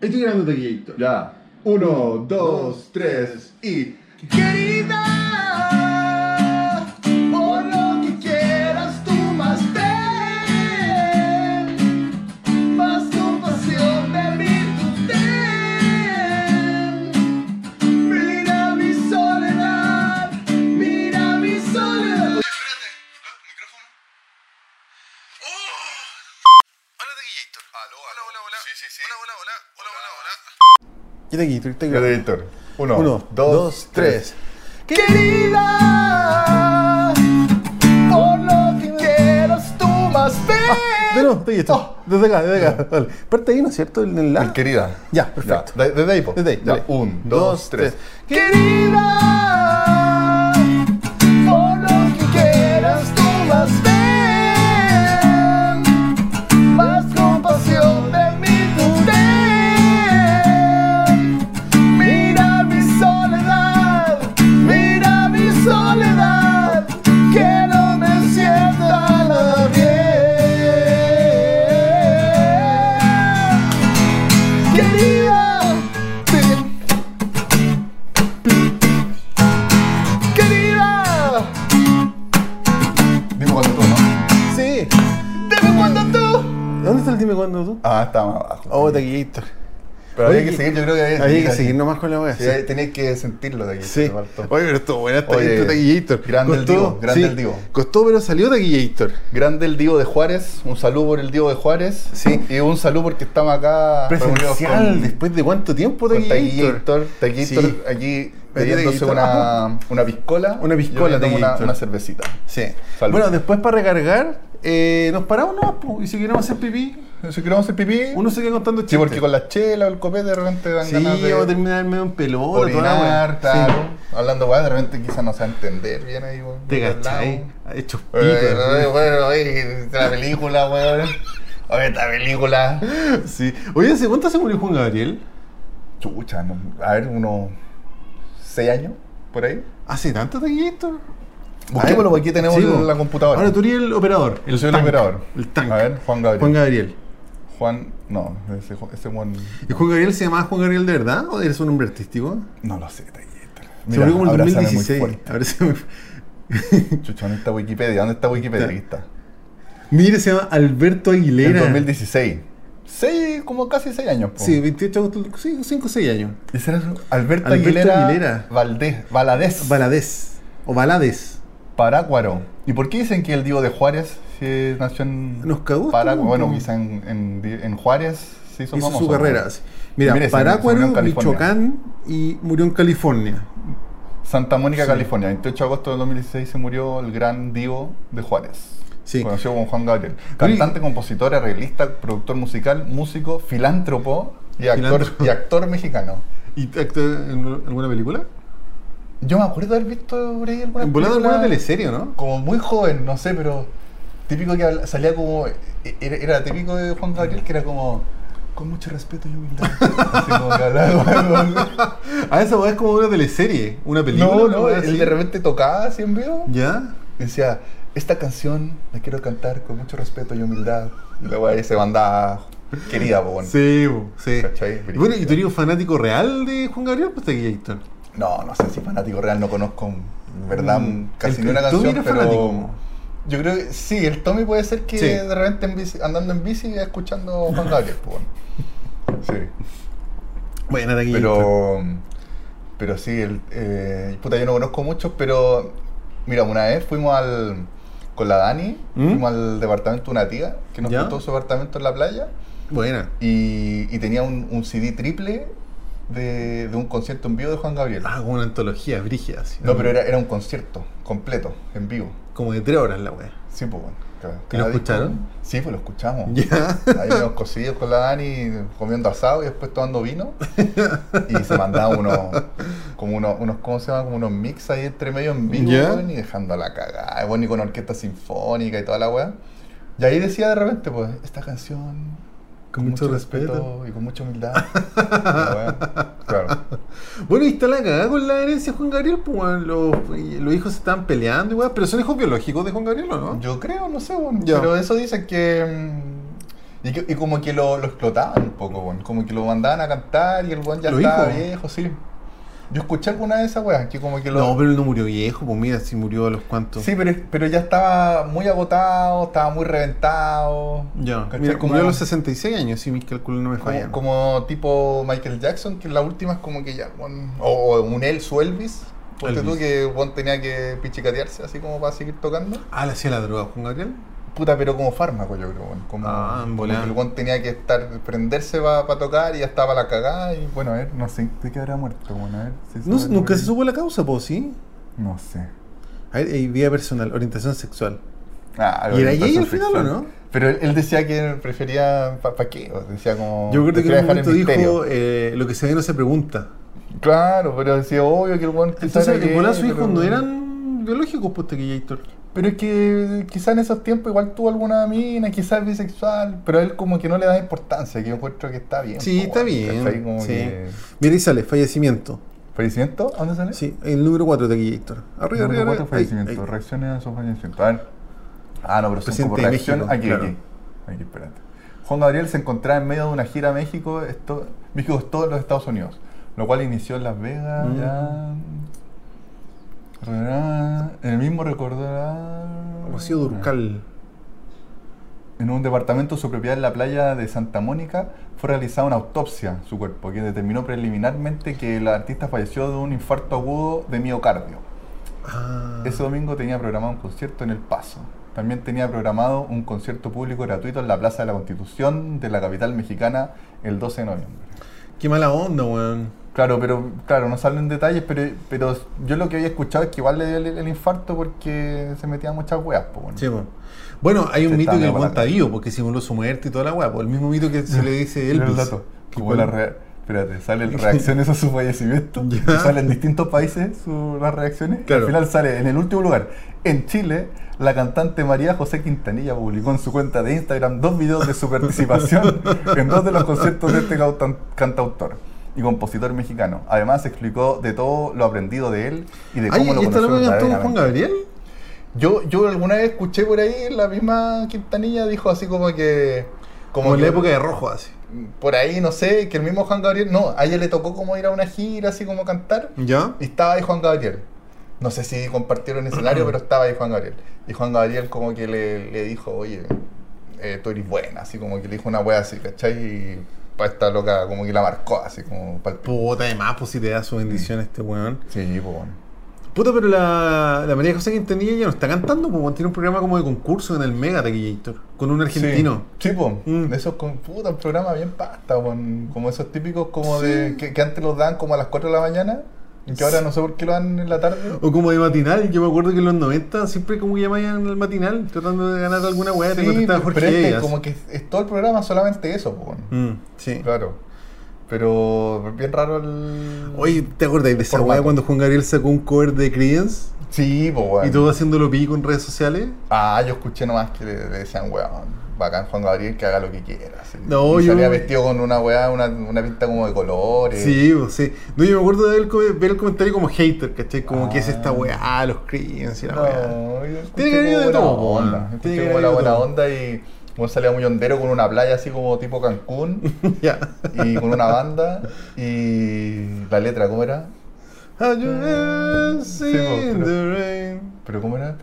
Estoy grabando taquillito. Ya. Uno, dos, tres y. Querida, Grabando. editor. Uno, Uno, dos, tres. Querida, por lo que quieras tú más De nuevo, ten. taquillito. Oh. Desde acá, desde acá. Dale. Parte ahí, ¿no es cierto? En el la. Querida. Ya, perfecto. Ya, de- Desde ahí, po. Desde ahí, dale. Un, dos, tres. Querida, ¿Dónde está el dime cuándo tú? Ah, está más abajo. Oh, taquillito. Pero Oye, había que seguir, yo creo que había Había que seguir nomás con la wea. Sí, Sí. tenías que sentirlo de aquí. Sí. Oye, pero estuvo buena esta taquillator. grande el Divo, grande el Divo. Costó, pero salió taquillator. Grande el Divo de Juárez, un saludo por el Divo de Juárez. Sí. Y un saludo porque estamos acá Presencial, con- después de cuánto tiempo taquillator. Taquillator. Taquillator Sí. aquí Taquillator. bebiéndose una, una piscola. Una piscola, yo una, Taquillator. una cervecita. Sí. Salud. Bueno, después para recargar, eh, nos paramos po, y si queremos hacer pipí, Si queremos hacer pipí, uno se queda contando sí, chistes. porque con la chela o el copete de repente dan Sí, ganas de vamos a terminar medio en pelota, orinar, claro. Sí. Hablando weá, de repente quizás no se va a entender bien ahí, weón. Te el cachai, hechos pitos. eh, Bueno, oye, la película, weón. Oye, esta película. Sí. Oye, ¿hace cuánto se murió Juan Gabriel? Chucha, no, a ver, unos seis años, por ahí. ¿Hace tanto taquillator? Busquémoslo, porque aquí tenemos la computadora. Ahora tú eres el operador. Yo soy el tank, operador. El tank. A ver, Juan Gabriel. Juan Gabriel. Juan, no, ese, ese Juan, ¿Y Juan Gabriel se llamaba Juan Gabriel de verdad o eres un nombre artístico? no lo sé, Taller. se murió como en el abrázame muy 2016. fuerte. Ahora se me- Chucha, ¿dónde está Wikipedia? ¿Dónde está Wikipedia? Aquí está. Mire, se llama Alberto En Aguilera. 2016. Seis, como casi seis años. po. Sí, 28 de agosto, sí, 5 o 6 años. Ese era Alberto, Alberto Aguilera, Aguilera. Valdés, Valadez. Valadez. O Balades. Parácuaro. ¿Y por qué dicen que el Divo de Juárez si nació en Nos cagó Bueno, quizá en, en, en Juárez se hizo, Hizo famoso, su ¿no? carrera. sí. Mira, Mire, se- se Parácuaro, murió en California. Michoacán y murió en California. Santa Mónica, Sí. California. 28 de agosto de 2016 se murió el gran Divo de Juárez. Sí. Conocido como Juan Gabriel. Cantante, compositor, arreglista, productor musical, músico, filántropo y actor, Filántropo. y actor mexicano. ¿Y actuó en alguna película? Yo me acuerdo de haber visto por ahí alguna En alguna teleserie, ¿no? como muy joven, no sé, pero típico que salía como. Era, era típico de Juan Gabriel que era como. Con mucho respeto y humildad. Así como que hablaba. Ah, esa es como una teleserie, una película. no, no, él así. de repente tocaba así en vivo. ¿Ya? y Decía, esta canción la quiero cantar con mucho respeto y humildad. Y luego ahí se banda querida, po, bueno. Sí, bo, sí. Bueno, ¿y tú eres un fanático real de Juan Gabriel? Pues te. No, no sé si fanático real, no conozco en verdad Mm, casi ni una canción, pero fanático. Yo creo que sí, el Tommy puede ser que Sí. de repente en bici- andando en bici escuchando Juan Gabriel, pues, bueno. Sí, Bueno, de aquí. pero pero sí, el, eh, puta, yo no conozco muchos, pero mira, una vez fuimos al con la Dani, ¿Mm? fuimos al departamento de una tía que nos prestó su departamento en la playa Buena. y, y tenía un, un CD triple de, de un concierto en vivo de Juan Gabriel. Ah, como una antología, brígida. así, No, pero era, era un concierto completo, en vivo. Como de tres horas la wea. Sí, pues bueno. cada- ¿Y lo disco- escucharon? Sí, pues lo escuchamos. Ahí unos cosillos con la Dani comiendo asado y después tomando vino. Y se mandaba unos, como unos, unos, ¿cómo se llama? Como unos mix ahí entre medio en vivo, weón, y dejando la cagada. Bueno, y con orquesta sinfónica y toda la weá. Y ahí decía de repente, pues, esta canción. Con mucho respeto. y con mucha humildad. Claro. Bueno, y está la cagada con la herencia de Juan Gabriel, pues los, los hijos se estaban peleando y weón, pero son hijos biológicos de Juan Gabriel, ¿o no? Yo creo, no sé, bueno, pero eso dicen que. mm, Y, que- y como que lo, lo explotaban un poco, weón. Como que lo mandaban a cantar y el weón ya ¿Lo estaba viejo, sí. Yo escuché alguna de esas weas, que como que lo. No, pero él no murió viejo, pues mira, si murió a los cuantos. Sí, pero, pero ya estaba muy agotado, estaba muy reventado. Ya, ¿Cachai? mira, como, murió a los 66 años, si mis cálculos no me fallan. como, como tipo Michael Jackson, que en la última es como que ya, weón, o, un su Elvis. Tú Elvis. que Juan tenía que pichicatearse así como para seguir tocando. Ah, le hacía la droga, Juan Gabriel. Puta, pero como fármaco, yo creo. Como, Ah, como que el Juan tenía que estar, prenderse para tocar y ya estaba la cagada. Y bueno, a ver, no sé de qué habrá muerto, bueno, a ver. si No, nunca se supo la causa, pues sí. No sé. A ver, eh, vida personal, orientación sexual. Ah, ¿Y era gay al final, o no? Pero él, él decía que prefería. ¿Para qué? O Decía como. Yo creo que en un el momento dijo, eh, lo que se ve no se pregunta. Claro, pero decía obvio que el quizá Entonces, sus hijos pero- no eran biológicos, pues, Tequillator. Pero es que quizás en esos tiempos igual tuvo alguna mina, quizás bisexual, pero él como que no le da importancia, que yo encuentro que está bien. Sí, po, está bien. ¿cachai? Como sí. que- Mira, y sale, fallecimiento. ¿Fallecimiento? ¿A ¿Dónde sale? Sí, el número 4 de Tequillator. Arriba, Número arriba, cuatro, arriba. fallecimiento. Ahí, ahí. Reacciones a su fallecimiento. A ver. Ah, no, pero son Presidente como de reacciones. México, Aquí, claro. aquí. Aquí, espérate. Juan Gabriel se encontraba en medio de una gira a México, esto, México es todo en los Estados Unidos, lo cual inició en Las Vegas, Mm. ya. En el mismo recordará. Rocío Durcal. En un departamento de su propiedad en la playa de Santa Mónica fue realizada una autopsia su cuerpo que determinó preliminarmente que el artista falleció de un infarto agudo de miocardio. Ah. Ese domingo tenía programado un concierto en El Paso. También tenía programado un concierto público gratuito en la Plaza de la Constitución de la capital mexicana el 12 de noviembre. Qué mala onda, weón. Claro, pero claro, no salen detalles, pero, pero yo lo que había escuchado es que igual le dio el, el infarto porque se metía muchas weas, pues bueno. Sí, po. Bueno, hay un Se mito que el está vivo porque simuló su muerte y toda la weá. po. El mismo mito que se le dice Elvis. el dato. Que Como cuál- la Espérate, salen reacciones a su fallecimiento. Salen en distintos países su- las reacciones. Claro. al final sale en el último lugar. En Chile, la cantante María José Quintanilla publicó en su cuenta de Instagram dos videos de su participación en dos de los conciertos de este cantautor y compositor mexicano. Además, explicó de todo lo aprendido de él y de Ay, cómo lo ¿y esta conoció cantó con Juan. Gabriel? Yo, yo alguna vez escuché por ahí la misma Quintanilla dijo así como que. Como en la que- época de Rojo, así. por ahí, no sé, que el mismo Juan Gabriel, no, a ella le tocó como ir a una gira, así como cantar, ¿Ya? y estaba ahí Juan Gabriel. No sé si compartieron escenario, pero estaba ahí Juan Gabriel. Y Juan Gabriel como que le, le dijo, oye, eh, tú eres buena, así como que le dijo una wea así, ¿cachai? Y para esta loca como que la marcó, así como para el Puta, además, pues si te da su bendición este weón. Sí, pues bueno. Puta, pero la, la María José Quintanilla ya no está cantando, pues tiene un programa como de concurso en el Mega Tequillator. Con un argentino. Sí, pues. Mm. De esos con puta, un programa bien pasta, con, como esos típicos como Sí. de. Que, que antes los dan como a las 4 de la mañana. Que ahora no sé por qué lo dan en la tarde. O como de matinal, yo me acuerdo que en los 90 siempre como llamaban al matinal tratando de ganar alguna weá, Sí, pero, Jorge este Ellas. como que es, es todo el programa solamente eso, pues. Mm, sí. Claro. Pero bien raro el. Oye, ¿te acuerdas de esa weá cuando Juan Gabriel sacó un cover de Creedence? Sí, pues, weón. Y todo haciéndolo pico en redes sociales. Ah, yo escuché nomás que le, le decían, weón, bacán Juan Gabriel que haga lo que quiera. así. No, y yo- salía vestido con una weá, una, una pinta como de colores. Sí, pues, sí. No, yo me acuerdo de ver el, co- ver el comentario como hater, ¿cachai? Como Ah. que es esta weá, los Creedence y la No, weá. Tiene que como de buena todo, onda. weón. Escuché Tiene que buena todo. onda y como salía muy hondero con una playa así como tipo Cancún ya. y con una banda y la letra, ¿cómo era? Have you ever Sí, seen pero- the rain? Pero ¿cómo era?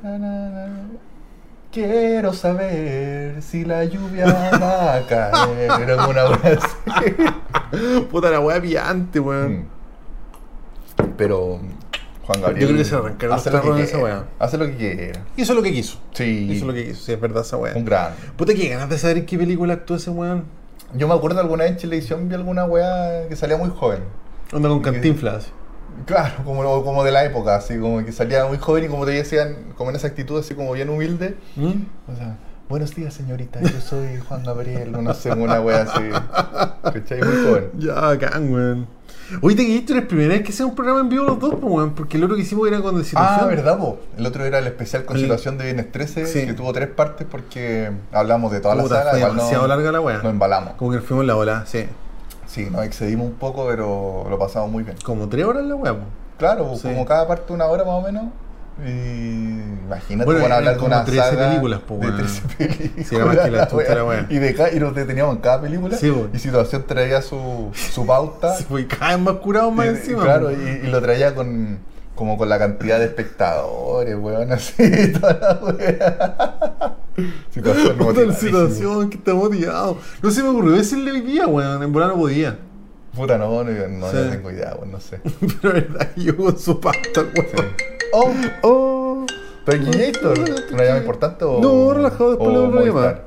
Quiero saber si la lluvia va a caer. Era una wea así. Puta la weá piante, weón. Mm. Pero Juan Gabriel. Yo creo que se arrancaron hace los lo que esa weá. Hace lo que quiera. Hizo lo que quiso. Sí. Hizo lo que quiso, sí, es verdad esa weá. Un gran. Puta, que ganas de saber en qué película actuó ese weón. Yo me acuerdo alguna vez en televisión vi alguna weá que salía muy joven. Onda con ¿Qué? cantinflas. Claro, como, como de la época, así como que salía muy joven y como te decían, como en esa actitud así como bien humilde. ¿Mm? O sea, buenos días señorita, yo soy Juan Gabriel, no sé, una wea así. ¿Cachai? Muy joven. Ya, bacán, weón. Oye, te quediste la primera vez que hacemos un programa en vivo los dos, pues, weón. Porque el otro que hicimos era con Ah, situación. ¿verdad, po? El otro era el especial con El- situación de Viernes 13, Sí. que tuvo tres partes porque hablamos de toda Puta, la saga. fue demasiado no- larga la weá. Nos embalamos. Como que nos fuimos en la ola, sí. Sí, nos excedimos un poco, pero lo pasamos muy bien. Como tres horas la pues. Claro, Sí. como cada parte una hora más o menos. Y imagínate Bueno, a hablar de una 13 saga películas, po, de weón. 13 películas. Sí, era más que la weá. Y, de ca- y nos deteníamos en cada película. Sí, y situación traía su, su pauta. Se fue cada vez más curado más y, encima. claro, y, y lo traía con como con la cantidad de espectadores, weón, así, toda la weá. Situación Puta situación, que está motivado. No se me ocurrió decirle hoy día, weón. En volar no podía. Puta, no, no, no, Sí. no tengo idea, weón, no sé. Pero es verdad, yo con su pasta, weón. Oh, Oh. Terminator, ¿una llama importante o.? No, relajado, después le vuelvo a llamar.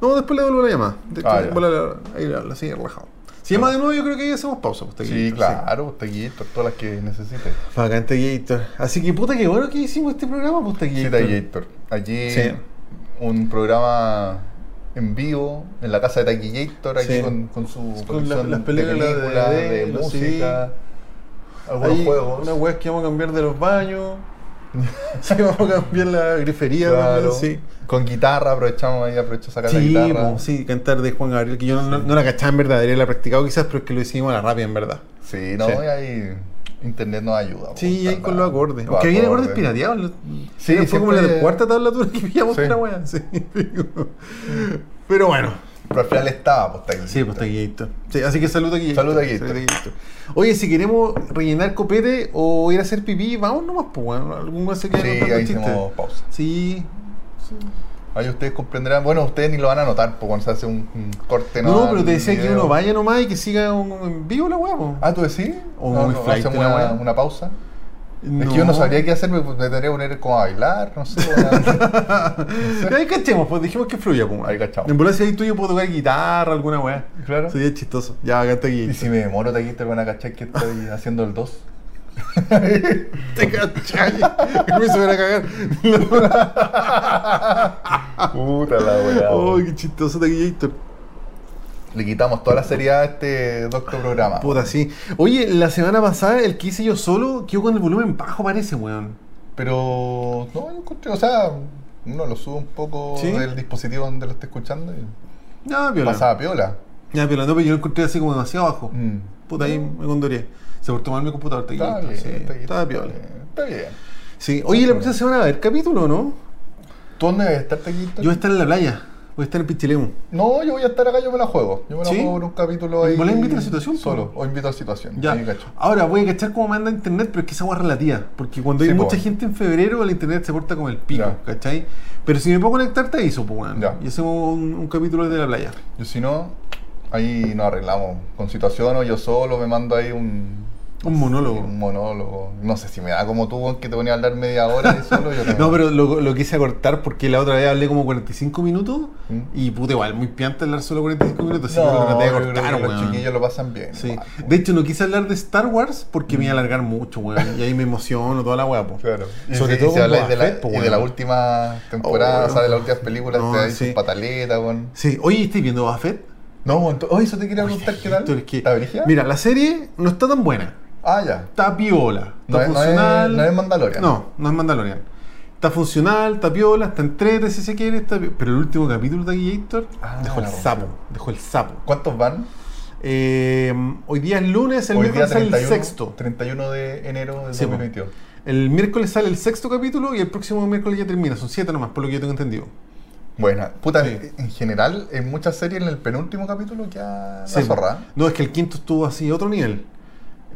No, después le vuelvo Ah, vuelve la- ahí le hablo, así, relajado. Si llama de nuevo, yo creo que ahí hacemos pausa. Pues, Sí, Gator, claro, Taquillator, todas las que necesites. Bacán, Gator. Así que puta que bueno que hicimos este programa, pues Sí, Gator. Allí Sí. Un programa en vivo en la casa de Taquillator, aquí Sí. con, con su Con la- las películas de películas, de, música, algunos Hay juegos. Una weá que vamos a cambiar de los baños. sí, vamos a cambiar la grifería Claro. también, sí. Con guitarra, aprovechamos ahí, aprovecho a sacar Sí, la guitarra. sí, cantar de Juan Gabriel, que yo no, no- no la cachaba en verdad, la practicado quizás, pero es que lo hicimos a la rápida en verdad. Sí, no, Sí. y ahí internet nos ayuda. Sí, ahí con los acordes. Aunque había acordes pirateados. Sí, fue como la cuarta tablatura que pillamos Sí. Sí. Pero bueno. Pero al final estaba, pues. Sí, pues. Sí, así que salud aquí. Salud, Taquillito. Oye, si queremos rellenar copete o ir a hacer pipí, vamos nomás, pues, bueno. Algún se queda Sí, ahí hicimos pausa. Sí. Ahí ustedes comprenderán, bueno, ustedes ni lo van a notar, pues cuando se hace un, un corte No, al pero te decía que uno vaya nomás y que siga un- en vivo la weá. Ah, ¿tú decís? O no, muy no, flight hacemos una, una pausa. Es que yo no sabría qué hacer, me, me tendría que poner como a bailar, no sé. weón. Ahí cachemos, pues dijimos que fluya, pues. Ahí cachamos. En volar si ahí tú yo puedo tocar guitarra, alguna weá. Claro. Sería chistoso. Ya, canta aquí. y si me demoro, te te van a cachar que estoy haciendo el 2. Te cachai. Me se van a cagar. Puta la weá. Ay, qué chistoso Taquillator. Le quitamos toda la seriedad a este doctor programa. Puta, sí. Oye, la semana pasada el que hice yo solo quedó con el volumen bajo, parece, weón. Pero, no, encontré, o sea, uno lo sube un poco ¿Sí? del dispositivo donde lo esté escuchando y Ya, piola. pasaba piola. Ya, piola. No, pero yo lo encontré así como demasiado bajo. Mm. Puta, ahí me condoré. Se portó mal mi computador, Está Taquillator. bien, Sí, está bien, Está. Sí. Oye, la próxima semana va a haber capítulo, ¿no? ¿Tú dónde debes estar, Taquito? Yo voy a estar en la playa. Voy a estar en Pichilemu. No, yo voy a estar acá, yo me la juego. Yo me la ¿Sí? juego por un capítulo ahí. ¿Vos le invitas a la situación? Solo, o invito a la situación. Ya. Ahora voy a cachar cómo manda internet, pero es que esa agua relativa. Porque cuando hay po. mucha gente en febrero, el internet se porta como el pico, Ya. ¿cachai? Pero si me puedo conectar, te aviso, pues, weón. Ya. Y hacemos un, un capítulo de la playa. Yo si no, ahí nos arreglamos. Con situación o yo solo me mando ahí un... Un monólogo. Un monólogo. No sé si me da como tú, weón, que te ponía a hablar media hora y solo. Yo No, pero lo, lo quise acortar porque la otra vez hablé como 45 minutos ¿Mm? y puta igual, muy piante hablar solo 45 minutos, así que lo No, traté de cortar, que los weón. chiquillos lo pasan bien. Sí. De hecho, no quise hablar de Star Wars porque me iba a alargar mucho, weón. Y ahí me emociono toda la weá, po. Claro. Y Sobre todo si con de, la, po, y de weón. la última temporada, Oh, o sea, de las últimas películas, no, te sí. sus pataletas, weón. Sí. Oye, ¿estáis viendo Boba Fett? No, ento- oye, eso te quería preguntar qué tal. Es que-. Mira, la serie no está tan buena. Ah, ya. Está piola. Está No es, no, es, no es Mandalorian. No, no es Mandalorian. Está funcional, está piola, está entrete si se quiere, está pero el último capítulo de Gator Ah, dejó el sapo, dejó el sapo. ¿Cuántos van? Eh, hoy día es lunes, el Hoy día miércoles sale el 31, sexto. 31 de enero de Sí, po. 2022. El miércoles sale el sexto capítulo y el próximo miércoles ya termina. Son siete nomás, por lo que yo tengo entendido. Bueno, puta, Sí. en general, en muchas series, en el penúltimo capítulo ya Sí, la zorra. No, es que el quinto estuvo así otro nivel.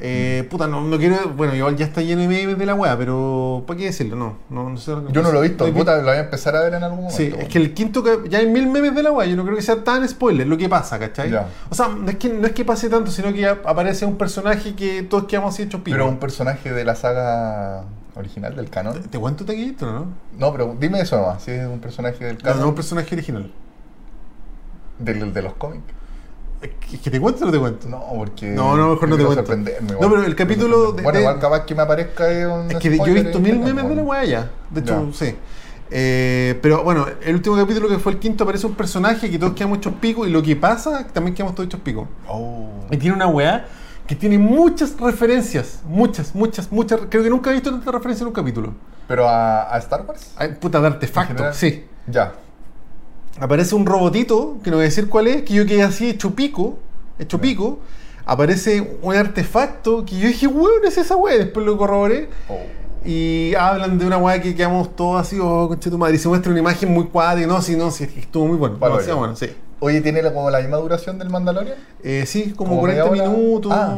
Eh, puta, no, no quiero. Bueno, igual ya está lleno de memes de la weá, pero ¿para qué decirlo? No, no, no sé. Yo no lo he visto, ¿Lo puta, lo voy a empezar a ver en algún momento. Sí, es que el quinto ya hay mil memes de la weá, yo no creo que sea tan spoiler lo que pasa, ¿cachai? Ya. O sea, no es, que, no es que pase tanto, sino que aparece un personaje que todos quedamos así hechos pico. Pero un personaje de la saga original del ¿Te, canon. te cuento taquillito, no? No, pero dime eso nomás, si es un personaje del No, canon no, un personaje original. del, de los cómics. ¿Es que, te cuento o no te cuento? No, porque. No, no, mejor no te cuento. sorprenderme, No, pero el capítulo de- Bueno, igual capaz que me aparezca ahí un. Es que yo he visto mil memes de la weá ya. De hecho, Ya. sí. Eh, pero bueno, el último capítulo que fue el quinto aparece un personaje que todos quedamos hechos pico y lo que pasa también quedamos todos hechos pico. Oh. Y tiene una weá que tiene muchas referencias. Muchas, muchas, muchas. Creo que nunca he visto tanta referencia en un capítulo. Pero a, a Star Wars. Ay, puta, de artefacto. Sí. Ya. Aparece un robotito, que no voy a decir cuál es, que yo quedé así hecho pico. Hecho pico. Aparece un artefacto que yo dije, weón, es esa weá. Después lo corroboré. Oh. Y hablan de una weá que quedamos todos así, oh, conche tu madre. Y se muestra una imagen muy cuadra y no, sí, no, sí, estuvo muy bueno. Vale, bueno, sí. Oye, ¿tiene como la misma duración del Mandalorian? Eh, sí, como, Como 40 media hora. minutos. Ah.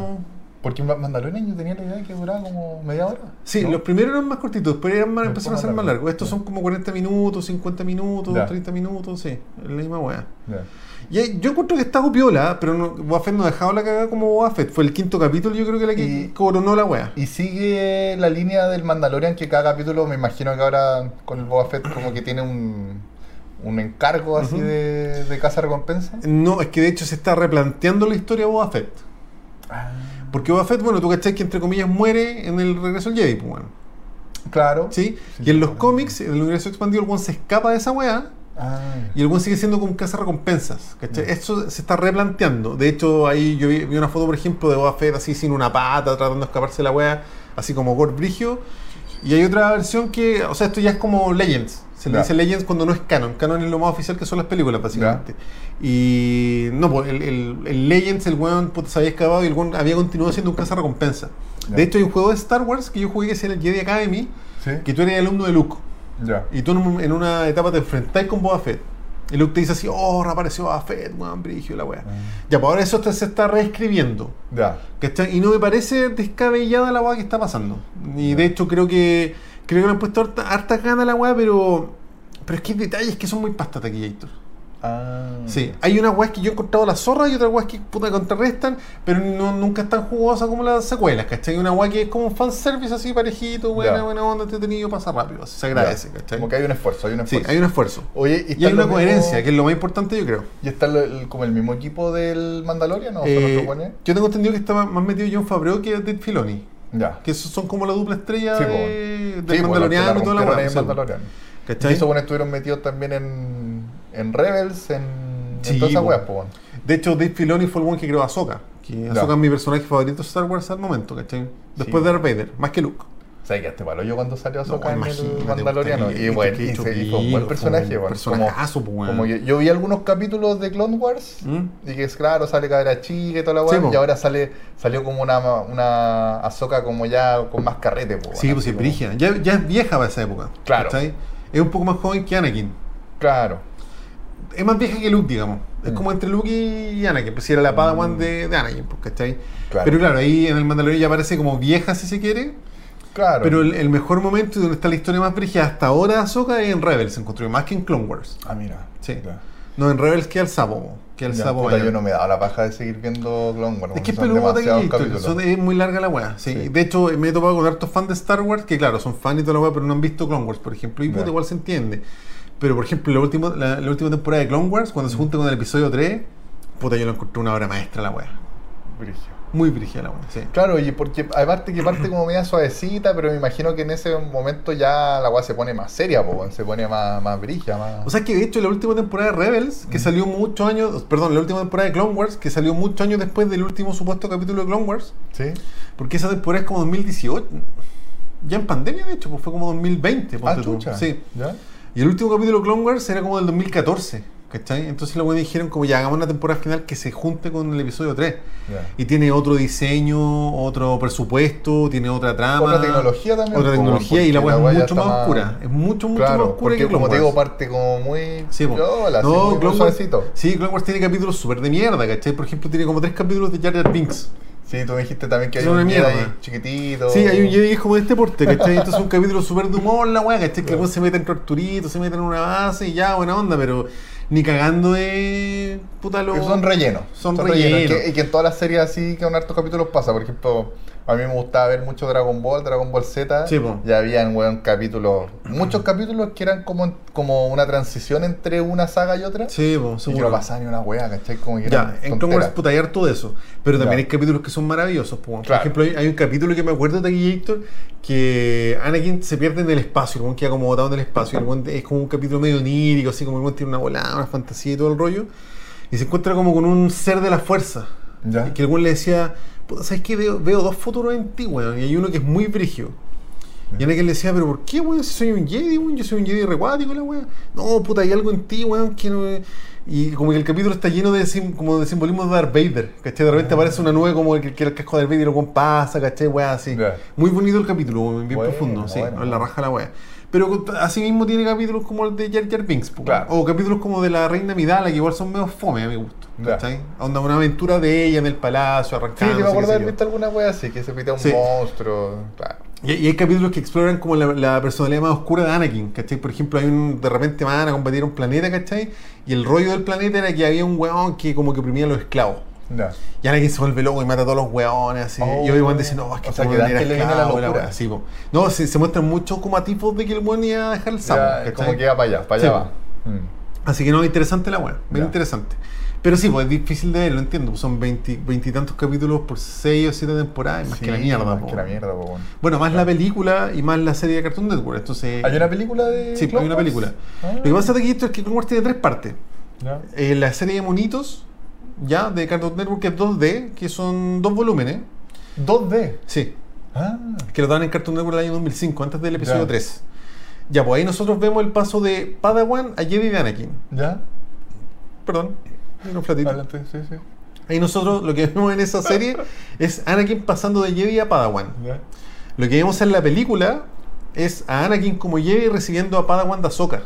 Porque Ma- Mandalorian yo tenía la idea de que duraba como media hora. Sí, ¿no? los primeros eran más cortitos, después eran más, empezaron a ser más largos. Estos son como 40 minutos, 50 minutos, Ya. 30 minutos, sí, es la misma weá. Ya. Y yo encuentro que está piola, pero no, Boba Fett no ha dejado la cagada como Boba Fett. Fue el quinto capítulo, yo creo que la que Y- coronó la weá. Y sigue la línea del Mandalorian que cada capítulo, me imagino que ahora con el Boba Fett como que tiene un, un encargo así Ujú. de, de casa recompensa. No, es que de hecho se está replanteando la historia de Boba Fett. Porque Boba Fett, bueno, tú cachai que entre comillas muere en el regreso al Jedi, pues bueno. Claro. ¿Sí? Sí, y en los claro. cómics, en el universo expandido, el one se escapa de esa weá. Ah, Y el buen sigue siendo como un recompensas ¿cachai? Esto se está replanteando. De hecho, ahí yo vi, vi una foto, por ejemplo, de Boba Fett así sin una pata, tratando de escaparse de la wea, así como Gord Brigio. Y hay otra versión que, o sea, esto ya es como Legends. Se le dice Legends cuando no es canon. Canon es lo más oficial que son las películas, básicamente. Y no, pues el, el, el Legends, el weón puta, se había escapado y el weón había continuado siendo un recompensa. Ya. De hecho, hay un juego de Star Wars que yo jugué que llama el Jedi Academy, sí. que tú eres alumno de Luke. Y tú en, un- en una etapa te enfrentás con Boba Fett. Y Luke te dice así, oh, reapareció Boba Fett, weón, brigio, la weá. Ya, pues ahora eso se está reescribiendo. Ya. Y no me parece descabellada la weá que está pasando. Y de hecho creo que creo que le han puesto harta, harta gana a la weá, pero pero es que hay detalles que son muy pasta taquillator. Ah. Sí, hay unas weas que yo he encontrado la zorra y otras weas que puta contrarrestan, pero no, nunca es tan jugosa como las secuelas, ¿cachai? Una wea que es como un fanservice así parejito, buena, buena onda, entretenido, pasa rápido, se agradece. ¿cachai? Como que hay un esfuerzo, hay un Sí, esfuerzo. hay un esfuerzo. Oye, Y está hay una coherencia, que es lo más importante, yo creo. ¿Y está el- como el mismo equipo del Mandalorian o Eh, yo tengo entendido que está más metido John Favreau que Dave Filoni. Ya. Que son como la dupla estrella Sí, de, del Sí, Mandaloriano y toda la. Mandalorian. Y ¿Cachai? esos buenos estuvieron metidos también en, en Rebels, en, Sí, en todas esas weas. De hecho, Dave Filoni fue el one que creó a Ahsoka. Que. Ahsoka es mi personaje favorito de Star Wars al momento, ¿cachai? Después de Darth Vader, más que Luke. Sea, que hasta palo yo cuando salió Ahsoka No, en el Mandaloriano. Y bueno, y, fue un buen personaje, personajazo, como, como yo, yo vi algunos capítulos de Clone Wars ¿Mm? y que es claro, sale cabra chica y toda la weá. Sí, y ahora sale salió como una, una Ahsoka como ya con más carrete, po, Sí, pues así es como- brígida. Ya, ya es vieja para esa época. Claro. ¿cachai? Es un poco más joven que Anakin. Claro. Es más vieja que Luke, digamos. Es Mm. como entre Luke y Anakin. Pues si era la Padawan de, de Anakin, pues, ¿cachai? Claro. Pero claro, ahí en el Mandalorian ya parece como vieja, si se quiere. Claro. Pero el, el mejor momento y donde está la historia más brígida hasta ahora de Ahsoka es en Rebels, se encontró más que en Clone Wars. Ah, mira. Sí. No, en Rebels que al sapo, que al Ya, sapo. puta, yo no me he dado la paja de seguir viendo Clone Wars. Es que es son capítulos. son- es muy larga la weá. Sí. Sí. De hecho, me he topado con hartos fans de Star Wars que, claro, son fans y toda la weá, pero no han visto Clone Wars, por ejemplo. Y puta, igual se entiende. Pero, por ejemplo, la última, la, la última temporada de Clone Wars, cuando se Mm. junta con el episodio 3, puta, yo lo encontré una obra maestra la weá. Brigio. Muy brígida la sí. Claro, y porque aparte que parte como media suavecita, pero me imagino que en ese momento ya la weá se pone más seria, po, se pone más, más brigia, más. O sea que de hecho la última temporada de Rebels, que Mm. salió muchos años, perdón, la última temporada de Clone Wars, que salió muchos años después del último supuesto capítulo de Clone Wars, ¿Sí? porque esa temporada es como 2018, ya en pandemia de hecho, pues fue como 2020, Ah, chucha. Sí. ¿Ya? Y el último capítulo de Clone Wars era como del 2014, ¿cachai? Entonces los buenos dijeron como ya hagamos una temporada final que se junte con el episodio 3. Ya. Y tiene otro diseño, otro presupuesto, tiene otra trama. Otra tecnología también, Otra tecnología y la weá es mucho más oscura. Es mucho, mucho Claro, más oscura porque que Clone como te digo, parte como muy Sí, no, muy- Clone Wars, sí, Clone Wars tiene capítulos súper de mierda, ¿cachai? Por ejemplo, tiene como tres capítulos de Jar Jar Binks. Sí, tú me dijiste también que hay una un Jedi mierda. chiquitito. Sí, hay un Jedi que es como de este porte, ¿cachai? Entonces es un capítulo súper de humor, la weá, ¿cachai? Que se mete en Arturito, se mete en una base y ya, buena onda, pero ni cagando de puta lo... Son rellenos. Son rellenos. rellenos. Y que, que en todas las series así, que en hartos capítulos pasa. Por ejemplo, a mí me gustaba ver mucho Dragon Ball, Dragon Ball Z. Sí, po. Ya habían, weón, capítulos, muchos capítulos que eran como, como una transición entre una saga y otra. Sí, po, y que no pasaba ni una weá, ¿cachai? Como que Ya, en Clone. Wars puta, hay harto de eso. Pero también Ya. hay capítulos que son maravillosos. po. Por Claro. ejemplo, hay, hay un capítulo que me acuerdo de Gator que Anakin se pierde en el espacio, el weón queda como botado en el espacio. el es como un capítulo medio onírico, así como el tiene una volada, una fantasía y todo el rollo. Y se encuentra como con un ser de la fuerza. Ya. Y que weón le decía, puta, ¿sabes qué? Veo, veo dos futuros en ti, weón. Y hay uno que es muy brigio. Y Anakin le decía, pero ¿por qué, weón? Si soy un Jedi, weón, yo soy un Jedi recuático, la weón. No, puta, hay algo en ti, weón, que no... Y como que el capítulo está lleno de, sim- como de simbolismo de Darth Vader, ¿cachai? De repente aparece una nube como que, que el casco de Darth Vader lo pasa, ¿cachai? Weá, así. Ya. Muy bonito el capítulo, bien Bueno, profundo, sí, bueno. en la raja la weá. Pero así mismo tiene capítulos como el de Jar Jar Binks, Claro. o capítulos como de la Reina Midala, que igual son medio fome a mi gusto. ¿cachai? Onda una aventura de ella en el palacio, Sí, arrancando. te me acuerdo haber visto alguna wea así, que se pitea un Sí. monstruo. Claro. Y, y hay capítulos que exploran como la, la personalidad más oscura de Anakin, ¿cachai? Por ejemplo, hay un, de repente van a combatir un planeta, ¿cachai? Y el rollo del planeta era que había un weón que como que oprimía a los esclavos. Ya. Y Anakin se vuelve loco y mata a todos los weones, así. Oh. y Obi-Wan dice, no, es que O sea, que le viene la locura. weá, sí, po. No, se, se muestran muchos como a tipos de que el weón iba a dejar el sapo, ¿cachai? como que va para allá, para allá va. Mm. Así que no, interesante la weá, bien Ya. interesante. Pero sí, pues es difícil de ver, lo entiendo. Son veintitantos capítulos por seis o siete temporadas, más Sí, que la mierda. Más po. que la mierda, po. Bueno, más la película y más la serie de Cartoon Network. Entonces, ¿Hay una película de.? Sí, Clone hay una película. Ah. Lo que pasa de esto es que Clone Wars tiene tres partes. Eh, la serie de monitos, ya, de Cartoon Network, que es 2D, que son dos volúmenes. 2D. Sí, Ah. que lo daban en Cartoon Network el año 2005, antes del episodio Ya. 3. Ya, pues ahí nosotros vemos el paso de Padawan a Jedi de Anakin. ¿Ya? Perdón, un flatito. Adelante, sí, sí. Ahí nosotros lo que vemos en esa serie es Anakin pasando de Jedi a Padawan. Ya. Lo que vemos en la película es a Anakin como Jedi recibiendo a Padawan de Ahsoka.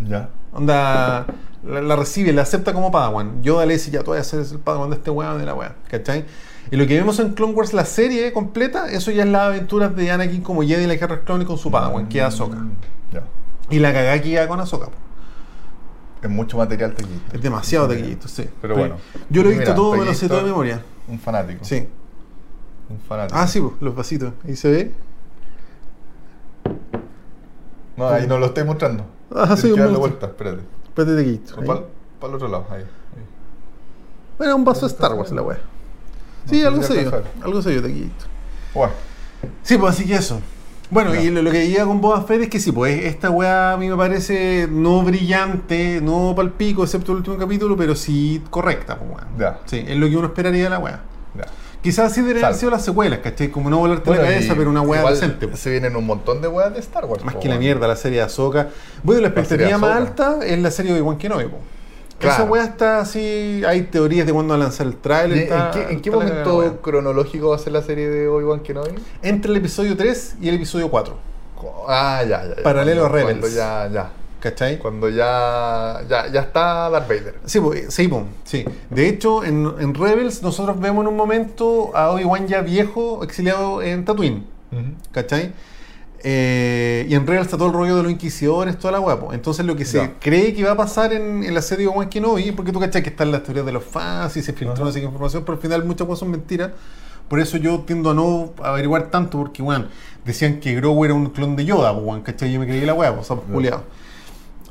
Ya. Onda, la, la recibe, la acepta como Padawan. Yoda le dice, ya tú vas a ser el Padawan de este weón de la weá, ¿cachai? Y lo que vemos en Clone Wars, la serie completa, eso ya es las aventuras de Anakin como Jedi en la Guerra Clone con su Padawan, que es Ahsoka. Ya. Y la cagada que iba con Ahsoka. po. Es mucho material tequito. Es demasiado taquillito, sí. Pero bueno. Yo lo he visto Mira, todo, me lo sé todo de memoria. Un fanático. Sí. Un fanático. Ah, sí, po, los vasitos. Ahí se ve. No, ahí no lo estoy mostrando. Ah, sí, que darle vuelta, espérate. Espérate ahí. Para el otro lado, ahí. ahí. Bueno, un vaso de Star Wars la weá. Sí, No, algo yo. alcanza. Algo sé yo taquillito. Bueno, Sí, pues así que eso. Bueno, y lo, lo que diga con Boba Fett es que sí, pues esta weá a mí me parece no brillante, no palpico, excepto el último capítulo, pero sí correcta, pues weón. Ya. Sí, es lo que uno esperaría de la weá. ya. Quizás sí deberían haber sido las secuelas, ¿cachai? Como no volarte Bueno, la cabeza, pero una weá decente. Se vienen un montón de weas de Star Wars. Más po, que la mierda, la serie de Ahsoka. Bueno, la expectativa más alta es la serie de Obi-Wan Kenobi, po. Claro. Esa weá está así, hay teorías de cuándo va a lanzar el ¿Y tráiler. ¿En, está- qué, en qué momento cronológico va a ser la serie de Obi-Wan Kenobi? Entre el episodio 3 y el episodio 4, Ah, ya, ya. ya. Paralelo Cuando- a Rebels. Ya, ya. ¿Cachai? Cuando ya, ya, ya está Darth Vader. Sí, pues, sí, sí. De hecho, en, en Rebels nosotros vemos en un momento a Obi-Wan ya viejo, exiliado en Tatooine, ¿cachai? Eh, y en Rebels está todo el rollo de los inquisidores, toda la guapo. Entonces lo que se Ya. cree que va a pasar en, en la serie de Obi-Wan Kenobi, porque tú cachai que están las teorías de los fans y se filtró no sé qué información, pero al final muchas cosas son mentiras. Por eso yo tiendo a no averiguar tanto, porque, bueno, decían que Grogu era un clon de Yoda, weón, ¿cachai? Yo me creí la weá, pues.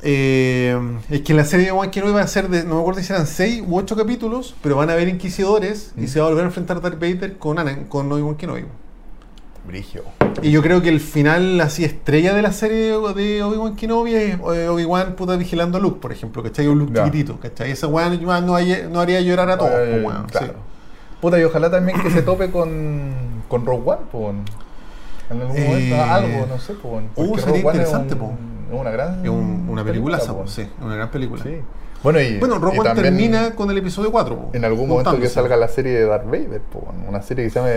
Eh, es que la serie de Obi-Wan Kenobi va a ser de, no me acuerdo si eran 6 u 8 capítulos, pero van a haber inquisidores y Mm. se va a volver a enfrentar Darth Vader con, Ana- con Obi-Wan Kenobi. Brigio. Y yo creo que el final así estrella de la serie de Obi-Wan Kenobi es eh, Obi-Wan puta vigilando a Luke, por ejemplo, ¿cachai? Un Luke chiquitito, ¿cachai? Esa weá no, no, haría llorar a todos, Eh, weón, claro. sí. Puta, y ojalá también que se tope con, con Rogue One, po, weón. En algún Eh, momento, algo, no sé, po, weón. uh, Porque sería Rogue One interesante, es, po. un- es una gran Es un- una película, po, weón. sí, una gran película. Sí. Bueno, y, Bueno, Rogue y One termina con el episodio 4. po, en algún momento que salga la serie de Darth Vader, po, una serie que se llame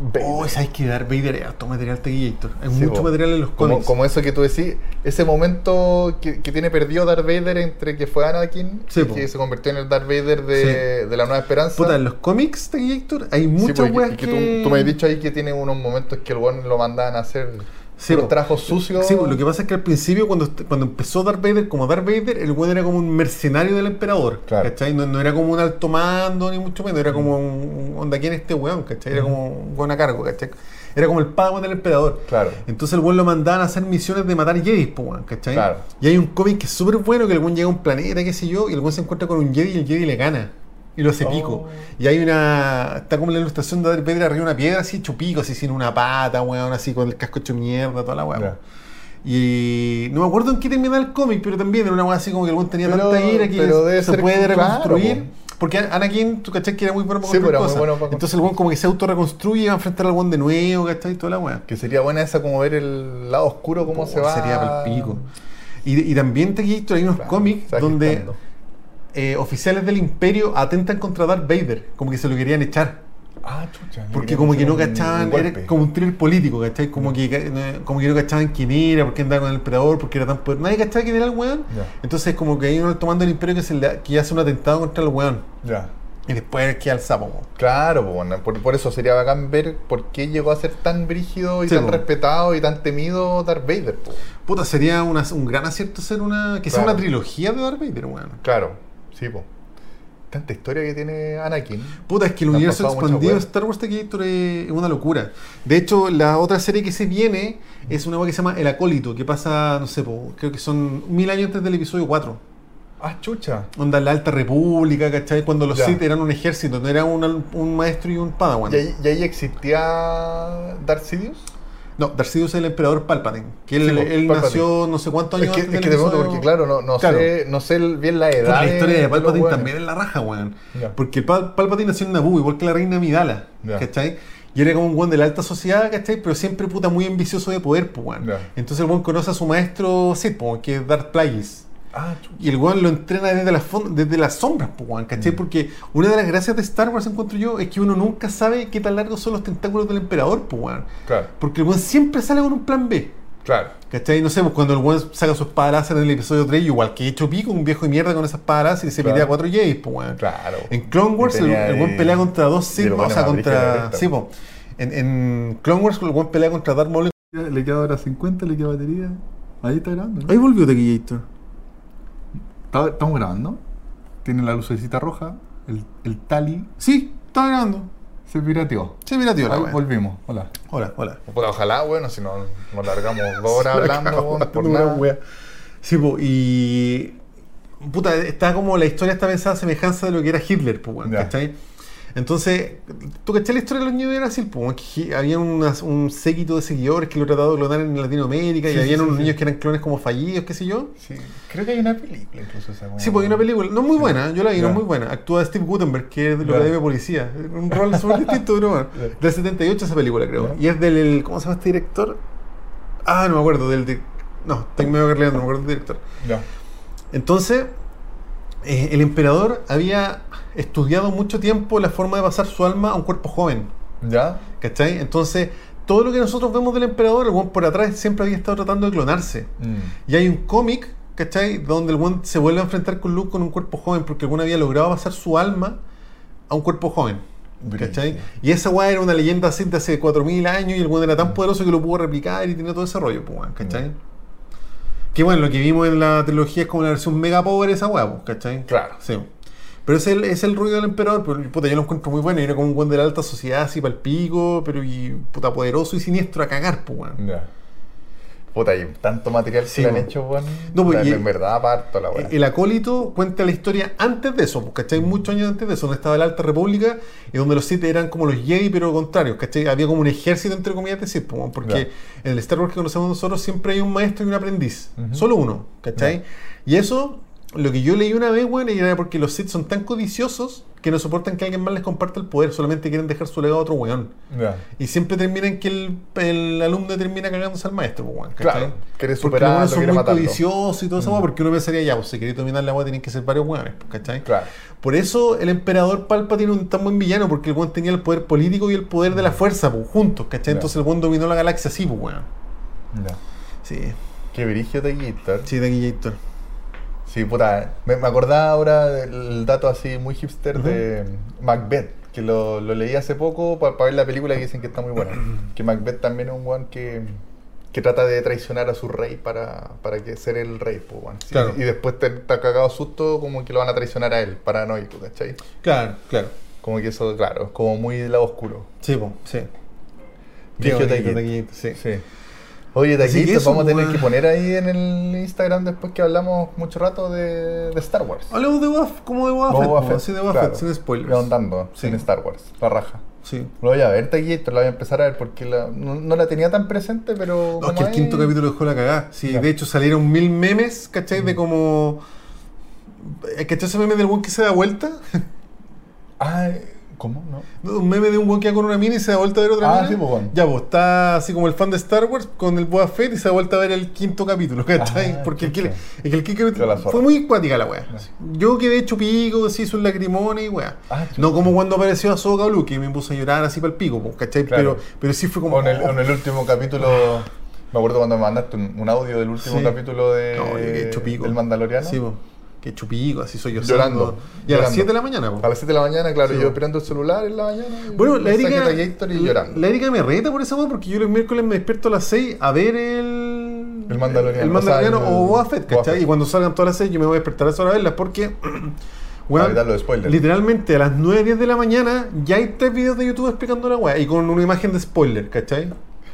Vader. Oh, ¿sabes que Darth Vader es harto material taquillator? Hay Sí, mucho material en los como, cómics. como eso que tú decís, ese momento que, que tiene perdido Darth Vader entre que fue Anakin Sí, y po. que se convirtió en el Darth Vader de, de la Nueva Esperanza. Puta, en los cómics taquillator hay Sí, muchas weas que... que, tú, tú me has dicho ahí que tiene unos momentos que el weón lo mandaban a hacer Sí, los trajos sucios. Sí, lo que pasa es que al principio, cuando, cuando empezó Darth Vader como Darth Vader, el weón era como un mercenario del emperador. Claro. ¿Cachai? No, no era como un alto mando, ni mucho menos. Era como un. onda, ¿quién es este weón? ¿Cachai? Era como un weón a cargo, ¿cachai? Era como el padawan del emperador. Claro. Entonces el weón lo mandaban a hacer misiones de matar Jedi, ¿cachai? Claro. Y hay un cómic que es súper bueno, que el weón llega a un planeta, qué sé yo, y el weón se encuentra con un Jedi y el Jedi le gana. Y lo hace Oh. pico. Y hay una. Está como la ilustración de Darth Vader arriba de una piedra, así hecho pico, así sin una pata, weón, así con el casco hecho mierda, toda la weón. Y no me acuerdo en qué termina el cómic, pero también era una weá así como que el weón tenía Pero- tanta ira que se puede reconstruir. po. porque Anakin, tú cachai que era muy bueno para Sí, pero cosas. bueno para Entonces el weón como que se autorreconstruye y va a enfrentar al weón de nuevo, ¿cachai? Toda la weá. Que sería buena esa como ver el lado oscuro, cómo se va. Sería pa'l pico. Y, y también te hay unos Claro, cómics donde. Eh, oficiales del imperio atentan contra Darth Vader, como que se lo querían echar. Ah, chucha. Porque como que no cachaban, era como un thriller político, ¿cachai? Como que, eh, como que no cachaban quién era, por qué andaba con el emperador, porque era tan poder. Nadie cachaba quién era el weón. Entonces como que hay uno tomando el imperio que, se le, que hace un atentado contra el weón. Ya. Y después queda el sapo. po. Claro, po, bueno, por, por eso sería bacán ver por qué llegó a ser tan brígido y Sí, tan po. respetado y tan temido Darth Vader. Puta, sería una- un gran acierto hacer una. que sea una trilogía de Darth Vader, weón. Claro, sí, po. Tanta historia que tiene Anakin. Puta, es que el universo expandido de. Star Wars de Gator es una locura. De hecho, la otra serie que se viene es una que se llama El Acólito, que pasa, no sé, po, creo que son mil años antes del episodio 4. Ah, chucha. Onda la Alta República, ¿cachai? Cuando los. Sith eran un ejército, no era un, un maestro y un padawan. ¿Y ahí, y ahí existía Darth Sidious? No, Darth Sidious es el emperador Palpatine. Que él, Sí, nació no sé cuántos años Es que, antes es que episodio- porque, claro, no, no, Claro. Sé, no sé bien la edad. La historia de Palpatine también es la raja, weón. Porque Pal- Palpatine nació en Naboo, igual que la reina Midala, Ya. ¿cachai? Y era como un weón de la alta sociedad, ¿cachai? Pero siempre puta muy ambicioso de poder, pues, weón. Entonces el weón conoce a su maestro Sith, po, que es Darth Plagueis. Ah. Y el weón lo entrena desde las, desde las sombras, pues, weón, Mm. ¿cachai? Porque una de las gracias de Star Wars, encuentro yo, es que uno nunca sabe qué tan largos son los tentáculos del emperador, pues, weón. Claro, Porque el weón siempre sale con un plan B. claro. ¿Cachai? No sé, pues cuando el weón saca su espada láser en el episodio 3, igual que hecho pico, un viejo de mierda con esa espada láser y se Claro. pelea a cuatro Jays, pues weón. Claro. En Clone Wars el, el weón pelea contra dos Sigma, o sea, contra... Sí. En, en Clone Wars el weón pelea contra Darth Maul. Le queda ahora 50, le queda batería. Ahí está grabando, ¿no? Ahí volvió Tequillator. Está- Estamos grabando. Tiene la lucecita roja. El, el tali Sí, está grabando. se pirateó. Tío, la Ahí volvimos. Hola. Hola, hola. Puta, ojalá, bueno, si no nos largamos dos horas hablando, weón, por Una nada. wea. Sí, po, y. Puta, está como la historia está pensada a semejanza de lo que era Hitler, pues, weón, Ya. ¿cachai? Entonces, ¿tú cachai la historia de los niños de Brasil? Pues, que había unas- un séquito de seguidores que lo trataban de clonar en Latinoamérica y Sí, sí, unos sí. niños que eran clones como fallidos, qué sé yo. Sí, creo que hay una película incluso esa Sí, pues hay una película, no muy buena, yo la vi, no muy buena. Actúa Steve Gutenberg, que es de la Ya. Academia de Policía. Un rol súper distinto, pero bueno. Del 78 esa película, creo. Y es del, el- ¿cómo se llama este director? Ah, no me acuerdo, del... di- no, tengo medio que no me acuerdo del director. Ya. Entonces, eh, el emperador había estudiado mucho tiempo la forma de pasar su alma a un cuerpo joven. ¿Ya? ¿Cachai? Entonces, todo lo que nosotros vemos del emperador, el buen por atrás siempre había estado tratando de clonarse. Mm. Y hay un cómic, ¿cachai? Donde el buen se vuelve a enfrentar con Luke con un cuerpo joven, porque el buen había logrado pasar su alma a un cuerpo joven. ¿Cachai? Y esa weá era una leyenda así de hace 4000 años y el buen era tan poderoso que lo pudo replicar y tenía todo ese rollo, pues, weón, ¿cachai? Mm. Que bueno, lo que vimos en la trilogía es como la versión mega power de esa weá, pues, ¿cachai? Claro. Sí. Pero es el, es el ruido del emperador, pero puta, yo lo encuentro muy bueno. Era como un buen de la alta sociedad, así para el pico, pero y puta poderoso y siniestro a cagar, pues, weón. Ya. Puta, hay tanto material que Sí, le han hecho, weón. No, pues, en verdad, aparto la weón. El acólito cuenta la historia antes de eso, pues, ¿cachai? Muchos años antes de eso, donde estaba la Alta República y donde los Sith eran como los Jedi, pero contrarios, ¿cachai? Había como un ejército, entre comillas, de Sith, pues, porque en el Star Wars que conocemos nosotros siempre hay un maestro y un aprendiz, solo uno, ¿cachai? Y eso, lo que yo leí una vez, weón, era porque los Sith son tan codiciosos que no soportan que alguien más les comparta el poder, solamente quieren dejar su legado a otro weón. Y siempre terminan que el, el alumno termina cagándose al maestro, pues, weón, ¿cachai? Claro, quiere Porque los son muy codiciosos y todo eso, Mm. porque uno pensaría, ya, pues si queréis dominar la agua tienen que ser varios weones, pues, ¿cachai? Claro. Por eso el emperador Palpa tiene un tan buen villano, porque el weón tenía el poder político y el poder de la fuerza, pues, juntos, ¿cachai? Entonces el weón dominó la galaxia así, pues, weón. Ya. Sí, Qué brillo de Gator. sí, de Gator. Sí, puta. Me, me acordaba ahora del dato así muy hipster de Macbeth, que lo, lo leí hace poco para ver la película y dicen que está muy buena. que Macbeth también es un weón que, que trata de traicionar a su rey para, para que ser el rey, pues. Sí, Claro. Y después te está cagado susto como que lo van a traicionar a él, paranoico, ¿cachai? Claro, claro. Como que eso, claro, como muy del lado oscuro. Sí, pues, sí. Bonito, Taquito. Taquito, sí. Sí. Oye, que Taquito, eso, vamos a tener weón. que poner ahí en el Instagram después que hablamos mucho rato de, de Star Wars. Hablemos de Boba como de Boba Boba Fett, así de Boba claro. Fett, sin spoilers. Ahondando Sí. sin Star Wars, la raja. Sí. Lo voy a ver, Taquito, la voy a empezar a ver porque la- no, no la tenía tan presente, pero. No, es que el quinto capítulo dejó la cagada. Sí, de hecho salieron mil memes, ¿cachai? De como. ¿Cachai ese meme del buen que se da vuelta? Ah, ¿Cómo? ¿No? Un meme de un weón que va con una mina y se da vuelta a ver otra Ah, mina. sí, pues, weón. Ya, pues está así como el fan de Star Wars con el Boba Fett y se da vuelta a ver el quinto capítulo, ¿cachai? Ah, Porque el, el quinto zorra. fue muy cuática la wea. Yo quedé hecho pico, se hizo un lacrimón y wea. Ah, no como cuando apareció Ahsoka o Luke, que me puse a llorar así para el pico, pues, ¿cachai? Claro. Pero, pero sí fue como. El, oh, el último capítulo. Me acuerdo cuando me mandaste un, un audio del último Sí. capítulo de, no, yo quedé hecho pico. del Mandaloriano. Sí, pues. Que chupico, así soy yo. Llorando. Y a las llorando. 7 de la mañana, pues. A las 7 de la mañana, claro, Sí, yo esperando el celular en la mañana. Bueno, la Erika, y llorando. la Erika me reta por esa weá porque yo los miércoles me despierto a las 6 a ver el. El Mandaloriano, El Mandaloriano o sea, el- o Boba Fett, Boba ¿cachai? Fett. Y cuando salgan todas las 6 yo me voy a despertar a esa hora a verlas porque. Spoilers. Literalmente a las 9, 10 de la mañana ya hay tres videos de YouTube explicando la weá y con una imagen de spoiler, ¿cachai?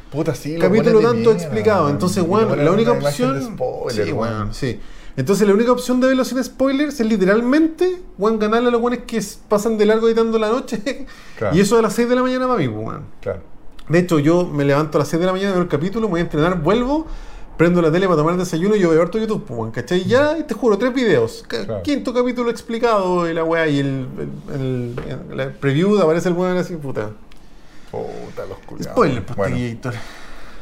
Puta, sí, capítulo tanto mierda, explicado. weón. Entonces, ponen la única opción. spoiler, sí, weón. weón, sí. Entonces, la única opción de verlo sin spoilers es literalmente, weón, ganarle a los weones que pasan de largo editando la noche. Claro. Y eso a las 6 de la mañana para mí, pues, weón. Claro. De hecho, yo me levanto a las 6 de la mañana, veo el capítulo, me voy a entrenar, vuelvo, prendo la tele para tomar el desayuno y yo veo harto YouTube, pues, weón, ¿cachai? Y Ya, y te juro, tres videos. Claro. Quinto capítulo explicado, y la weá, y el, el, el- el preview, aparece el weón así, puta. Puta, los culiados. Spoiler, pues, Bueno,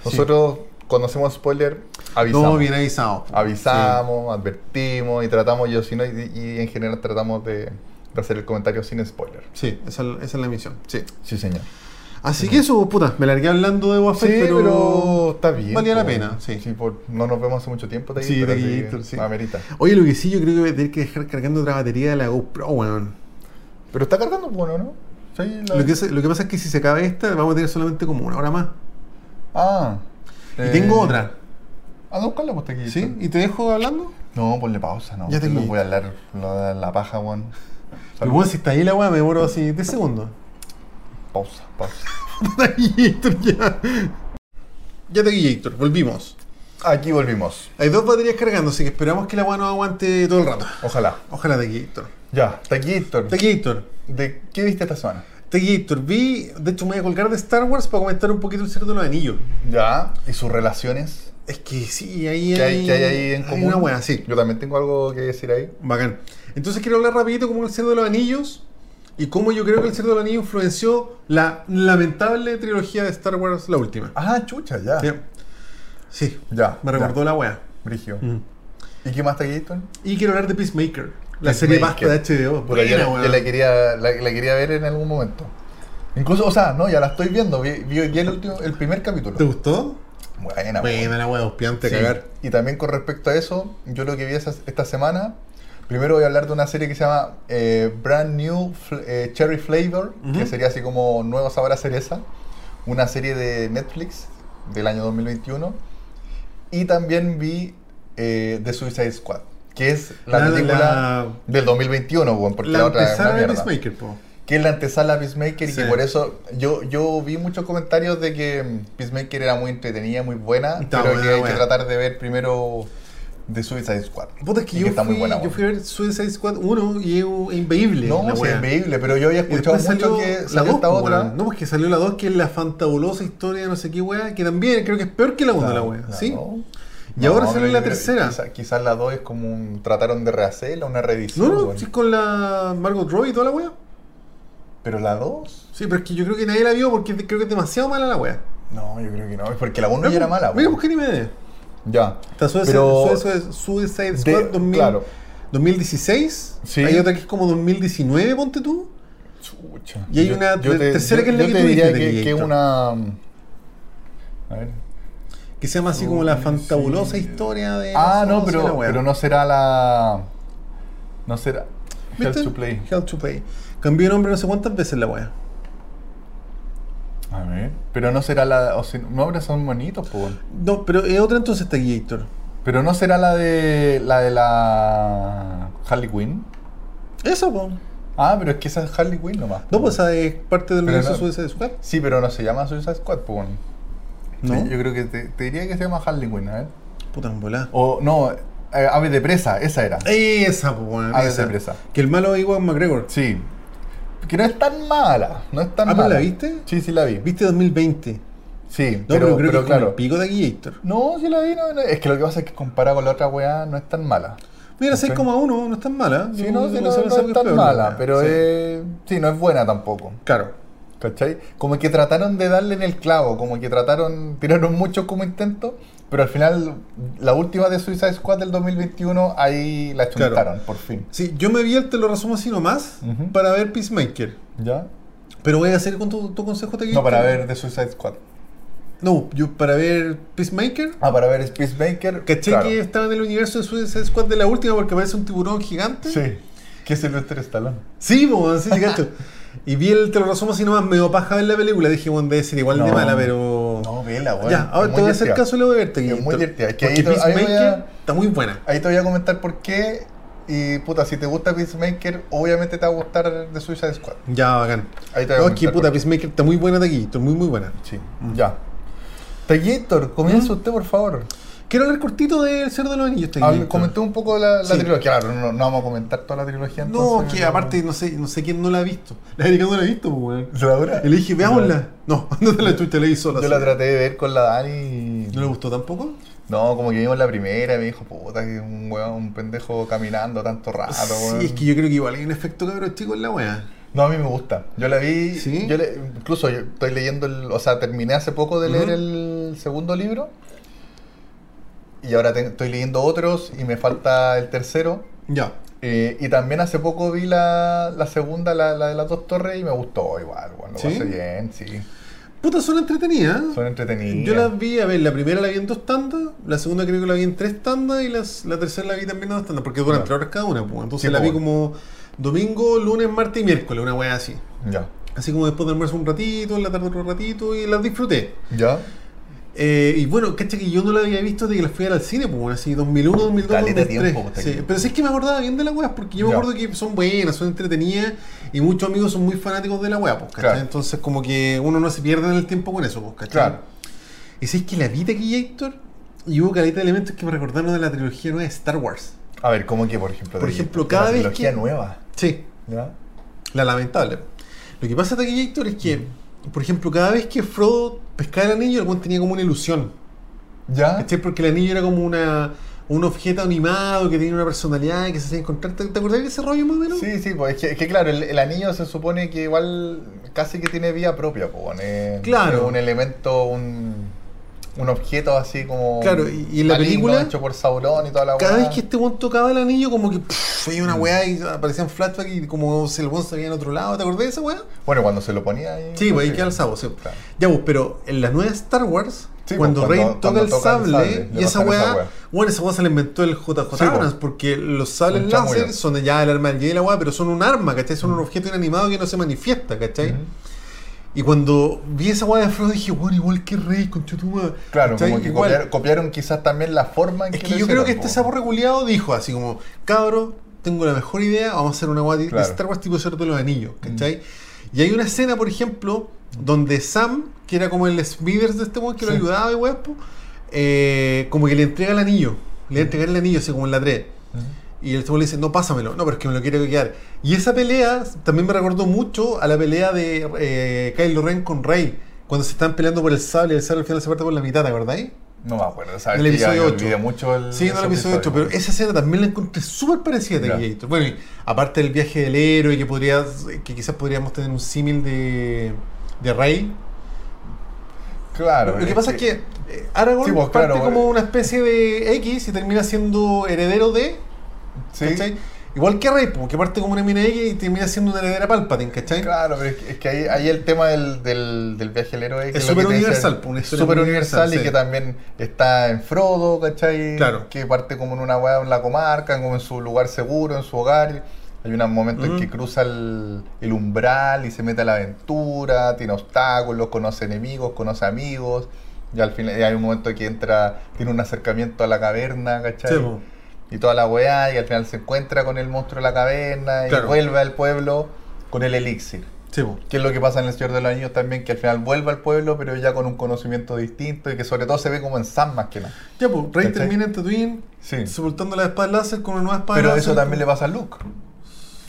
nosotros hacemos spoiler, avisamos. No, bien avisado. Avisamos, advertimos y tratamos, yo si no, y, y en general tratamos de, de hacer el comentario sin spoiler. Sí, esa, es- esa es la misión. Sí. Sí, señor. Así que eso, puta, me largué hablando de Boba Sí, Fett, pero, está bien. valía la po. pena, sí. por- no nos vemos hace mucho tiempo, Sí, pero de Gator, sí. amerita. Oye, lo que sí, yo creo que voy a tener que dejar cargando otra batería de la GoPro, weón. Pero está cargando, bueno, ¿no? Sí, la- Lo que, lo que pasa es que si se acaba esta, vamos a tener solamente como una hora más. Ah. Y eh, tengo otra. Anda a buscarla, pues, aquí. ¿Sí? ¿Y te dejo hablando? No, ponle pausa, no. Ya te guillé. voy a hablar de la paja, weón. Bueno, si está ahí la weá, me demoro así 10 segundos. Pausa, pausa. Héctor, ya. Ya te guillé, Héctor, volvimos. Aquí volvimos. Hay dos baterías cargando, así que esperamos que la weá nos aguante todo el rato. Ojalá. Ojalá Héctor. Ya, Taquito. Héctor. ¿De qué viste esta semana? Te Héctor. Vi, de hecho me voy a colgar de Star Wars para comentar un poquito el secreto de los anillos. Ya. ¿Y sus relaciones? Es que sí, ahí ¿Qué hay, qué hay ahí en hay común? una weá, sí. Yo también tengo algo que decir ahí. Bacán. Entonces quiero hablar rapidito como el Cerdo de los Anillos y cómo yo creo que el Cerdo de los Anillos influenció la lamentable trilogía de Star Wars, la última. Ah, chucha, ya. Sí. Sí, Ya. me recordó ya. la wea. Brigio. Mm. ¿Y qué más Taquito? Y quiero hablar de Peacemaker, la serie basta de HBO. Yo, Buena, yo la, quería, la, la quería ver en algún momento. Incluso, o sea, no, ya la estoy viendo. Vi, vi- el, último, el primer capítulo. ¿Te gustó? Buena, Buena la wea, auspiante a Sí, cagar. Y también con respecto a eso, yo lo que vi esa- esta semana, primero voy a hablar de una serie que se llama eh, Brand New Fl- eh, Cherry Flavor, que sería así como Nuevo Sabor a Cereza, una serie de Netflix del año 2021. Y también vi eh, The Suicide Squad, que es la, La- película la- del 2021, bueno, porque la, La otra es una de mierda. Peacemaker, po. Que es la antesala Peacemaker y Sí. que por eso yo, yo vi muchos comentarios de que Peacemaker era muy entretenida, muy buena, Está pero buena, que hay buena. que tratar de ver primero The Suicide Squad. Puta, es que Y yo, está fui, muy buena. yo fui a ver Suicide Squad 1 y es increíble. no, la es increíble, pero yo había Y escuchado mucho que la salió 2, esta po, otra. weón. No, porque salió la 2, que es la fantabulosa historia de no sé qué weá, que también creo que es peor que la 1 la Claro, wea. claro. ¿Sí? No. Y ahora No, sale pero la yo tercera. quizá- Quizás la 2 es como un. Trataron de rehacerla, una reedición. No, no, weón. sí, con la Margot Robbie y toda la wea. Pero la 2. Sí, pero es que yo creo que nadie la vio porque creo que es demasiado mala la wea. No, yo creo que no. Es porque la 1 ya era mala. Mira, busqué ni me Ya. Está Suicide, Pero- Suicide- Suicide De- Squad 2000 claro. 2016. Sí. Hay otra que es como 2019, ponte tú. Chucha. Y hay una tercera que es la yo que te tú diría que, que es Gator. una. A ver. Que se llama así como la fantabulosa historia de. Ah, no, la pero, pero no será la. No será. Hell to Play. Hell to Play. Cambió de nombre no sé cuántas veces la wea. A ver. Pero no será la. O sea, no, pero son bonitos, bueno. No, pero es otra entonces está aquí, Héctor. Pero no será la de. La de la. Harley Quinn. Eso, po. Ah, pero es que esa es Harley Quinn nomás. No, pues esa es parte del universo no- Suicide Squad. Sí, pero no se llama Suicide Squad, pues. No. Sí, yo creo que te, te diría que se llama Harley Quinn, a ver. Puta, en volá. O no, eh, Ave de Presa, esa era. Esa, pues, bueno. Esa. de presa. Que el malo es Iwan McGregor. Sí. Que no es tan mala, no es tan Ah, ¿pero mala. la viste? Sí, sí la vi. ¿Viste 2020? Sí, No, pero, pero, creo pero que claro. el pico de Héctor. No, sí la vi, no, no, es que lo que pasa es que comparado con la otra weá no es tan mala. Mira, ¿Cachai? 6,1, no es tan mala. Sí, no, sí, no, es tan peor, mala, la pero. Sí. eh, sí, no es buena tampoco. Claro. ¿Cachai? Como que trataron de darle en el clavo, como que trataron, tiraron mucho como intento, pero al final, la última de Suicide Squad del 2021, ahí la Claro. chuntaron, por fin. Sí, yo me vi el te lo resumo así nomás Ujú. para ver Peacemaker. ¿Ya? Pero voy a hacer con tu, tu consejo te No, para ver The Suicide Squad. No, yo para ver Peacemaker. Ah, para ver Peacemaker. ¿Caché claro. que estaba en el universo de Suicide Squad de la última porque aparece un tiburón gigante? Sí. Que es Sylvester Stallone. Sí, po, sí, sí, cacho. Y vi el te lo resumo así nomás, medio paja ver la película. Dije, bueno, debe ser igual de No. mala, pero. No, vela, weón. ya, ahora te voy a hacer caso voy a verte. Es muy divertida. Es que ahí a- está muy buena. Ahí te voy a comentar por qué. Y puta, si te gusta Peacemaker, obviamente te va a gustar The Suicide Squad. Ya, bacán. Ahí te voy a No, que puta. Peacemaker está muy buena de aquí, está muy, muy buena. Sí, ya. Taguitor, comienza ¿Mm? usted, por favor. Quiero hablar cortito del Cerdo de los Anillos. Héctor. Comenté un poco la, la Sí. trilogía. Claro, no, no vamos a comentar toda la trilogía. No, entonces, que aparte no sé, no sé quién no la ha visto. La Erika no la ha visto, pues, weón. Le dije, veámosla. No, no te la chucha, la vi sola. Yo la traté de ver con la Dani y... ¿No le gustó tampoco? No, como que vimos la primera y me dijo, puta, que un weón, un pendejo caminando tanto rato, weón. Sí, es que yo creo que igual hay un efecto cabrón chico en la wea. No, a mí me gusta. Yo la vi. ¿Sí? Yo le- incluso yo estoy leyendo el. O sea, terminé hace poco de leer el segundo libro. Y ahora te- estoy leyendo otros y me falta el tercero. Ya. Eh, y también hace poco vi la, la segunda, la, la de las dos torres, y me gustó igual. Bueno, lo ¿Sí? pasé bien, sí. Puta, son entretenidas. ¿eh? Son entretenidas. Yo las vi, a ver, la primera la vi en dos tandas, la segunda creo que la vi en tres tandas y las, la tercera la vi también en dos tandas, porque duran tres horas cada una. Pues. Entonces Sí, la vi pues. como domingo, lunes, martes y miércoles, una wea así. Ya. Así como después del almuerzo un ratito, en la tarde otro ratito y las disfruté. ¿Ya? Eh, y bueno, cacha que yo no la había visto desde que la fui a al cine, pues bueno, así 2001, 2002, Caleta 2003. tiempo, puta Sí, pero sí es que me acordaba bien de la weá, porque yo me acuerdo que son buenas, son entretenidas y muchos amigos son muy fanáticos de la weá, pues. Claro. Entonces como que uno no se pierde en el tiempo con eso, pues, ¿cachai? Claro. Y si es que la vi de aquí, Héctor, y hubo caleta de elementos que me recordaron de la trilogía nueva de Star Wars. A ver, ¿cómo que, por ejemplo? Por ejemplo, cada la vez trilogía que- nueva. Sí, ¿Ya? la lamentable. Lo que pasa de aquí, Héctor, es que, por ejemplo, cada vez que Frodo pescaba el anillo, el weón tenía como una ilusión. ¿Ya? ¿Cachai? Porque el anillo era como una, un objeto animado que tenía una personalidad y que se hacía encontrar. ¿Te, te acordás de ese rollo más o menos? Sí, sí, pues es que, es que claro, el, el anillo se supone que igual casi que tiene vida propia, pues, es- Claro. es un elemento, un, un objeto así como Claro, y- y la película, hecho por Sauron y toda la Cada weá. vez que este weón tocaba el anillo, como que pff, veía Mm. una weá y aparecían flashbacks y como si el weón se veía en otro lado. ¿Te acordás de esa weá? Bueno, cuando se lo ponía ahí. Sí, pues ahí queda el sabo, sí. Claro. Ya, pues, pero en la nueva Star Wars, Sí, cuando pues, Rey cuando- toca, cuando el, toca el sable, sable, le y esa weá, bueno, esa weá se la inventó el JJ Sí, Abrams, pues. porque los sables Un láser son ya el arma del Jedi y la weá, pero son un arma, ¿cachai? Son un objeto inanimado que no se manifiesta, ¿cachai? Ujú. Y cuando vi esa weá de Frodo dije, bueno, igual que Rey, con Claro, como que copiar- copiaron quizás también la forma en Es que que lo yo creo que este po. sapo reculeado dijo así como, cabro, tengo la mejor idea, vamos a hacer una weá de- Claro. Star Wars tipo Señor de los Anillos, ¿cachai? Y hay una escena, por ejemplo, donde Sam, que era como el Smithers de este weón que lo ayudaba y weá, eh, como que le entrega el anillo, le entrega el anillo así como en la 3. Ujú. Y el tipo le dice, no, pásamelo. No, pero es que me lo quiero quedar. Y esa pelea también me recordó mucho a la pelea de eh, Kylo Ren con Rey. Cuando se están peleando por el sable y el sable al final se parte por la mitad, ¿te acordáis? No me acuerdo, ¿sabes? En el que episodio me 8. olvidé mucho el. Sí, no el episodio 8, pero esa escena también la encontré súper parecida a. Taquillator. Bueno, y aparte del viaje del héroe, que podría, que quizás podríamos tener un símil de, de Rey. Claro. Lo que pasa es que eh, Aragorn Sí, pues, parte claro, como eh. una especie de X y termina siendo heredero de. Sí, ¿cachai? Igual que Rey, porque parte como una mina X y termina siendo una heredera Palpatine, ¿cachai? Claro, pero es que, es que ahí, ahí el tema del, del, del viaje héroe que Es súper universal, es súper universal y que también está en Frodo, ¿cachai? Claro. Que parte como en una hueá en la comarca, como en su lugar seguro, en su hogar. Hay un momento en que cruza el, el umbral y se mete a la aventura, tiene obstáculos, conoce enemigos, conoce amigos. Y al final hay un momento que entra, tiene un acercamiento a la caverna, ¿cachai? Sí. Y toda la weá, y al final se encuentra con el monstruo de la caverna y Claro. vuelve al pueblo con el elixir. Sí. Que es lo que pasa en el Señor de los Anillos también, que al final vuelve al pueblo, pero ya con un conocimiento distinto y que sobre todo se ve como en Sam más que nada. Ya, pues, Rey ¿Cachai? termina en Tatooine, Sí. sepultando la espada láser con una nueva espada Pero láser. eso también le pasa a Luke.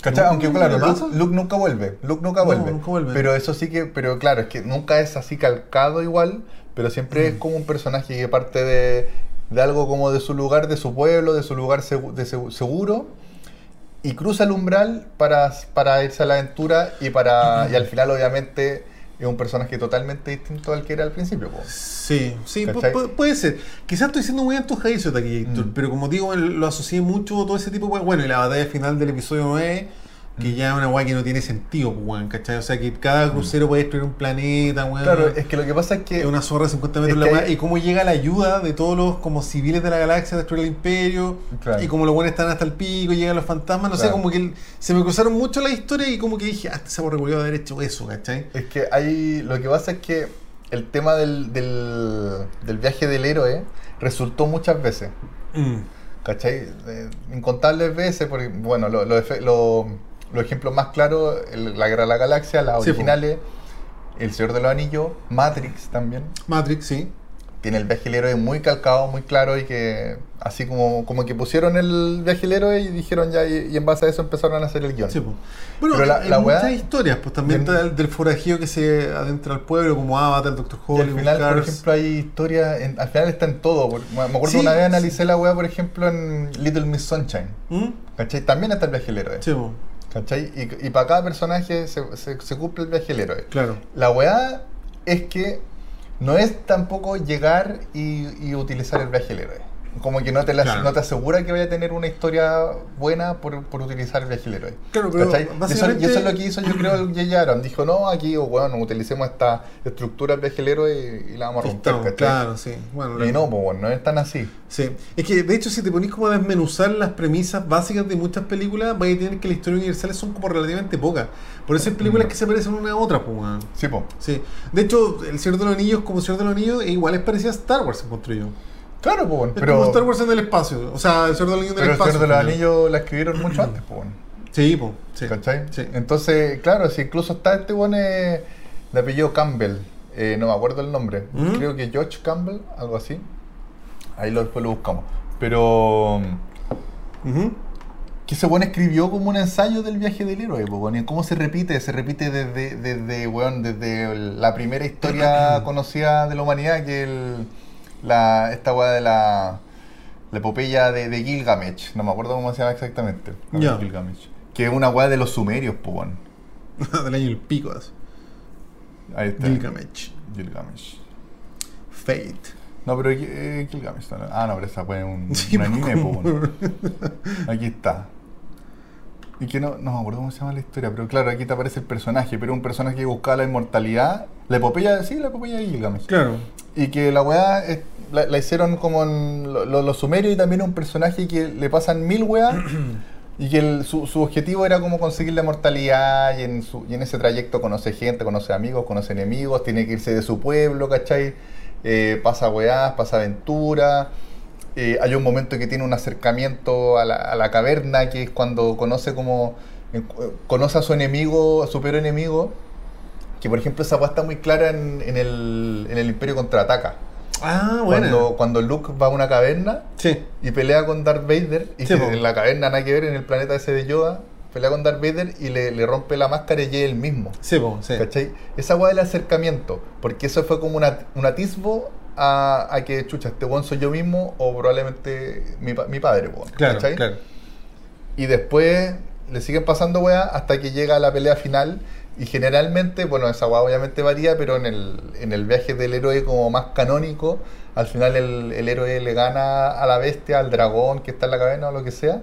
¿Cachai? Aunque ¿no claro, Luke? Luke nunca vuelve. Luke nunca No, vuelve. nunca vuelve. Pero eso sí que, pero claro, es que nunca es así calcado igual, pero siempre Mm. es como un personaje que parte de de algo como de su lugar, de su pueblo, de su lugar de segu- seguro, y cruza el umbral para, para irse a la aventura y, para, y al final obviamente es un personaje totalmente distinto al que era al principio. po. Sí, sí, puede ser. Quizás estoy siendo muy antojadizo de aquí, Mm. pero como digo, lo asocié mucho todo ese tipo de. Bueno, y la batalla final del episodio 9, que Mm. ya es una weá que no tiene sentido, pues, weón, ¿cachai? O sea, que cada crucero puede destruir un planeta, weón. Claro, es que lo que pasa es que... Es una zorra de 50 metros la weá, hay- y cómo llega la ayuda de todos los como civiles de la galaxia a destruir el imperio, Claro. y como los buenos están hasta el pico, llegan los fantasmas, no sé, como que se me cruzaron mucho la historia y como que dije, ah, este se recuerdo haber hecho eso, ¿cachai? Es que hay. Lo que pasa es que el tema del, del, del viaje del héroe resultó muchas veces. Mm. ¿Cachai? Eh, incontables veces, porque, bueno, lo- lo lo- los ejemplos más claros, el- la Guerra de la Galaxia, las Sí, po. originales, El Señor de los Anillos, Matrix también. Matrix, sí. Tiene el viaje del héroe muy calcado, muy claro y que así como, como que pusieron el viaje del héroe y dijeron ya, y, y en base a eso empezaron a hacer el guion. Sí, po. Bueno, Pero la- hay la muchas weá- historias, pues también Bien. está el del forajido que se adentra al pueblo, como Avatar, el Doctor Y al Hollywood, final, por ejemplo, hay historias, en- al final está en todo. por- Me acuerdo Sí, una vez sí. analicé la weá, por ejemplo, en Little Miss Sunshine. ¿Mm? ¿Cachai? También está el viaje del héroe. Sí, po. ¿Cachai? Y, y para cada personaje se, se- se cumple el viaje del héroe. claro. La weá es que no es tampoco llegar y, y utilizar el viaje del héroe. Como que no te, la- Claro. no te asegura que vaya a tener una historia buena por, por utilizar el viaje del héroe. Claro, pero ¿Cachai? Y eso- básicamente- Y eso es lo que hizo, yo creo, el J.J. Abrams. Dijo, no, aquí, oh, bueno, utilicemos esta estructura del viaje del héroe y, y la vamos a romper. ¿cachai? claro, sí. Bueno, Y la- no, pues bueno, no es tan así. Sí, es que de hecho si te ponís como a desmenuzar las premisas básicas de muchas películas, vais a tener que las historias universales son como relativamente pocas. Por eso hay películas Mm. que se parecen una a otra, pues. Sí, pues. Sí. De hecho, El Señor de los Anillos como Señor de los Anillos igual es parecida a Star Wars, encontré yo. Claro, pues bueno. Es Pero, como Star Wars en el espacio. O sea, El Señor de los Anillos en pero el el Señor espacio. de los Anillos la escribieron mucho antes, pues. Sí, pues. Sí. ¿Cachai? Sí. Entonces, claro, si incluso está este bueno de apellido Campbell, eh, no me acuerdo el nombre, ¿Mm? creo que George Campbell, algo así. Ahí lo, después lo buscamos. Pero Ujú. que ese bueno escribió como un ensayo del viaje del héroe, pues, y cómo se repite, se repite desde, desde, weón, desde la primera historia conocida de la humanidad, que el, la, esta weá de la, la epopeya de, de Gilgamesh, no me acuerdo cómo se llama exactamente. No. Gilgamesh. Que es una weá de los sumerios, pues. Del año el pico. así. Ahí está. Gilgamesh. Gilgamesh. Fate. No, pero eh, Gilgamesh. Ah, no, pero esa fue un, Sí, un anime, bueno. Aquí está. Y que no, no me acuerdo cómo se llama la historia, pero claro, aquí te aparece el personaje, pero un personaje que buscaba la inmortalidad. La epopeya, sí, la epopeya de Gilgamesh. Claro. Y que la weá es- la, la hicieron como en lo- lo- los sumerios y también un personaje que le pasan mil weas y que el- su, su objetivo era como conseguir la inmortalidad y en, su, y en ese trayecto conoce gente, conoce amigos, conoce enemigos, tiene que irse de su pueblo, ¿cachai? Eh, pasa weás, pasa aventura. Eh, hay un momento que tiene un acercamiento a la, a la caverna, que es cuando conoce como conoce a su enemigo, a su peor enemigo. Que por ejemplo esa está muy clara en, en el, en el Imperio Contraataca. Ah, bueno. Cuando, cuando Luke va a una caverna Sí. y pelea con Darth Vader, y Sí, que po. en la caverna nada que ver, en el planeta ese de Yoda, pelea con Darth Vader y le, le rompe la máscara y es él mismo. Sí, po, sí. ¿Cachai? Esa weá del acercamiento, porque eso fue como una, un atisbo a, a que, chucha, este weón soy yo mismo o probablemente mi, mi padre, weón. Claro, ¿cachai? claro. Y después le siguen pasando weá hasta que llega la pelea final. Y generalmente, bueno, esa weá obviamente varía, pero en el, en el viaje del héroe como más canónico, al final el, el héroe le gana a la bestia, al dragón que está en la caverna o lo que sea,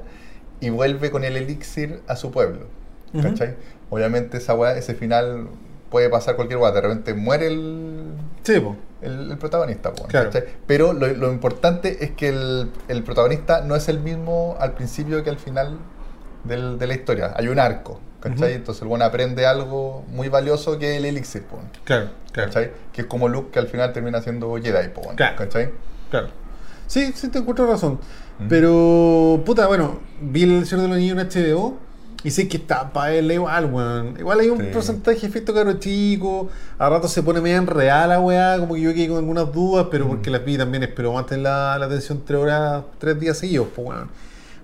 y vuelve con el elixir a su pueblo. ¿Cachai? Obviamente esa weá, ese final puede pasar cualquier weá, de repente muere el, Sí, po. El, el protagonista. Claro. ¿cachai? Pero lo, lo importante es que el, el protagonista no es el mismo al principio que al final del- de la historia. Hay un arco, ¿cachai? Entonces el bueno aprende algo muy valioso que es el elixir, Claro, claro. ¿cachai? Que es como Luke que al final termina siendo Jedi, po, Claro. ¿cachai? Claro. Sí, sí, te encuentro razón. Pero, puta, bueno, vi el Señor de los Niños en HBO y sé que está para él igual, weón. Igual hay un Sí. porcentaje de efecto caro chico, a rato se pone medio en real la weá, como que yo quedé con algunas dudas, pero Mm. porque las vi también, espero más la, la atención tres horas, tres días seguidos, pues weón.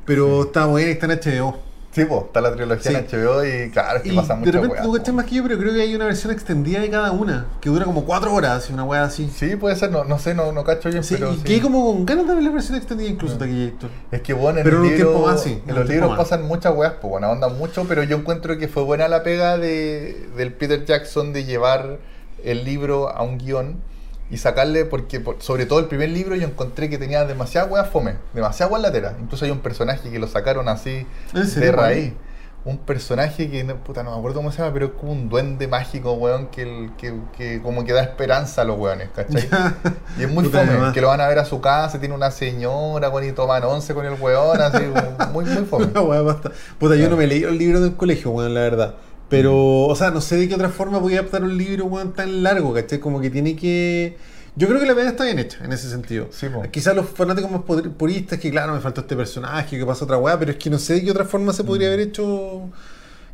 Pero está buena y está en HBO. Sí, pues, está la trilogía en Sí. HBO y claro, es que Y pasa de muchas repente weas, tú cachas más que yo, pero creo que hay una versión extendida de cada una, que dura como cuatro horas, así, una weá así. Sí, puede ser, no, no sé, no, no cacho bien, Sí, pero y sí. quedé como con ganas de ver la versión extendida incluso Mm. Taquillator. Es que bueno, en Pero el en libro, tiempo más, sí, en en los libros más. pasan muchas weas, pues bueno, andan mucho, pero yo encuentro que fue buena la pega de, del Peter Jackson de llevar el libro a un guion y sacarle, porque por- sobre todo el primer libro yo encontré que tenía demasiada wea fome, demasiada wea latera. Incluso hay un personaje que lo sacaron así ¿En de raíz. Un personaje que, no, puta, no me acuerdo cómo se llama, pero es como un duende mágico, weón, que, que, que como que da esperanza a los weones, ¿cachai? Y es muy fome, además. que lo van a ver a su casa, tiene una señora, weón, y toman once con el weón, así, muy, muy fome. Basta. Puta, yo no me leí el libro del colegio, weón, la verdad. Pero, o sea, no sé de qué otra forma podía adaptar un libro, weón, tan largo, ¿cachai? Como que tiene que. Yo creo que la pega está bien hecha en ese sentido. Sí. Quizás los fanáticos más puristas, que claro, me faltó este personaje, que pasa otra weá, pero es que no sé de qué otra forma se Mm. podría haber hecho.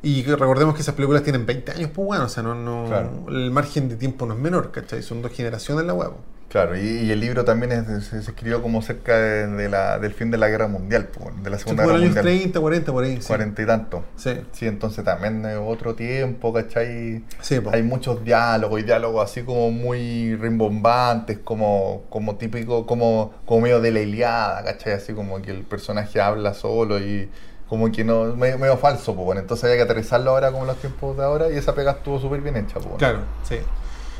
Y recordemos que esas películas tienen 20 años, pues bueno, o sea, no, no, Claro. el margen de tiempo no es menor, ¿cachai? Son dos generaciones la weá. Claro, y, y el libro también es- se, se escribió como cerca de, de la, del fin de la guerra mundial, de la segunda guerra mundial. 30, 40, por ahí. sí. Cuarenta y tanto. Sí. Sí, entonces también es otro tiempo, ¿cachai? Sí, po. Hay muchos diálogos y diálogos así como muy rimbombantes, como, como típico, como, como medio de la Iliada, ¿cachai? Así como que el personaje habla solo y como que no, medio, medio falso, pues bueno. Entonces había que aterrizarlo ahora como en los tiempos de ahora y esa pega estuvo súper bien hecha, pues. Claro, sí.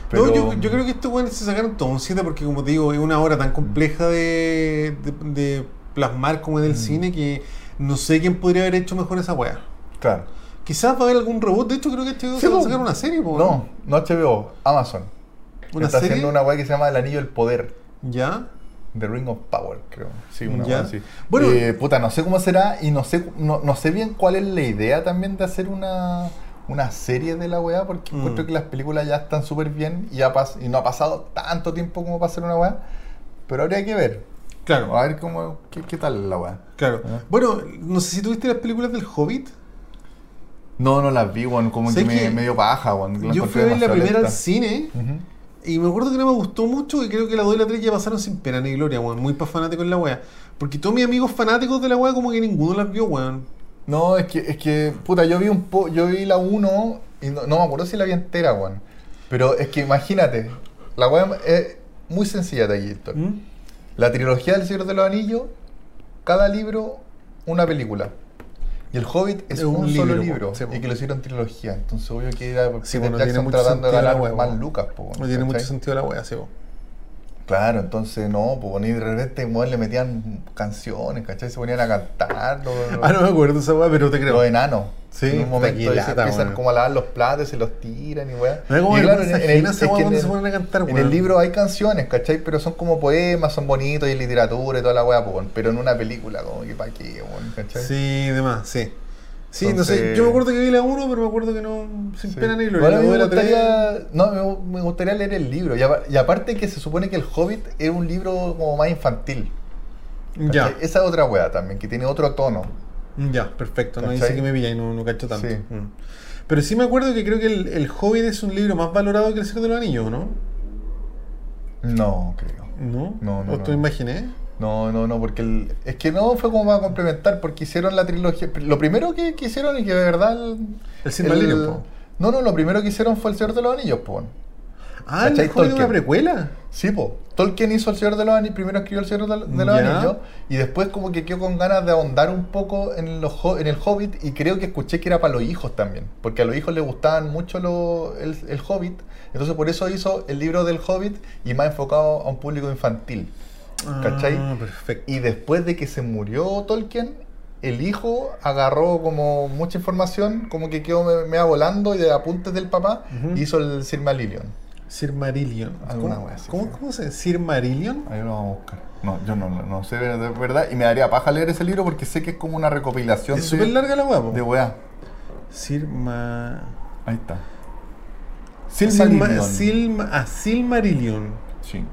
Pero- No, yo, yo creo que estos weones se sacaron todo un 7 porque, como te digo, es una obra tan compleja de, de- de plasmar como en el Mm. cine que no sé quién podría haber hecho mejor esa wea. Claro. Quizás va a haber algún reboot. De hecho, creo que este Sí, se va a sacar una serie, po, No, no HBO, Amazon. ¿Una Está serie? haciendo una weá que se llama El Anillo del Poder. ¿Ya? The Ring of Power, creo. Sí, una Ya. weá así. Bueno- Eh, puta, no sé cómo será y no sé, no, no sé bien cuál es la idea también de hacer una, una serie de la weá, porque Mm. encuentro que las películas ya están súper bien y, ya y no ha pasado tanto tiempo como para hacer una weá. Pero habría que ver. Claro, A ver cómo, qué, qué tal la weá. claro. Ah. Bueno, no sé si tuviste las películas del Hobbit. No, no las vi, weón. Como que me, que me dio paja, weón. Yo fui a ver la primera al cine y me acuerdo que no me gustó mucho y creo que la 2 y la 3 ya pasaron sin pena ni gloria, weón. Muy pa' fanáticos en la wea. Porque todos mis amigos fanáticos de la wea como que ninguno las vio, weón. No, es que, es que, puta, yo vi un po, yo vi la 1 y no, no me acuerdo si la vi entera, weón. Pero es que imagínate, la weá es muy sencilla de aquí, Héctor. ¿Mm? La trilogía del Señor de los Anillos, cada libro, una película. Y el Hobbit es, Es un, un solo libro. Sí, y que lo hicieron trilogía. Entonces, obvio que era Sí, Peter po, no tiene mucho tratando de ganar más lucas, po, No tiene mucho sentido la wea, sí, po. Claro, entonces no, pues de repente weón, le metían canciones, ¿cachai? Se ponían a cantar Ah, no me acuerdo esa weá, pero te creo. los enanos. Sí, en un momento se lata, empiezan como a lavar los platos, se los tiran y weá. Vergüenza ajena esa es que en se el- ponen a cantar, En el libro hay canciones, ¿cachai? Pero son como poemas, son bonitos y literatura y toda la weá, pues, pero en una película, como que pa' qué, weón, ¿cachai? Sí, demás, sí. Sí, Entonces- no sé, yo me acuerdo que vi la 1, pero me acuerdo que no, sin Sí. pena ni gloria. 2 me y la 3. gustaría, no, me, gustaría leer el libro. Y, apa- y aparte que se supone que el Hobbit es un libro como más infantil. Ya. Esa es otra weá también, que tiene otro tono. ya, perfecto. No dice que me pilla y no, no cacho tanto. Sí. Mm. Pero sí me acuerdo que creo que el, el Hobbit es un libro más valorado que el Señor de los Anillos, ¿no? No, creo. ¿No? No, no, ¿O tú no. imaginé? No, no, no, porque el- es que no fue como para complementar, porque hicieron la trilogía. Lo primero que, que hicieron y que de verdad. El, El po. No, no, lo primero que hicieron fue El Señor de los Anillos, po. Ah, el es una Tolkien. precuela. Sí, po. Tolkien hizo El Señor de los Anillos, primero escribió El Señor de, de los. Anillos, y después como que quedó con ganas de ahondar un poco en, los, en el Hobbit, y creo que escuché que era para los hijos también, porque a los hijos les gustaban mucho lo- el, el Hobbit, entonces por eso hizo el libro del Hobbit y más enfocado a un público infantil. ¿Cachai? Ah, perfecto. Y después de que se murió Tolkien, el hijo agarró como mucha información, como que quedó me, me volando y de apuntes del papá, Ujú. hizo el. Alguna ¿Cómo, wea así, ¿cómo, sí. cómo se Silmarillion? Ahí lo vamos a buscar. No, yo no, no sé de verdad. Y me daría paja leer ese libro porque sé que es como una recopilación Es súper larga la hueá, de weá. Silma... Ahí está. Silma... Silmarillion. Silma... Ah, Silmarillion. Sí.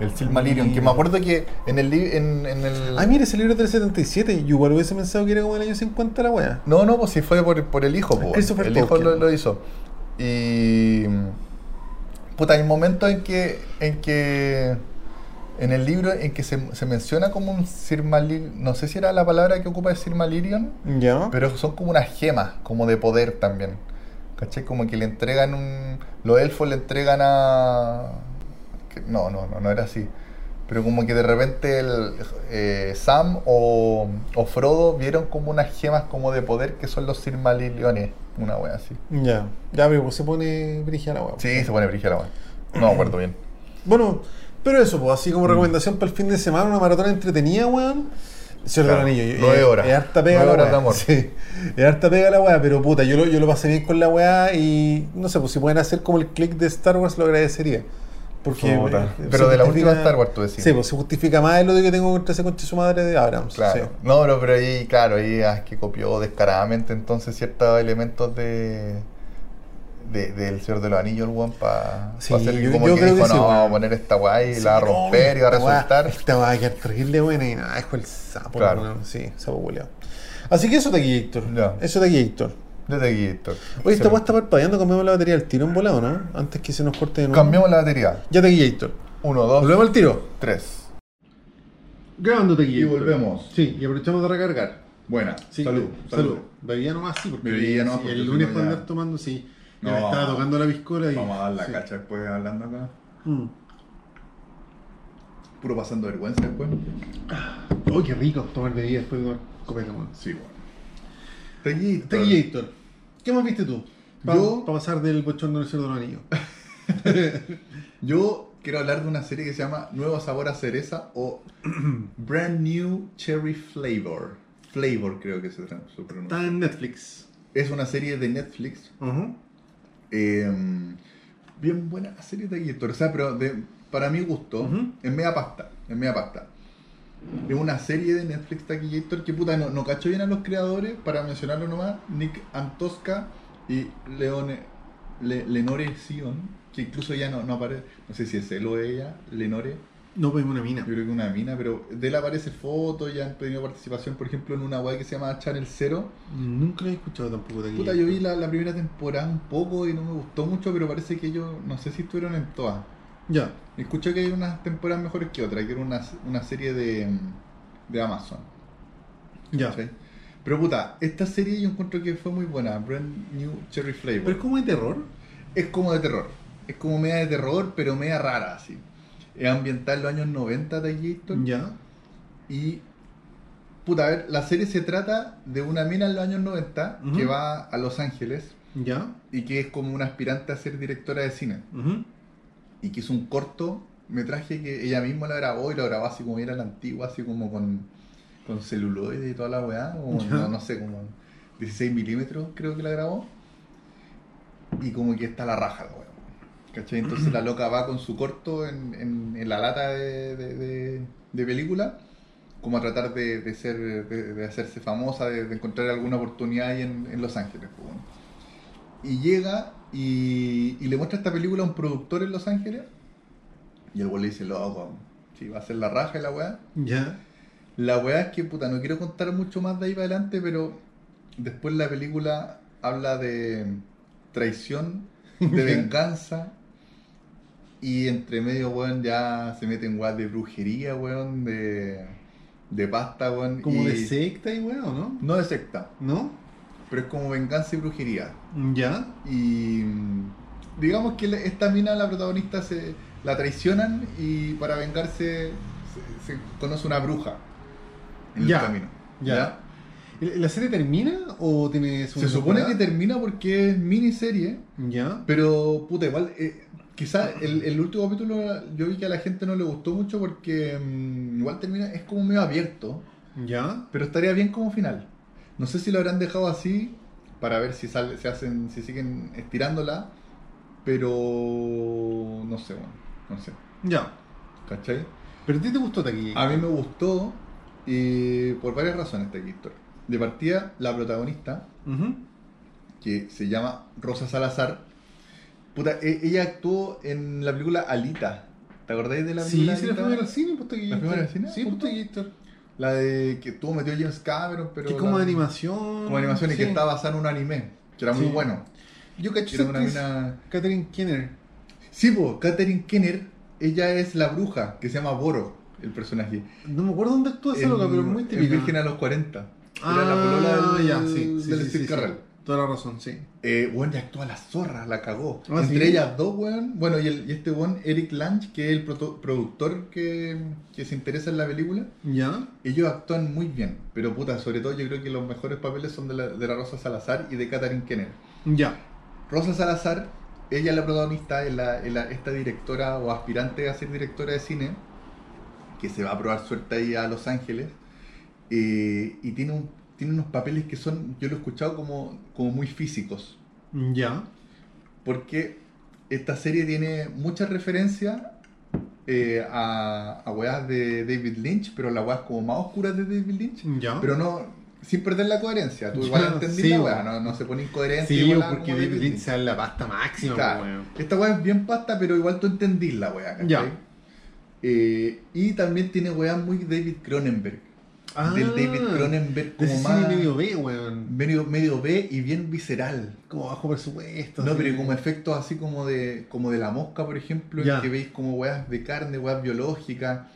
El Silmarillion, que me acuerdo que en el... En, en el... Ah, mira, ese libro es del 77. Yo igual hubiese pensado que era como del año 50 la wea. No, no, pues sí fue por, por el hijo, pues. Christopher El hijo Tolkien. lo, lo hizo. Y. Puta, hay momentos en que. En que. En el libro en que se, se menciona como un Silmarillion, no sé si era la palabra que ocupa el Silmarillion, Ya. pero son como unas gemas, como de poder también. ¿Cachai? Como que le entregan un... Los elfos le entregan a... que- No, no, no, no era así. Pero como que de repente el, eh, Sam o, o Frodo vieron como unas gemas como de poder que son los Silmarilliones. Una wea así. Ya. Ya, pero pues se pone brígida la weá. Sí, se pone brígida la wea. No me acuerdo bien. Bueno, pero eso, pues, así Mm. como recomendación para el fin de semana, una maratón entretenida, weón. Señor Claro, del Anillo. nueve horas. Es harta pega la weá. Sí. Es harta pega la weá, pero puta, yo lo, yo lo pasé bien con la weá y no sé, pues si pueden hacer como el click de Star Wars lo agradecería. Porque, Puta. eh, Pero de la última Star Wars, tú decías. Sí, pues se justifica más el odio que tengo contra ese conche su madre de Abrams. Claro. sí. No, pero, pero ahí, claro, ahí ah, es que copió descaradamente entonces ciertos elementos de, de del Señor de los Anillos, el weón, para Sí, hacer yo- como yo que creo dijo, que sí, no, vamos a poner esta weá y Sí, la va a no, romper y va a resultar. Esta va a quedar terrible buena y nada, es con el sapo. Claro. Sí, sapo culiao. Así que eso de aquí, Héctor. Ya. Eso de aquí, Héctor. Desde aquí, Héctor. Oye, esta weá está parpadeando, cambiamos la batería al tiro en volado, ¿no? Antes que se nos corte de nuevo. Cambiamos la batería. Ya te guillé, Héctor. Uno, dos, Volvemos al tiro. tres. Grabando te Y volvemos. Sí, y aprovechamos de recargar. Buena. Sí, salud. Salud. Bebía nomás, sí, porque, Bebía nomás sí, porque el lunes para ya- andar tomando, sí. Ya No. me estaba tocando la piscola y. Vamos a dar la sí. cacha después hablando acá. Mm. Puro pasando vergüenza después. Oh, qué rico tomar bebida después de tomar copeta. Sí, bueno. Te guío, Te guillé, Héctor. ¿Qué más viste tú? Para Yo- pasar del bochorno del cerdo anillo. Yo quiero hablar de una serie que se llama Nuevo Sabor a Cereza o Brand New Cherry Flavor. Flavor creo que se, pronuncia. Está en Netflix. Es una serie de Netflix. Eh, bien buena serie de Héctor. O sea, pero de- para mi gusto, Ujú. es media pasta. Es media pasta. Es una serie de Netflix Taquillator que puta, no, no cacho bien a los creadores, para mencionarlo nomás, Nick Antosca y Leone, Le- Lenore Sion, que incluso ya no, no aparece, no sé si es él o ella, Lenore, No, pues una mina. yo creo que una mina, pero de él aparece fotos, ya han tenido participación, por ejemplo, en una web que se llama Channel Zero. Nunca la he escuchado tampoco de aquí. Puta, yo vi la, la primera temporada un poco y no me gustó mucho, pero parece que ellos, no sé si estuvieron en todas. Ya. Escuché que hay unas temporadas mejores que otras, que era una, una serie de, de Amazon. Ya. Pero puta, esta serie yo encuentro que fue muy buena, Brand New Cherry Flavor. Pero es como de terror. Es como de terror. Es como media de terror, pero media rara, así. Es ambiental en los años 90 de Gator. Ya. Y. Puta, a ver, la serie se trata de una mina en los años 90 que va a Los Ángeles Ya. y que es como una aspirante a ser directora de cine. Ujú. Y que hizo un corto metraje que ella misma la grabó y lo grabó así como era la antigua, así como con, con celuloide y toda la weá, o no, no sé, como 16 milímetros creo que la grabó. Y como que está la raja la weá. ¿Cachai? Entonces la loca va con su corto en, en- en la lata de, de- de- de película, como a tratar de, de ser, de, hacerse famosa, de, de encontrar alguna oportunidad ahí en, en Los Ángeles. pues, bueno. Y llega y, y le muestra esta película a un productor en Los Ángeles. Y el güey le dice, loco, si va a ser la raja y la weá. Ya. La weá es que, puta, no quiero contar mucho más de ahí para adelante, pero después la película habla de traición, de venganza. Y entre medio, weón, ya se meten weas de brujería, weón, de, de pasta, weón. Como y- de secta y weón, ¿no? No de secta, ¿No? Pero es como venganza y brujería. Ya. Y digamos que esta mina, la protagonista, se la traicionan y para vengarse se, se conoce una bruja en Ya, el camino. ya. ¿La serie termina o tiene Se supone que termina porque es miniserie, Ya. pero puta, igual, eh, quizás el, el último capítulo yo vi que a la gente no le gustó mucho porque mm, igual termina, es como medio abierto, Ya. pero estaría bien como final. No sé si lo habrán dejado así para ver si sale, se hacen, si siguen estirándola, pero no sé, bueno, no sé, Ya. ¿cachai? ¿Pero a ti te gustó Taki? A mí me gustó y por varias razones historia. De partida, la protagonista, Ujú. que se llama Rosa Salazar, puta, e- ella actuó en la película Alita. ¿Te acordáis de la Sí, película sí, la Alita? fuimos al cine, pues. ¿La fuimos al cine? Sí, pues ¿Justo? La de que tuvo metido James Cameron, pero. Que es como la- de animación. Como animación y que está basada en un anime, que era muy Sí. bueno. Yo una que es mina- Catherine Kenner. Sí, pues, Katherine Kenner ella es la bruja, que se llama Boro, el personaje. No me acuerdo dónde actúa esa loca, pero es muy típica. Virgen a los 40. Ah, Era la polola del, ya, sí, sí, del sí, Steve sí. Toda la razón, sí. Eh, bueno, ya actúa la zorra, la cagó. Ah, Entre ¿sí? ellas dos, weón. Bueno, y, el- y este weón, Eric Lange, que es el productor que, que se interesa en la película, ¿Ya? ellos actúan muy bien. Pero puta, sobre todo yo creo que los mejores papeles son de la, de la Rosa Salazar y de Katherine Kenner. Ya. Rosa Salazar, ella es la protagonista, es, la, es la- esta directora o aspirante a ser directora de cine, que se va a probar suerte ahí a Los Ángeles, eh, y tiene, un- tiene unos papeles que son, yo lo he escuchado como, como muy físicos, Ya. porque esta serie tiene mucha referencia eh, a, a weas de David Lynch, pero las weas como más oscuras de David Lynch, Ya. pero no... Sin perder la coherencia, tú Ya, igual entendí sí, la wea, no, no se pone incoherencia. Sí, igual porque David Lynch se la pasta máxima, Claro. Esta weá es bien pasta, pero igual tú entendís la weá, ¿cachai? Ya. Eh, y también tiene weá muy David Cronenberg. Ah, del David Cronenberg como más. medio B, weón. medio, medio B y bien visceral. Como bajo presupuesto. No, así. pero como efectos así como de como de la mosca, por ejemplo, en que veis como weas de carne, weas biológicas.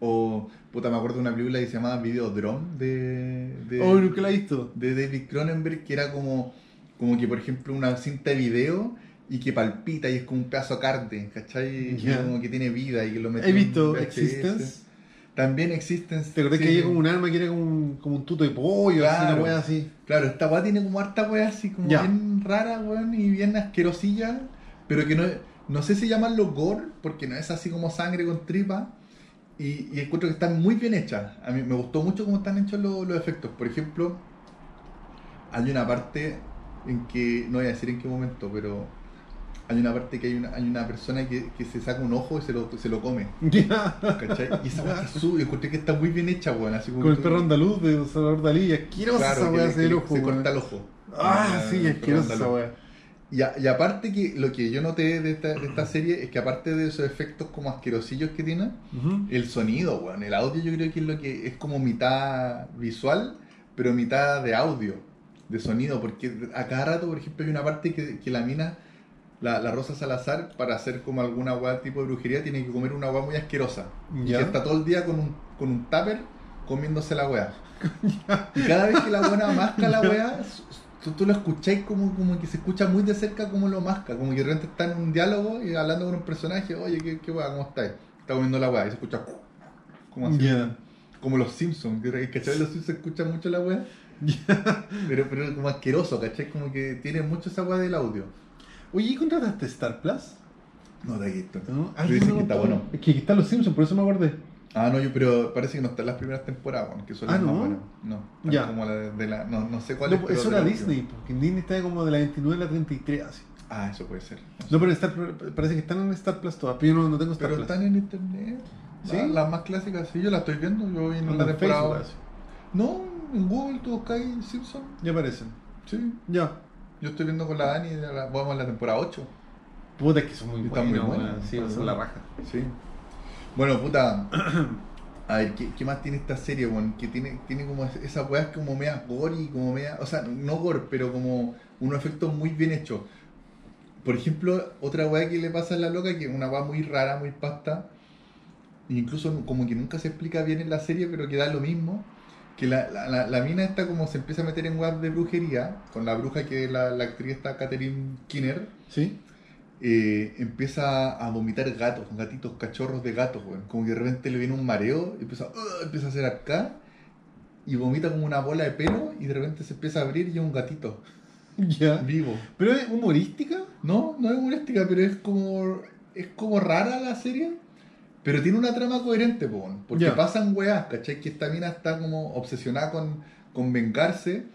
O, puta, me acuerdo de una película que se llamaba Videodrome de, de, Oh, nunca la he visto. de David Cronenberg, que era como, como que, por ejemplo, una cinta de video y que palpita y es como un pedazo de carne, ¿cachai? Y Ya. como que tiene vida y que lo mete ¿He visto. Existence? También Existence. ¿Te acordás sí. que había como un arma que era como un, como un tuto de pollo, así, Claro. una wea así? Claro, esta weá tiene como harta weá así como Ya. bien rara, weón, y bien asquerosilla, pero que no, no sé si llamarlo gore, porque no es así como sangre con tripa, y, y encuentro que están muy bien hechas. A mí me gustó mucho cómo están hechos los, los efectos. Por ejemplo, hay una parte en que, no voy a decir en qué momento, pero hay una parte que hay una, hay una persona que, que se saca un ojo y se lo, se lo come. ¿Cachai? Y esa weá está su- encontré que está muy bien hecha, weón. Así como Con el perro andaluz de Salvador Dalí. Asquerosa Claro, esa que le- ojo, se corta el ojo. Ah, sí, el asquerosa esa wea. Y, a- y aparte que lo que yo noté de esta, de esta serie es que aparte de esos efectos como asquerosillos que tiene, el sonido, weón, el audio yo creo que es lo que es como mitad visual, pero mitad de audio, de sonido, porque a cada rato, por ejemplo, hay una parte que, que la mina, la, la Rosa Salazar, para hacer como alguna weá tipo de brujería, tiene que comer una weá muy asquerosa. Y Ya. que está todo el día con un, con un tupper comiéndose la weá. Y cada vez que la buena masca la weá, tú, tú lo escucháis como, como que se escucha muy de cerca como lo masca, como que de repente está en un diálogo y hablando con un personaje, oye, ¿qué, qué weá? ¿Cómo estáis? Está comiendo la weá y se escucha como así. Ya. Como los Simpsons, que ¿cachai? Los Simpsons se escucha mucho la weá. Pero, pero como asqueroso, ¿cachai? Como que tiene mucho esa weá del audio. Oye, ¿y contrataste Star Plus? No, de esto. ¿No? Pero dicen que está bueno. Es que aquí están los Simpsons, por eso me acordé. Ah, no, yo, pero parece que no está en las primeras temporadas, weón, que son las Ah, más ¿no? buenas. No, están Ya. como la de, de la. No, no sé cuál No, es. pero eso era la- Disney, porque en Disney está como de la 29 a la 33, así. Ah, eso puede ser. No sé. No, pero Star, parece que están en Star Plus todas, pero yo no, no tengo Star Pero Plus. están en internet. ¿Sí? La- Las más clásicas, sí, yo las estoy viendo. Yo voy en la temporada. Facebook. No, en Google tú buscas Simpson. Ya aparecen. Sí. Ya. Yo estoy viendo con la Dani, la- vamos en la temporada 8. Puta, es que son muy muy buenos, buena, weón. Sí, son la raja. Sí. Bueno, puta. A ver, ¿qué, qué más tiene esta serie, weón? Que tiene, tiene como esas weas como media gore y como media. O sea, no gore, pero como unos efectos muy bien hechos. Por ejemplo, otra wea que le pasa a la loca, que es una wea muy rara, muy pasta. Incluso como que nunca se explica bien en la serie, pero que da lo mismo. Que la, la, la- la mina esta como se empieza a meter en weas de brujería, con la bruja que es la, la actriz esta Catherine Kinner ¿Sí? eh, empieza a vomitar gatos, gatitos, cachorros de gatos, weón. Como que de repente le viene un mareo, y empieza, "Ugh", empieza a hacer acá, y vomita como una bola de pelo, y de repente se empieza a abrir y es un gatito Ya. vivo. ¿Pero es humorística? No, no es humorística, pero es como, es como rara la serie, pero tiene una trama coherente, po, porque Ya. pasan weas, ¿cachai? Que esta mina está como obsesionada con, con vengarse,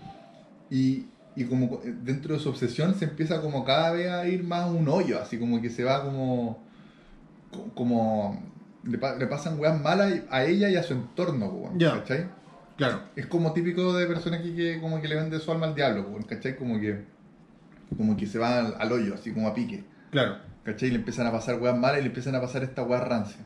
y, y como dentro de su obsesión se empieza como cada vez a ir más a un hoyo, así como que se va como. co- como. le, pa- le pasan weas malas a ella y a su entorno, po, Ya. ¿cachai? Claro. Es como típico de personas que, que como que le vende su alma al diablo, po, ¿cachai? Como que. como que se va al, al hoyo, así como a pique. Claro. ¿Cachai? Y le empiezan a pasar weas malas y le empiezan a pasar esta wea rancia.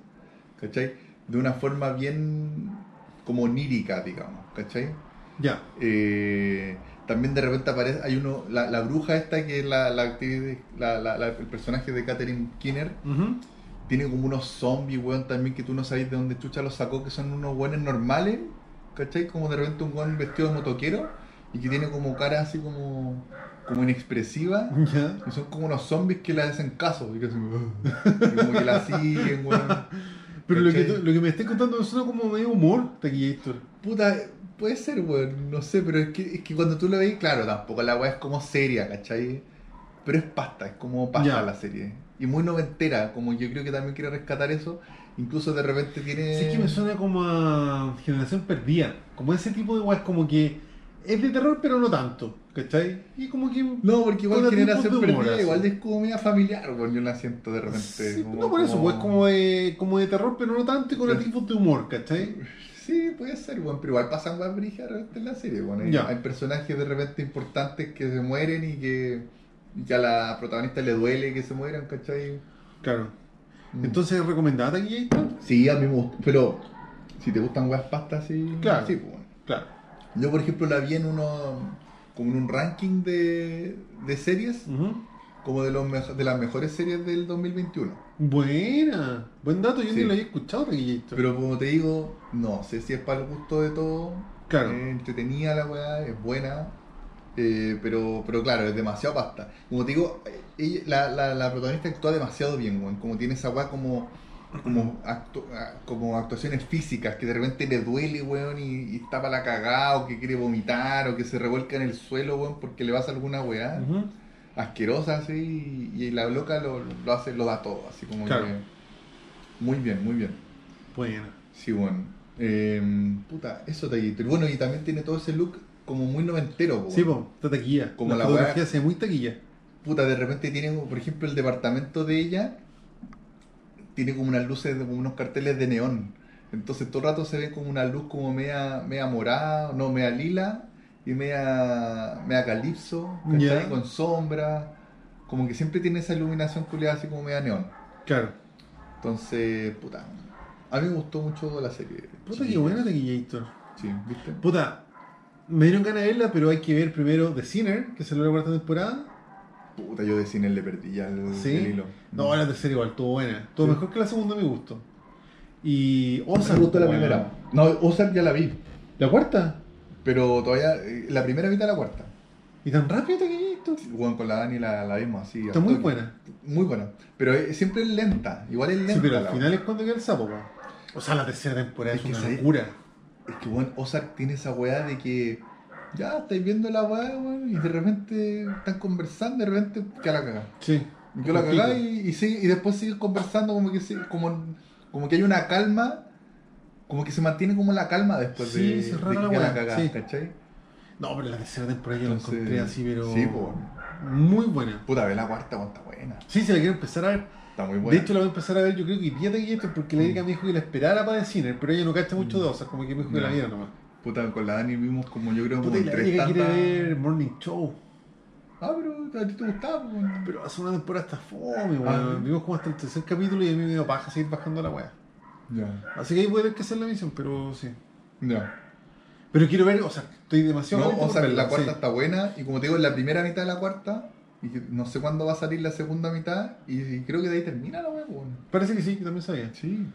¿Cachai? De una forma bien como onírica, digamos. ¿Cachai? Ya. Eh, también de repente aparece, hay uno, la, la bruja esta que es la, la la, la- la- el personaje de Catherine Kinner, tiene como unos zombies, weón, también que tú no sabes de dónde chucha los sacó, que son unos weones normales, ¿cachai? Como de repente un weón vestido de motoquero y que tiene como cara así como, como inexpresiva. Y son como unos zombies que le hacen caso, y que, así, y como que la siguen, weón. Pero lo que, lo que me estás contando me suena como medio humor, Taquillator. Puta, puede ser, weón, no sé, pero es que, es que cuando tú lo veis, claro, tampoco la weá es como seria, ¿cachai? Pero es pasta, es como pasta la serie. Y muy noventera, como yo creo que también quiere rescatar eso. Incluso de repente tiene. Sí, es que me suena como a Generación Perdida. Como ese tipo de weas, como que es de terror, pero no tanto. ¿Cachai? Y como que. No, porque igual generación perdida, igual es como media familiar, weón, yo la siento de repente. Sí, como- no por eso, pues como de, como de terror, pero no tanto y con Ya. tipos de humor, ¿cachai? Sí, puede ser, weón, pero igual pasan weas brígidas de repente en la serie, weón. Hay, personajes de repente importantes que se mueren y que, y que a la protagonista le duele que se mueran, ¿cachai? Claro. Mm. Entonces, ¿recomendada Taquillator? Sí, a mí me gusta, pero si te gustan weas pastas, sí. Claro. Sí, pues, bueno. Claro. Yo, por ejemplo, la vi en uno, como en un ranking de, de series, como de, los de las mejores series del 2021. Buena. Buen dato, yo Sí. ni lo había escuchado, Taquillator. Pero como te digo, no sé si es para el gusto de todo. Claro. Es entretenida la weá, es buena. eh, pero, pero claro, es demasiado pasta. Como te digo, eh, ella- la, la, la protagonista actúa demasiado bien, weón. Como tiene esa weá como, como, actu- como actuaciones físicas, que de repente le duele, weón, y, y está para la cagada, o que quiere vomitar, o que se revuelca en el suelo, weón, porque le pasa alguna weá asquerosa, así, y, y la loca lo, lo hace, lo da todo, así como Claro. que. Muy bien, muy bien. Buena. Sí, bueno. Eh, puta, eso Y bueno, y también tiene todo ese look como muy noventero. po, Sí, weón. po, está taquilla. Como la, la fotografía se ve muy taquilla. Puta, de repente tiene, por ejemplo, el departamento de ella. Tiene como unas luces, como unos carteles de neón. Entonces todo el rato se ve como una luz como media, media morada, no, media lila y media, media calipso, con sombra. Como que siempre tiene esa iluminación culiada así como media neón. Claro. Entonces, puta. A mí me gustó mucho la serie. Puta, qué buena Taquillator. Sí, ¿viste? Puta, me dieron ganas de verla, pero hay que ver primero The Sinner, que salió la cuarta temporada. Puta, yo de cine le perdí ya el, Sí. el hilo. No, la tercera igual, estuvo buena. Estuvo Sí. mejor que la segunda, me gustó. Y me Ozark. gustó la bueno. primera. No, Ozark ya la vi. ¿La cuarta? Pero todavía, eh, la primera mitad la cuarta. ¿Y tan rápido Taquillator? Juan con la Dani la, la vimos así. Está muy buena. Muy buena. Pero es- siempre es lenta. Igual es lenta. Sí, pero al final es cuando queda el sapo, po. O sea, la tercera temporada Es es, que una locura. Es que, bueno, Ozark tiene esa weá de que ya estáis viendo la weá, weón, y de repente están conversando, de repente que la cagá. Sí. Que la cagá y, y, sigue- y después siguen conversando como que como, como que hay una calma, como que se mantiene como la calma después Sí, de, se de la que weá, la cagá, sí. ¿cachai? No, pero la tercera temporada yo la encontré así, pero. sí, po. Muy buena. Puta, ve la cuarta, está buena. Sí, se la quiero empezar a ver. Está muy buena. De hecho, la voy a empezar a ver, yo creo que día Taquillator, porque la Erika me dijo que la esperara para decir, pero ella no cacha mucho de Ozark, como que me dijo que la viera nomás. Puta, con la Dani vimos como yo creo Puta, como la tres quiere tantas- ver Morning Show. Ah, pero a ti te gustaba, pues. Pero hace una temporada hasta fome, weón. Ah. Vimos como hasta el tercer capítulo y a mí me dio paja seguir bajando la weá. Ya. Así que ahí voy a tener que hacer la misión, pero sí. Ya. Pero quiero ver, o sea, estoy demasiado. No, o sea, verla, la cuarta sí. está buena y como te digo, en la primera mitad de la cuarta, y no sé cuándo va a salir la segunda mitad, y, y creo que de ahí termina la wea, weón. Parece que sí, que también sabía. Sí.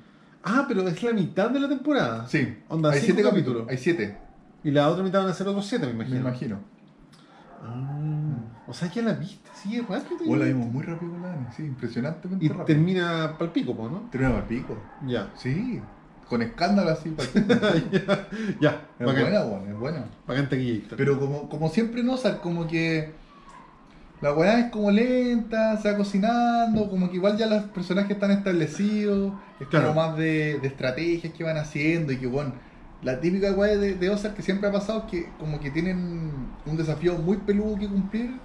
Ah, pero es la mitad de la temporada. Sí. Onda, hay siete capítulos. Hay siete, Y la otra mitad van a ser otros siete, me imagino. me imagino. Ah, o sea, ya la viste, sí, es rápido. O la vimos muy rápido con la Dani, sí, impresionantemente Y rápido. termina pal pico, ¿no? Termina al pico. Ya. Sí. Con escándalo así, para el pico. ya, Es bacán. buena, weón, es buena. Bacán. Pero como, como siempre no, o sea, como que la weá es como lenta, se va cocinando, como que igual ya los personajes están establecidos, es Claro. como más de, de estrategias que van haciendo y que bueno, la típica weá de, de Ozark que siempre ha pasado es que como que tienen un desafío muy peludo que cumplir,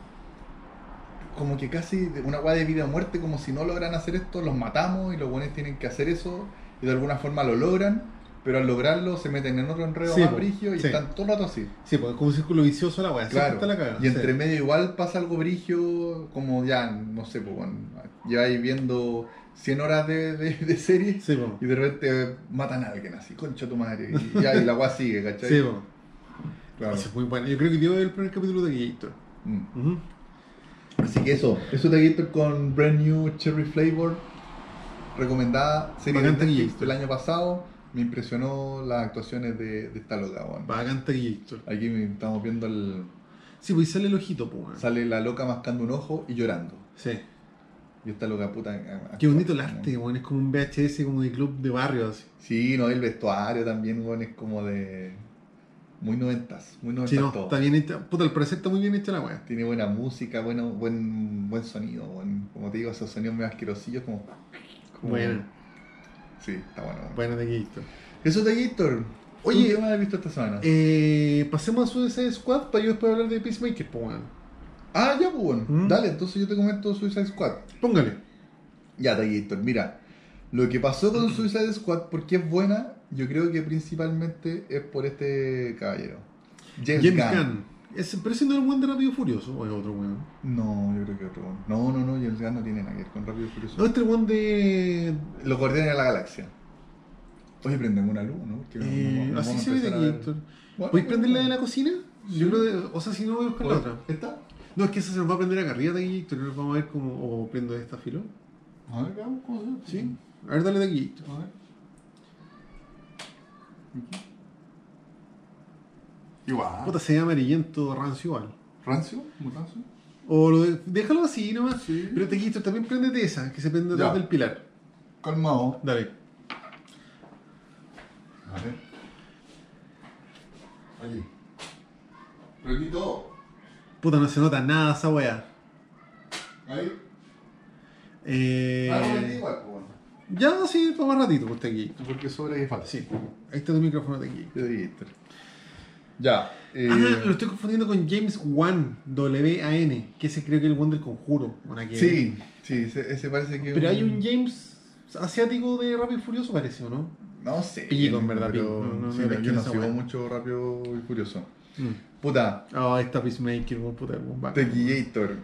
como que casi de- una weá de vida o muerte, como si no logran hacer esto, los matamos y los buenos tienen que hacer eso y de alguna forma lo logran. Pero al lograrlo se meten en otro enredo Sí, más po, brigio y sí. están todo el rato así. Sí, porque es como un círculo vicioso la weá. Claro, la cagada. y sí. entre medio igual pasa algo brigio, como ya, no sé, pues, bueno, lleváis viendo 100 horas de, de, de serie y de repente matan a alguien así, concha tu madre, y ya, y la weá sigue, ¿cachai? Sí, po. Claro. Eso es muy bueno. Yo creo que dio el primer capítulo de Gator. Mm. Así que eso, eso te Gator con brand new cherry flavor. recomendada serie de Netflix del año pasado. Me impresionó las actuaciones de, de esta loca, weón. Bacán Taquillator. Aquí estamos viendo el. Sí, pues sale el ojito, pues. weón. Sale la loca mascando un ojo y llorando. Sí. Y esta loca puta. Qué bonito el weón. arte, weón. Es como un VHS como de club de barrio, así. Sí, no, el vestuario también, weón, es como de. Muy noventas, muy noventas Sí, no, todo. está bien hecha. Puta, al parecer está muy bien hecha la weá. Tiene buena música, bueno, buen, buen sonido, buen- como te digo, esos sonidos medio asquerosillos como. como- Buena. Sí, está bueno. Buena Taquillator. Eso de Gator. Oye, ¿qué más has visto esta semana? Eh, pasemos a Suicide Squad para yo después hablar de Peacemaker, pues, weón. ah, ya, pues, bueno. ¿Mm? Dale, entonces yo te comento Suicide Squad. Póngale. Ya, Gator, mira. Lo que pasó con Suicide Squad, porque es buena, yo creo que principalmente es por este caballero. James, James Gunn. Gunn. Es, pero no es el weón de Rápido y Furioso, o es otro weón. No, yo creo que otro. No, no, no, James Gunn no tiene nada que ver con Rápido y Furioso. No, este es el weón de. Los Guardianes de la Galaxia. Oye, prendemos una luz, ¿no? Eh, no- no así a se ve empezar a ver- Taquillator. Bueno, ¿Puedes prender la de la cocina? Yo creo de, O sea, si no, voy a buscar la otra. ¿Esta? No, es que esa se nos va a prender acá arriba Taquillator. y nos vamos a ver cómo. O prendo esta filo. A ver, veamos cómo se ve. Sí. A ver, dale Taquillator. A ver. Igual. Puta, se ve amarillento, rancio igual. ¿Rancio? ¿Muy rancio? O lo de- déjalo así nomás. Sí. Pero Taquillator también prende esa, que se prende atrás Ya. del pilar. Calmado. Dale. A ver. Allí. Prendí todo. Puta, no se nota nada esa weá. Ahí. Eh, Ah, no, igual, pues, bueno. ya, sí, para más ratito, pues está aquí. Porque sobre que falta. Sí, ahí está tu micrófono de aquí. Yo dije esto. Ya. Eh, Ah, lo estoy confundiendo con James Wan, W-A-N, que ese creo que es el One del Conjuro. Una que- sí, sí, ese, ese parece que. Pero hay un James asiático de Rápido y Furioso, parece, ¿o no? No sé. Pico, en verdad, Pero. No, no sí, no, yo no sigo mucho rápido y furioso. Mm. Puta, Ah, ahí está Peacemaker, puta, va. Tequillator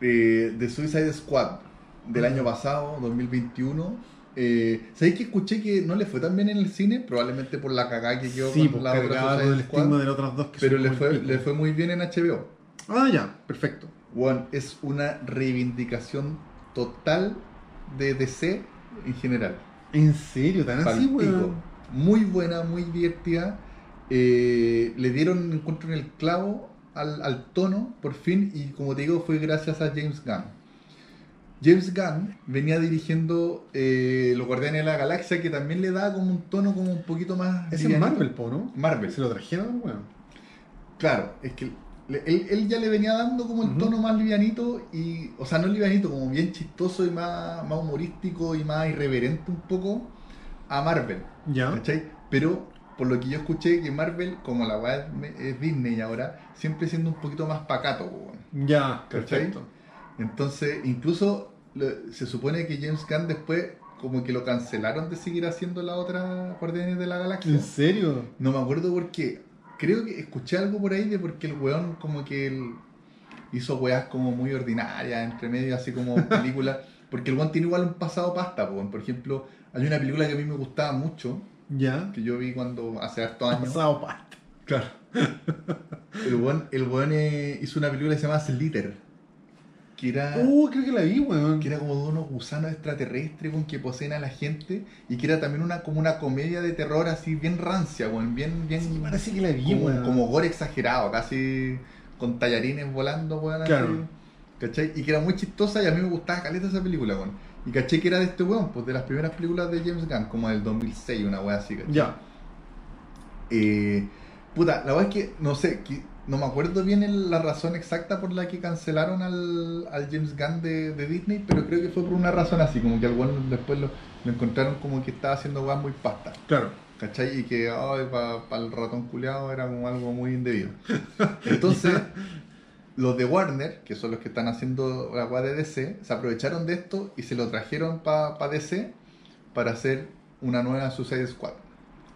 eh, de Suicide Squad del año pasado, 2021. Eh, ¿Sabéis que escuché que no le fue tan bien en el cine? Probablemente por la cagada que quedó Sí, con pues la otra del estigma de las otras dos que Pero le fue, le fue muy bien en HBO. Ah, ya, perfecto. One, es una reivindicación total de DC en general. ¿En serio? ¿Tan así, weón? Muy buena, muy divertida. Eh, le dieron encuentro en el clavo al, al tono, por fin, y como te digo, fue gracias a James Gunn. James Gunn venía dirigiendo eh, Los Guardianes de la Galaxia, que también le da como un tono como un poquito más... Es en. Marvel, po, ¿no? Marvel. Se lo trajeron, weón. Claro, es que le- él, él ya le venía dando como el tono más livianito y, o sea, no livianito, como bien chistoso y más, más humorístico y más irreverente un poco a Marvel. Ya. ¿Cachai? Pero por lo que yo escuché que Marvel, como la weá es- Disney ahora, siempre siendo un poquito más pacato, weón. Ya, ¿Cachai? perfecto. Entonces, incluso lo- se supone que James Gunn después como que lo cancelaron de seguir haciendo la otra Guardianes de la Galaxia. ¿En serio? No me acuerdo por qué. Creo que escuché algo por ahí de porque el weón como que él hizo weas como muy ordinarias, entre medio, así como películas. Porque el weón tiene igual un pasado pasta, weón. Por ejemplo, hay una película que a mí me gustaba mucho, Ya. que yo vi cuando hace hartos años. Pasado pasta. Claro. El weón, el weón eh, hizo una película que se llama Slither. Que era, Uh, creo que la vi, weón. que era como de unos gusanos extraterrestres con que poseen a la gente. Y que era también una como una comedia de terror así bien rancia, weón. Bien, bien. Sí, parece que la vi, como, weón. como gore exagerado, casi con tallarines volando, weón. así. ¿Cachai? Y que era muy chistosa y a mí me gustaba caleta esa película, weón. Y caché que era de este weón, pues de las primeras películas de James Gunn, como del 2006, una weá así, ¿cachai? Ya. Eh, puta, la verdad es que no sé, que- no me acuerdo bien el- la razón exacta por la que cancelaron al, al James Gunn de, de Disney, pero creo que fue por una razón así, como que al después lo, lo encontraron como que estaba haciendo weas muy pasta, Claro. ¿cachai? Y que para el ratón culeado era como algo muy indebido. Entonces, los de Warner, que son los que están haciendo la wea de DC, se aprovecharon de esto y se lo trajeron para DC para hacer una nueva Suicide Squad,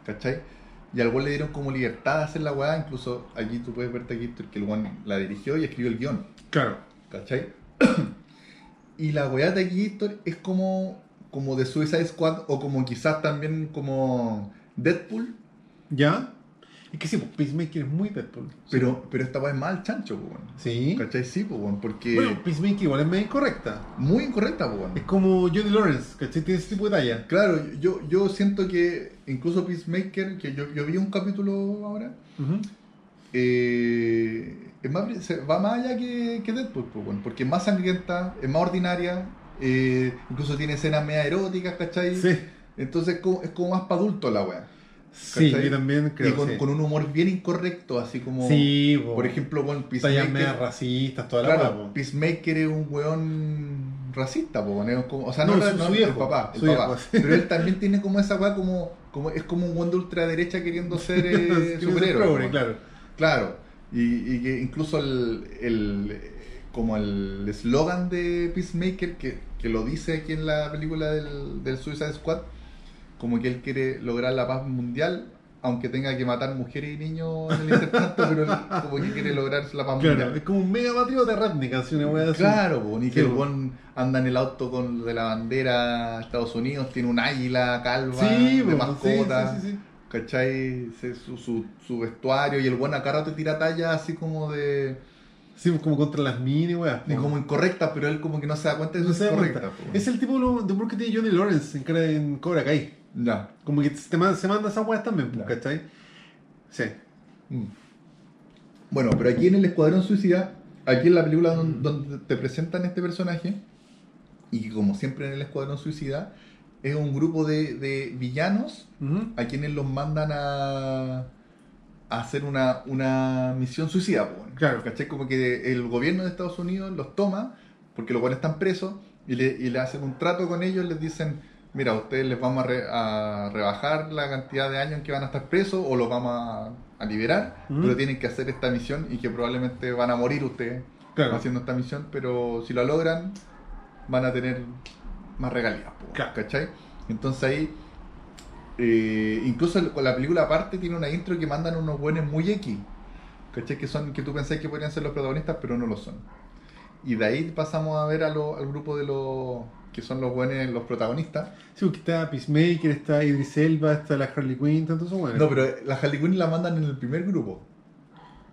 ¿cachai? Y al le dieron como libertad de hacer la weá, incluso aquí tú puedes verte aquí que el weón la dirigió y escribió el guion, Claro. ¿cachai? y la weá de aquí es como, como de Suicide Squad o como quizás también como Deadpool. ¿Ya? Es que sí, pues, Peacemaker es muy Deadpool. Pero, pero esta weá es más al chancho, pues, weón. Sí. ¿Cachai? Sí, pues, weón, porque. Bueno, Peacemaker igual es medio incorrecta. muy incorrecta, pues, weón. Es como Johnny Lawrence, ¿cachai? Tiene ese tipo de talla. Claro, yo, yo siento que incluso Peacemaker, que yo, yo vi un capítulo ahora, eh, es más, se va más allá que, que Deadpool, pues, weón, porque es más sangrienta, es más ordinaria, eh, incluso tiene escenas media eróticas, ¿cachai? Sí. Entonces es como, es como más para adulto la weá. Sí, también creo Y con, sí. con un humor bien incorrecto, así como. Sí. Por ejemplo, con Peacemaker. racistas, toda la Claro. Peacemaker es un weón racista, po, o sea, no, No, su- no, su el viejo, papá, el su papá. viejo, sí. pero él también tiene como esa weá como, como es como un weón de ultraderecha queriendo ser eh, superhéroe. claro. Claro, y, y que incluso el, el como el eslogan de Peacemaker que, que lo dice aquí en la película del, del Suicide Squad, como que él quiere lograr la paz mundial, aunque tenga que matar mujeres y niños en el intertanto, pero él como que quiere lograr la paz Claro, mundial. es como un mega patriota rítmica, así una weá así. Claro, po, ni que el buen anda en el auto con de la bandera de Estados Unidos, tiene un águila calva Sí, de po, mascota, sí. ¿cachai? Su, su, su vestuario y el buen acá rato tira talla así como de, Sí, pues como contra las mini, weá. de como incorrecta, pero él como que no se da cuenta de No eso se es. Es el tipo de humor que tiene Johnny Lawrence en Cobra Kai. Ya. Como que te man- se manda esas weas también, pues, Ya. ¿cachai? Sí. Mm. Bueno, pero aquí en el Escuadrón Suicida, aquí en la película don- donde, te presentan este personaje, y como siempre en el Escuadrón Suicida, es un grupo de, de villanos a quienes los mandan a, a hacer una, una misión suicida. po, weón. Claro. ¿Cachai? Como que el gobierno de Estados Unidos los toma, porque los buenos están presos, y le, y le hacen un trato con ellos, les dicen, mira, a ustedes les vamos a, re- a rebajar la cantidad de años en que van a estar presos, o los vamos a, a liberar, pero tienen que hacer esta misión y que probablemente van a morir ustedes Claro. haciendo esta misión, pero si la logran, van a tener más regalías. Claro. ¿Cachai? Entonces ahí eh, incluso con la película aparte tiene una intro que mandan unos buenos muy X. ¿Cachai? Que son, que tú pensás que podrían ser los protagonistas, pero no lo son. Y de ahí pasamos a ver a lo- al grupo de los que son los buenos, los protagonistas. Sí, porque está Peacemaker, está Idris Elba, está la Harley Quinn, tanto son buenos. No, pero la Harley Quinn la mandan en el primer grupo.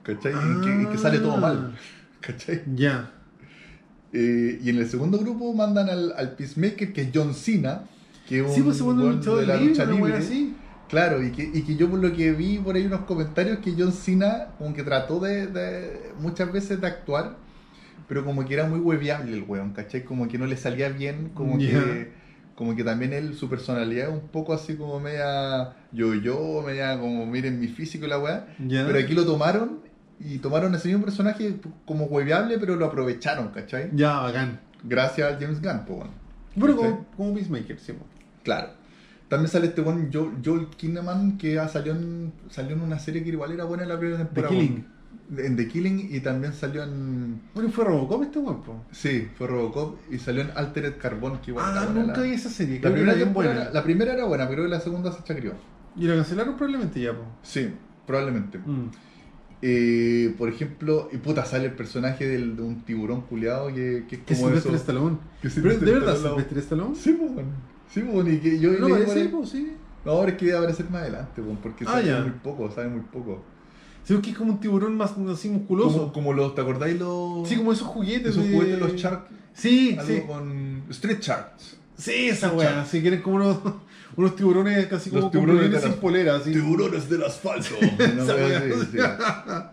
¿Cachai? Y que, y que sale todo mal. ¿Cachai? Ya. Eh, y en el segundo grupo mandan al, al Peacemaker, que es John Cena. Que es Sí, pues un de la libre, lucha libre. así. Claro, y que, y que yo por lo que vi por ahí unos comentarios que John Cena como que trató de, de- muchas veces de actuar, pero como que era muy hueviable el weón, ¿cachai? Como que no le salía bien, como que como que también él, su personalidad es un poco así como media yo-yo, media como miren mi físico y la weá. Pero aquí lo tomaron y tomaron ese mismo personaje como hueviable, pero lo aprovecharon, ¿cachai? Ya, bacán. Gracias a James Gunn, pues bueno. Bueno, ¿Cachai? como, como Peacemaker, sí. po. Claro. También sale este buen Joel, Joel Kinnaman que salió en, salió en una serie que igual era buena en la primera temporada. Killing. En The Killing y también salió en. Bueno, fue Robocop este weón, po. Sí, fue Robocop y salió en Altered Carbon que igual Ah, era nunca la- vi esa serie. La primera, era bien buena. la primera era buena, pero la segunda se chacrió. Y la cancelaron probablemente ya, po. Sí, probablemente. Mm. Eh, por ejemplo, y puta, sale el personaje del- de un tiburón culiado que, que es Que como Sylvester eso. Stallone. Que ¿De verdad. Sylvester Stallone? Sí, pues, bueno. sí, pues, bueno, y que yo No, leí parece, po, sí. No, ahora es que debe aparecer más adelante, pues, porque Ah, sabe ya. muy poco, sabe muy poco. Sí, porque es como un tiburón más así musculoso. Como, como los, ¿te acordáis los. Sí, como esos juguetes. esos de- juguetes, los Shark? Sí, Algo sí. con. Street Sharks. Sí, esa weá. Si quieren como unos, unos tiburones casi como Los con tiburones tiburones de sin polera, así. Tiburones del asfalto. Así, sí.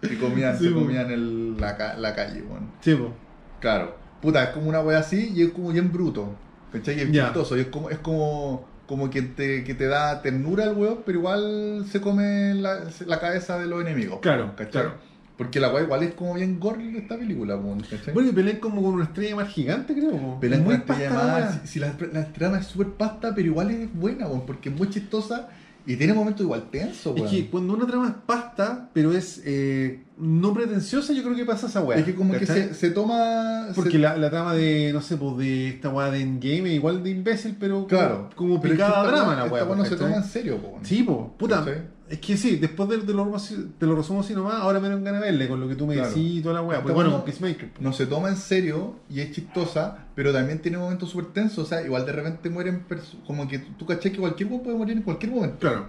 Que comían, Sí, se comían el- la, la calle, weón. Sí, po. Claro. Puta, es como una wea así y es como bien bruto. ¿Cachai? Y es Ya. chistoso. Y es como, es como, como que, te, que te da ternura el weón, pero igual se come la, la cabeza de los enemigos. Claro, ¿cachai? claro. Porque la wea igual es como bien gore esta película, ¿cachai? Bueno, y pelean como con una estrella más gigante, creo. Pelean con estrella pasta la más. weá. Si, si la, la trama es súper pasta, pero igual es buena, weón, porque es muy chistosa y tiene momentos igual tensos, Es weón. que cuando una trama es pasta, pero es eh, no pretenciosa, yo creo que pasa esa weá. Es que como que se, se toma. Porque se- la, la trama de, no sé, pues de esta weá de Endgame es igual de imbécil, pero Claro. como, como Pero es que weá- la weá. no se ¿cachai? toma en serio, po, weón. Sí, po, puta. ¿Cachai? Es que sí, después de, de, lo, lo resumo así nomás, ahora me dan ganas de verle con lo que tú me Claro. decís y toda la weá. Pues bueno, con Peacemaker. po. no se toma en serio y es chistosa, pero también tiene momentos súper tensos. O sea, igual de repente mueren como que tú caché que cualquier weón puede morir en cualquier momento. Claro.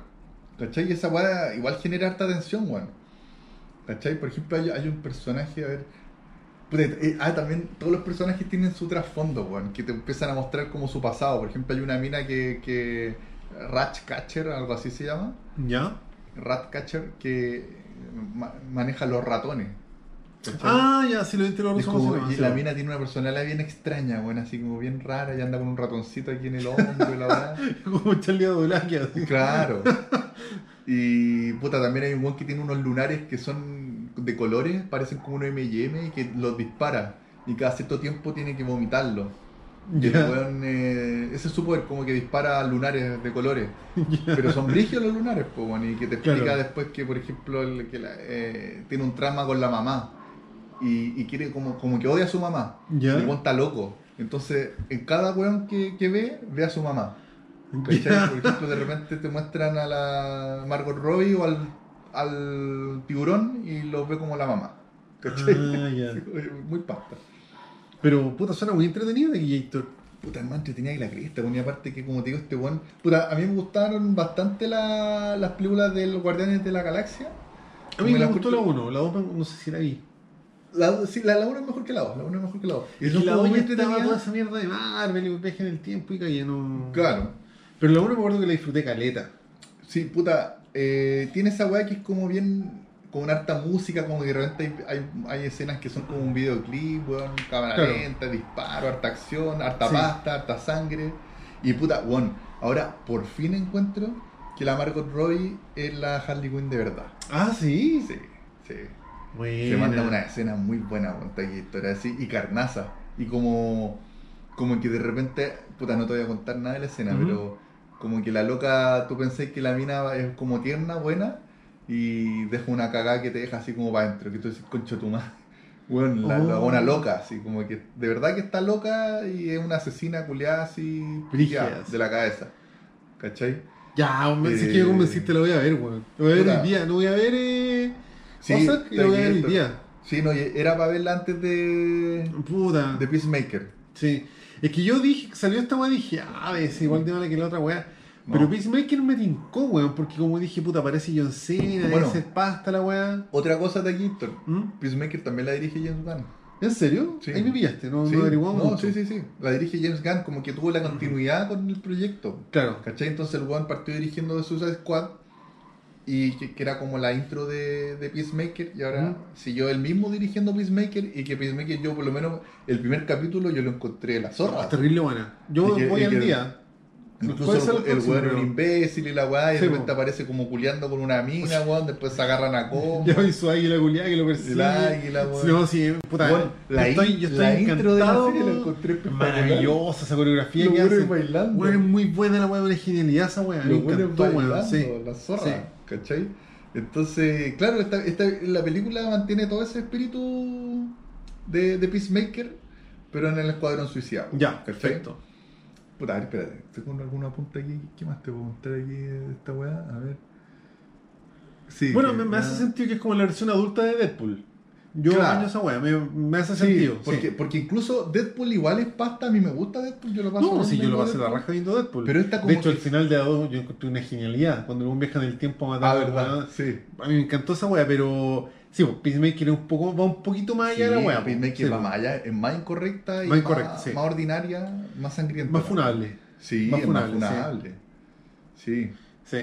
¿Cachai? Y esa weá igual genera harta tensión, weón. ¿Cachai? Por ejemplo, hay, hay un personaje, a ver. eh, ah, también todos los personajes tienen su trasfondo, weón, que te empiezan a mostrar como su pasado. Por ejemplo, hay una mina que. que Ratcatcher, algo así se llama. ¿Ya? Ratcatcher, que ma- maneja los ratones. ¿cachai? Ah, ya, sí lo te lo como- resumo, y la mina tiene una personalidad bien extraña, bueno, así como bien rara, y anda con un ratoncito aquí en el hombro y la verdad. Como Charlie Adolaque, así. Claro. Y puta, también hay un weón que tiene unos lunares que son de colores, parecen como unos MM y que los dispara. Y cada cierto tiempo tiene que vomitarlo. Y el weón, eh, ese es su poder, como que dispara lunares de colores. Pero son brígidos los lunares, pues, bueno, y que te explica Claro. después que, por ejemplo, el, que la- eh, tiene un trama con la mamá. Y, y quiere como, como que odia a su mamá. Ya. Y el está loco. Entonces, en cada weón que, que ve, ve a su mamá. Ya. Por ejemplo, de repente te muestran a la Margot Robbie o al, al tiburón y los ve como la mamá. Ah. Muy pasta. Pero, puta, suena muy entretenido de Gator. Puta, el man tenía que la cresta, ponía aparte que como te digo, este weón. Puta, a mí me gustaron bastante la- las películas de los Guardianes de la Galaxia. A mí me, la gustó la encontré- 1, la 2 no sé si la vi. La, sí, la, la 1 es mejor que la 2, la 1 es mejor que la 2. Y son la como 2 muy ya estaba toda esa mierda de Marvel y viaje en el tiempo y caía, no... Claro. Pero la 1 me acuerdo que la disfruté caleta. Sí, puta, eh, tiene esa weá que es como bien, con una harta música, como que de repente hay, hay, hay escenas que son como un videoclip, weón, cámara Claro. lenta, disparo, harta acción, harta Sí. pasta, harta sangre. Y puta, weón, ahora por fin encuentro que la Margot Robbie es la Harley Quinn de verdad. Ah, sí. Sí, sí. Buena. Se manda una escena muy buena, weón, así, y carnaza. Y como, como que de repente, puta, no te voy a contar nada de la escena, pero como que la loca, tú pensás que la mina es como tierna, buena, y deja una cagada que te deja así como para adentro, que tú dices, concho tu madre. Bueno, la, la Oh. buena loca, así como que de verdad que está loca y es una asesina culiada así ya, de la cabeza. ¿Cachai? Ya, hombre, si es Eh, que me convenciste, la voy a ver, weón. Lo voy a ver hoy día, no voy a ver eh, Sí, lo voy a ver hoy día. Sí, no, era para verla antes de, Puta. de Peacemaker. Sí. Es que yo dije, salió esta weá y dije, ah, es igual de mala que la otra weá. No. Pero Peacemaker me tincó, weón, porque como dije, puta, parece John Cena, Bueno. ser pasta la weá. Otra cosa de aquí. ¿Mm? Peacemaker también la dirige James Gunn. ¿En serio? Sí. Ahí me pillaste, no, sí. no averiguamos No, mucho. sí, sí, sí. La dirige James Gunn, como que tuvo la continuidad con el proyecto. Claro. ¿Cachai? Entonces el one partió dirigiendo de Suicide Squad y que, que era como la intro de, de Peacemaker y ahora Ujú. siguió él mismo dirigiendo Peacemaker y que Peacemaker yo por lo menos el primer capítulo yo lo encontré la No, zorra. es terrible buena. Yo Y voy al que- día. Incluso el, el weón era un imbécil y la weá, y Sí, de repente po. aparece como culeando con una mina, weón, después se agarran a combo. Ya vi su águila culiada que lo persigue. El águila, weón. No, sí, puta. Bueno, yo la estoy, yo estoy la intro de la encantado. serie la encontré. Maravillosa esa coreografía que hace. bailando. Es muy buena la weá, una genialidad esa weá. Me encantó, weón. Sí. la zorra, Sí. ¿cachai? Entonces, claro, esta, esta, la película mantiene todo ese espíritu de, de Peacemaker, pero en el Escuadrón Suicida. Ya, ¿cachai? Puta, a ver, espérate, ¿tengo alguna punta aquí? ¿Qué más te puedo contar aquí de esta weá? A ver. Sí, Bueno, que- me, me hace ah, sentido que es como la versión adulta de Deadpool. Yo Claro. esa weá, me, me hace Sí, sentido. porque, sí. porque incluso Deadpool igual es pasta, a mí me gusta Deadpool, yo lo paso No, si yo lo pasé la raja viendo Deadpool. Pero esta como de hecho, que- el final de 2 yo encontré una genialidad. Cuando un viaja en el tiempo a Ah, matar a la verdad, weá. sí. A mí me encantó esa weá, pero sí, pues, Peacemaker un poco, va un poquito más allá de la weá. pues. Peacemaker Sí, va pues. más allá, es más incorrecta y Más más, incorrecta, sí. más ordinaria, más sangrienta. Más funable. Sí, Más es funable, más funable. Sí. Sí.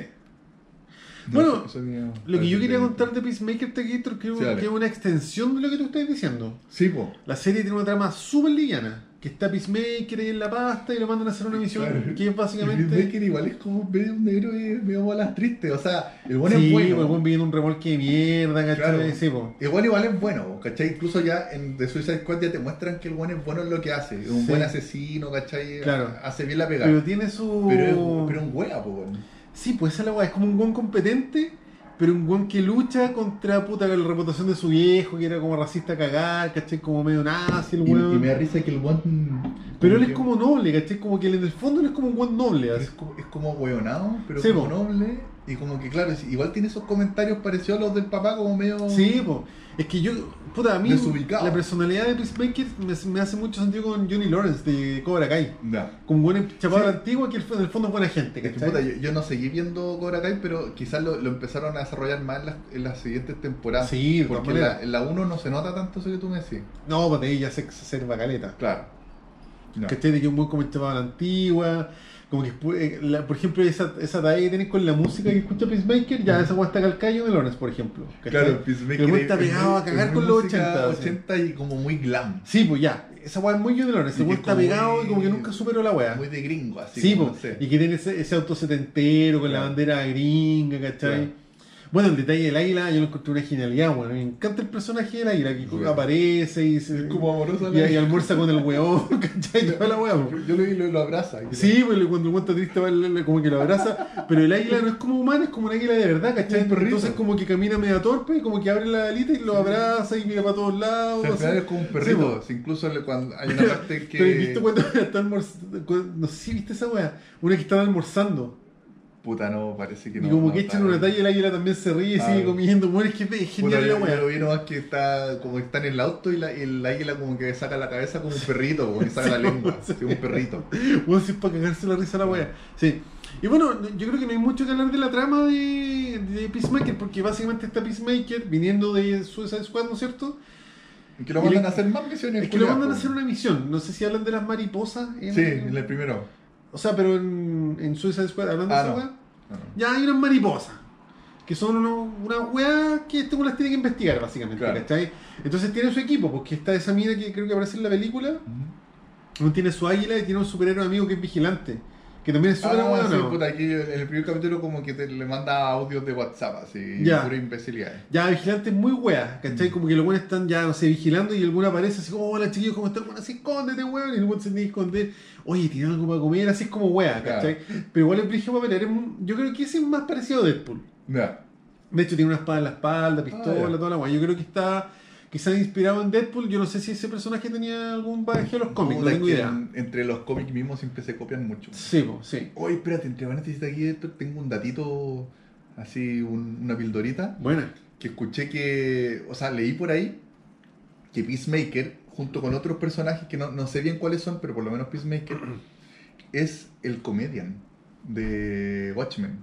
No, Bueno, mío- Lo que yo quería contar de Peacemaker Tegator dale. que es una extensión de lo que tú estás diciendo. Sí, po. La serie tiene una trama súper liviana. Que está Peacemaker ahí en la pasta y lo mandan a hacer una misión Claro. que es básicamente. Peacemaker igual es como medio un negro y medio bolas tristes. O sea, el bueno sí, es pues, bueno. el buen viviendo un remolque de mierda, ¿cachai? Claro. Sí, po. Igual igual es bueno, ¿cachai? Incluso ya en The Suicide Squad ya te muestran que el bueno es bueno en lo que hace. Es un Sí. buen asesino, ¿cachai? Claro. Hace bien la pegada. Pero tiene su. Pero es, pero un po. weón. Sí, pues esa es la weá. Es como un buen competente, pero un buen que lucha contra puta la reputación de su viejo, que era como racista a cagar, ¿cachai? Como medio nazi el weón. y me da risa que el buen. Pero él es como noble, ¿cachai? Como que él en el fondo él es como un buen noble. Es como, es como hueonado, pero Sí, como po. noble Y como que, claro, igual tiene esos comentarios parecidos a los del papá, como medio. Sí, po. es que yo, puta, a mí Desubicado. la personalidad de Peacemaker me, me hace mucho sentido con Johnny Lawrence de Cobra Kai. Ya. Como buen chapado Sí. antiguo que en el fondo es buena gente, Es que, ¿cachai? puta, yo, yo no seguí viendo Cobra Kai, pero quizás lo, lo empezaron a desarrollar más en las, en las siguientes temporadas. Sí, porque en la, en la 1 no se nota tanto eso que tú me decís. No, pues de ahí ya se exacerba caleta. Claro. Ya. ¿Cachai? De que un buen la antigua. Como que, eh, la- por ejemplo, esa, esa talla que tenés con la música que escucha Peacemaker, ya esa weá está calcada de Lawrence, por ejemplo. ¿cachai? Claro, Peacemaker es- está es pegado a cagar con los música 80. así. 80 y como muy glam. Sí, pues ya. Esa weá es muy Johnny Lawrence. Y El que weón está como pegado y como que nunca superó la weá. Muy de gringo, así. Sí, no sé. y que tiene ese, ese auto setentero con la bandera gringa, ¿cachai? Claro. Bueno, el detalle del águila yo lo encontré una genialidad, bueno, me encanta el personaje del águila que Claro. aparece y, se, como amoroso y, y almuerza con el huevón, ¿cachai? Toda la weá, po. Yo lo vi y lo, lo abraza. Sí, pues cuando el cuenta triste va, como que lo abraza, pero el águila no es como humano, es como un águila de verdad, ¿cachai? Perrito. Entonces como que camina medio torpe y como que abre la alita y lo abraza y mira para todos lados. O sea, es como un Sí, perrito. incluso cuando hay una parte que. Pero he visto cuando están almorzando, no sé si viste esa weá, una que están almorzando. Puta, no, parece que no. y como no que echan una talla el águila también se ríe y Ah. sigue comiendo. Bueno, es que es genial la yo lo weá. vi nomás que está como que está en el auto y, la, y el águila como que saca la cabeza como un perrito, como que saca la lengua, Sí. un perrito. Bueno, si es para cagarse la risa la weá. Sí. Y bueno, yo creo que no hay mucho que hablar de la trama de, de Peacemaker, porque básicamente está Peacemaker viniendo de Suicide Squad, ¿no es cierto? Y que lo mandan le- a hacer más misiones. Es que lo mandan a hacer una misión. No sé si hablan de las mariposas. en- Sí, en el primero. O sea, pero en, en Suicide Squad, hablando Ah, de esa no. weá. No, no. Ya hay unas mariposas. Que son unos- una weá que este las tiene que investigar, básicamente. Claro. ¿cachai? Entonces tiene su equipo, porque está esa mina que creo que aparece en la película. Uno tiene su águila y tiene un superhéroe amigo que es vigilante. Que también es súper Ah, bueno. sí, puta, aquí en el primer capítulo como que te, le manda audios de WhatsApp, así, Ya. pura imbecilidad. Ya, vigilante es muy wea, ¿cachai? Mm. Como que los buenos están ya, no sé, vigilando y el buen aparece así como, hola chiquillos, ¿cómo están? Bueno, así, escóndete, weón. Y el buen se tiene que esconder. Oye, ¿tiene algo para comer? Así es como wea, ¿cachai? Pero igual el es un- Yo creo que ese es más parecido a Deadpool. Ya. De hecho, tiene una espada en la espalda, pistola, Ah, toda la wea. Yo creo que está quizás inspirado en Deadpool. Yo no sé si ese personaje tenía algún bagaje a los cómics, no tengo idea. en- entre los cómics mismos siempre se copian mucho. Sí, po, sí. Oye, espérate, entre paréntesis aquí tengo un datito, así, un- una pildorita, Buena. que escuché que, o sea, leí por ahí que Peacemaker, junto con otros personajes que no, no sé bien cuáles son, pero por lo menos Peacemaker, es el comedian de Watchmen.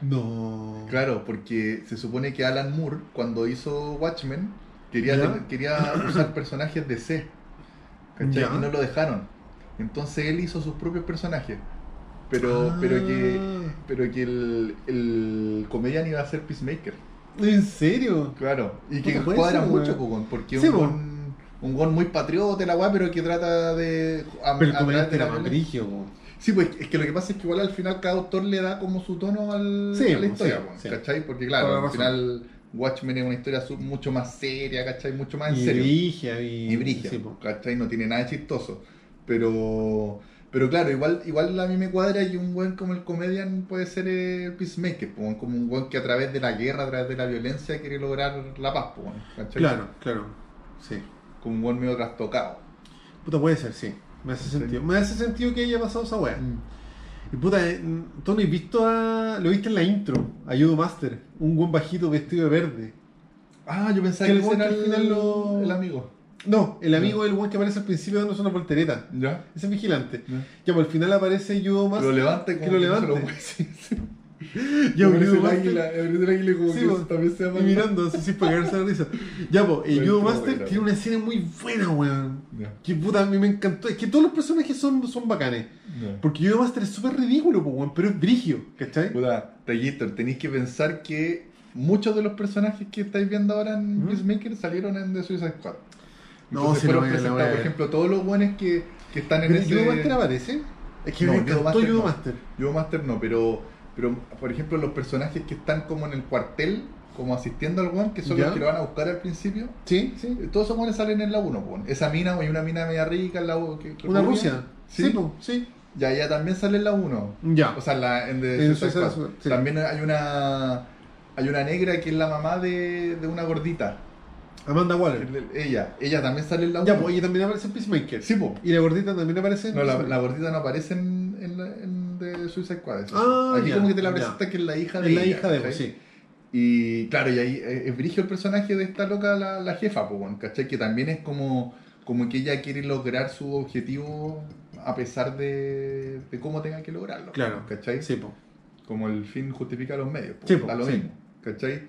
No. Claro, porque se supone que Alan Moore, cuando hizo Watchmen, quería, quería usar personajes de C. ¿cachai? Y no lo dejaron. Entonces él hizo sus propios personajes. Pero, Ah. pero que, pero que el, el comedian iba a ser Peacemaker. ¿En serio? Claro. Y que cuadra mucho, po, weón, porque Sí, un, un gon muy patriota la weá, pero que trata de. a- Pero el comediante era más brigio. Sí, pues es que lo que pasa es que igual al final cada autor le da como su tono al, Sí, a la pues, historia, sí, pues. ¿cachai? Porque claro, al final Watchmen es una historia mucho más seria, ¿cachai? Mucho más en Y serio. brigia y... y brigia, sí. ¿cachai? No tiene nada de chistoso. Pero, pero claro, igual, igual a mí me cuadra que un buen como el comedian puede ser el Peacemaker, pues, como un buen que a través de la guerra, a través de la violencia quiere lograr la paz, ¿cachai? Claro, claro. Sí. Como un buen medio trastocado. Puta, puede ser, sí. Me hace Sí. sentido. Me hace sentido que haya pasado esa weá. Mm. Y puta, eh, ¿tú no has visto a... Lo viste en la intro, a Judo Master, un buen bajito vestido de verde. Ah, yo pensaba Que que, el ese era que al final lo- el amigo. No, el amigo del buen que aparece al principio dándose una voltereta. ¿Ya? Ese es vigilante. Ya. Ya, pues al final aparece Judo Que Master. lo levante que lo levante. Ya, Aparece el águila, aparece el águila como Sí, que po. también se llama. Y mirando, así sin pegarse la risa. Ya, pues, Pero Judo Master buena, tiene una escena muy buena, weón. Ya. Que puta, a mí me encantó. Es que todos los personajes son, son bacanes. Ya. Porque Judo Master es súper ridículo, pues, weón, pero es brigio, ¿cachai? Puta, Tayitor, tenéis que pensar que muchos de los personajes que estáis viendo ahora en ¿Mm? Peacemaker salieron en The Suicide Squad. No, si fueron la presentados, a por ejemplo, todos los buenos que, que están en ¿Pero ese... Judo Master aparece? Es que No, me encantó Master Judo no. Master. Judo Master no, pero, pero por ejemplo los personajes que están como en el cuartel, como asistiendo al one, que son Ya. los que lo van a buscar al principio, Sí, sí. todos esos buenos salen en la 1. po. Esa mina, hay una mina media rica en la que- que Una. Rusia. Sí, Sí, sí. Ya, ya también sale en la 1. Ya. O sea, en la, en The En sí. También hay una hay una negra que es la mamá de, de una gordita. Amanda Waller. El- el- Ella, ella también sale en la 1. Ya, pues ella también aparece en Peacemaker. Sí, po. Y la gordita también aparece en No, la, la gordita no aparece en, en, en de Suicide Squad. eso. Ah, Aquí ya, como que te la ya. presenta que es la hija de Es la ella, hija de ¿cachai? sí. Y claro, y ahí eh, es brigio el personaje de esta loca, la, la jefa, pues, ¿cachai? Que también es como, como que ella quiere lograr su objetivo a pesar de, de cómo tenga que lograrlo. Claro. ¿cachai? Sí, po. Como el fin justifica los medios, pues, Sí, po, da lo sí. mismo, ¿cachai?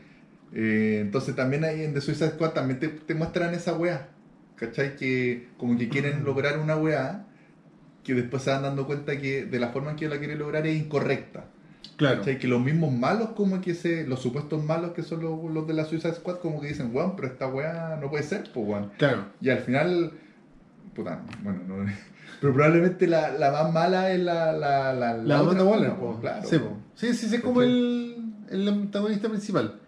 Eh, entonces también ahí en The Suicide Squad también te, te muestran esa weá, ¿cachai? Que como que quieren lograr una weá que después se van dando cuenta que de la forma en que la quiere lograr es incorrecta. Claro. ¿Cachai? Que los mismos malos, como que se, los supuestos malos que son los, los de la Suicide Squad, como que dicen, weón, pero esta weá no puede ser, pues weón. Claro. Y al final, puta, bueno, no, pero probablemente la, la más mala es la, la, la, La otra, Waller, po. claro. Sí, sí, sí, sí, es como el, el antagonista principal.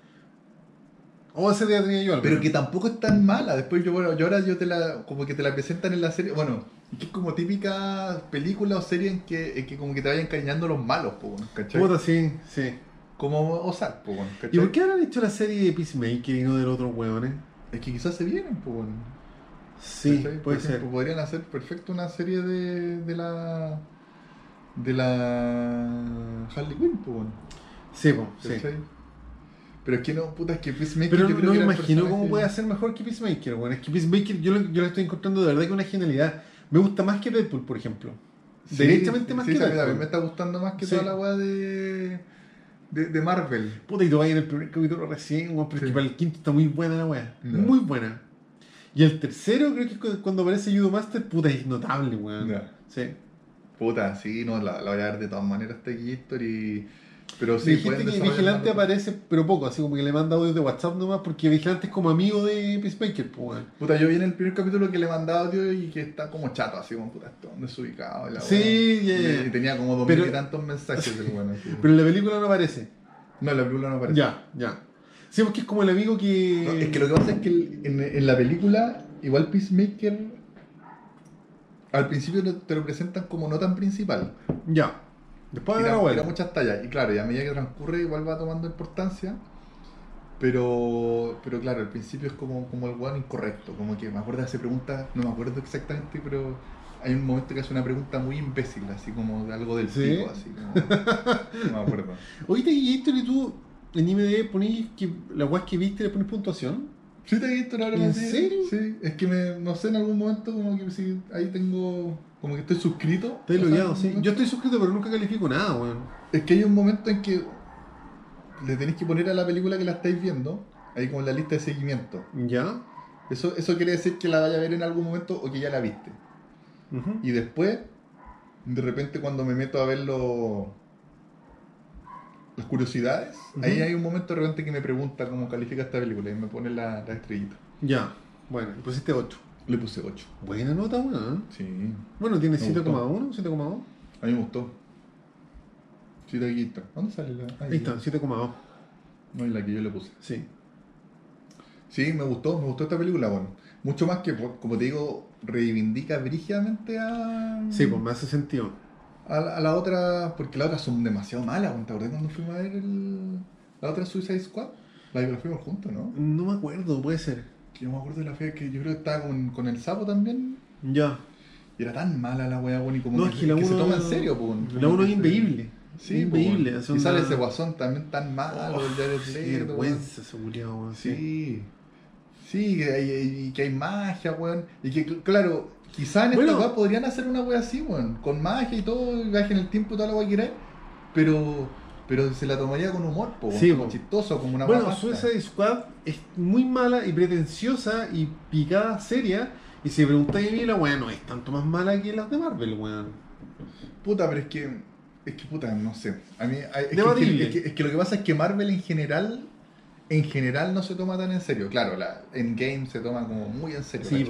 O ese día tenía yo algo. Pero que tampoco es tan mala. Después yo, bueno, yo ahora yo te la, como que te la presentan en la serie. Bueno, que es como típica película o serie en que, en que como que te vayan encañando los malos, po, ¿cachai? Puta, sí, sí. Como Ozark, po, ¿cachai? ¿Y por qué habrán hecho la serie de Peacemaker y no del otro hueones? Es que quizás se vienen, po, Sí, ¿cachai? Por puede ser. ejemplo, Podrían hacer perfecto una serie de, de la. de la. Harley Quinn, po, Sí, po, sí. Pero es que no, puta, es que Peacemaker Pero yo no, me imagino cómo puede hacer mejor que Peacemaker, weón. Es que Peacemaker yo, lo- yo la estoy encontrando de verdad que una genialidad. Me gusta más que Deadpool, por ejemplo. Sí, Derechamente más sí, que sí, a mí Deadpool. me está gustando más que Sí. toda la weá de, de, de Marvel. Puta, y tú vas en el primer capítulo recién, weón, pero es que para el quinto está muy buena la weá. Muy buena. Y el tercero, creo que cuando aparece Judo Master, puta, es notable, weón. Sí. Puta, sí, no, la, la voy a ver de todas maneras esta History. Pero sí, Dijiste que Vigilante aparece, pero poco, así como que le manda audios de WhatsApp nomás, porque Vigilante es como amigo de Peacemaker, pues, weón. Puta, yo vi en el primer capítulo que le mandaba audio y que está como chato, así como puta, esto, ¿dónde es ubicado? Y la Sí, ya. Y, tenía como dos Pero- mil y tantos mensajes del bueno. así. Pero en la película no aparece. No, la película no aparece. Ya, ya. Sí, porque es como el amigo que. No, es que lo que pasa es que en, en la película, igual Peacemaker, al principio te lo presentan como no tan principal. Ya. Después de tira, la tira muchas tallas. Y claro, y a medida que transcurre igual va tomando importancia. Pero, pero claro, al principio es como, como el weón incorrecto. Como que me acuerdo de hacer preguntas, no me acuerdo exactamente, pero hay un momento que hace una pregunta muy imbécil, así como de algo del ¿Sí? pico, así como. No me acuerdo. Oíste, y tú en IMDb ponís que la weá que viste le pones puntuación. ¿Sí te he visto ahora ¿En sí? serio? Sí, es que me, no sé, en algún momento como que sí, ahí tengo, como que estoy suscrito. Estoy sea, logueado, sí. Yo estoy suscrito, pero nunca califico nada, weón. Es que hay un momento en que le tenéis que poner a la película que la estáis viendo, ahí como en la lista de seguimiento. ¿Ya? Eso, eso quiere decir que la vaya a ver en algún momento o que ya la viste. Y después, de repente cuando me meto a ver lo- las curiosidades, ahí hay un momento de repente que me pregunta cómo califica esta película y me pone la, la estrellita. Ya. Bueno, y pusiste 8. Le puse 8. Buena nota, weón. Sí. Bueno, tiene Me 7,1, 7,2. A mí me gustó. Sí, de aquí está. ¿Dónde sale la? Ahí está, 7,2. No, es la que yo le puse. Sí. Sí, me gustó, me gustó esta película, bueno. Mucho más que, como te digo, reivindica brígidamente a. Sí, pues me hace sentido. A, la- a la otra, porque las otras son demasiado malas. ¿Te acordás cuando fuimos a ver el, la otra Suicide Squad? La que la fuimos juntos, ¿no? No me acuerdo, puede ser. Que yo me acuerdo de la fe que yo creo que estaba con, con el sapo también. Ya. Y era tan mala la wea, bueno, y como No, que, es que la que se uno- toma en serio, pues. La 1 es inveíble. Sí, inveíble. Y sale una- ese guasón también tan malo, Oh, el Jared qué vergüenza ese weón. weón. Sí. Sí. Que hay, y que hay magia, weón. Y que, cl- claro, quizá en Bueno. esta weá podrían hacer una wea así, weón. Con magia y todo, y viaje en el tiempo y toda la wea que queráis. Pero, pero se la tomaría con humor, po, Sí, como po. chistoso, como una Bueno, wea pasta. Suicide Squad es muy mala y pretenciosa y picada seria. Y si preguntáis a mí, la weá no es tanto más mala que las de Marvel, weón. Puta, pero es que. Es que puta, no sé. A mí. Es que, es, que, es que lo que pasa es que Marvel en general. En general no se toma tan en serio. Claro, la, en Game se toma como muy en serio, Sí.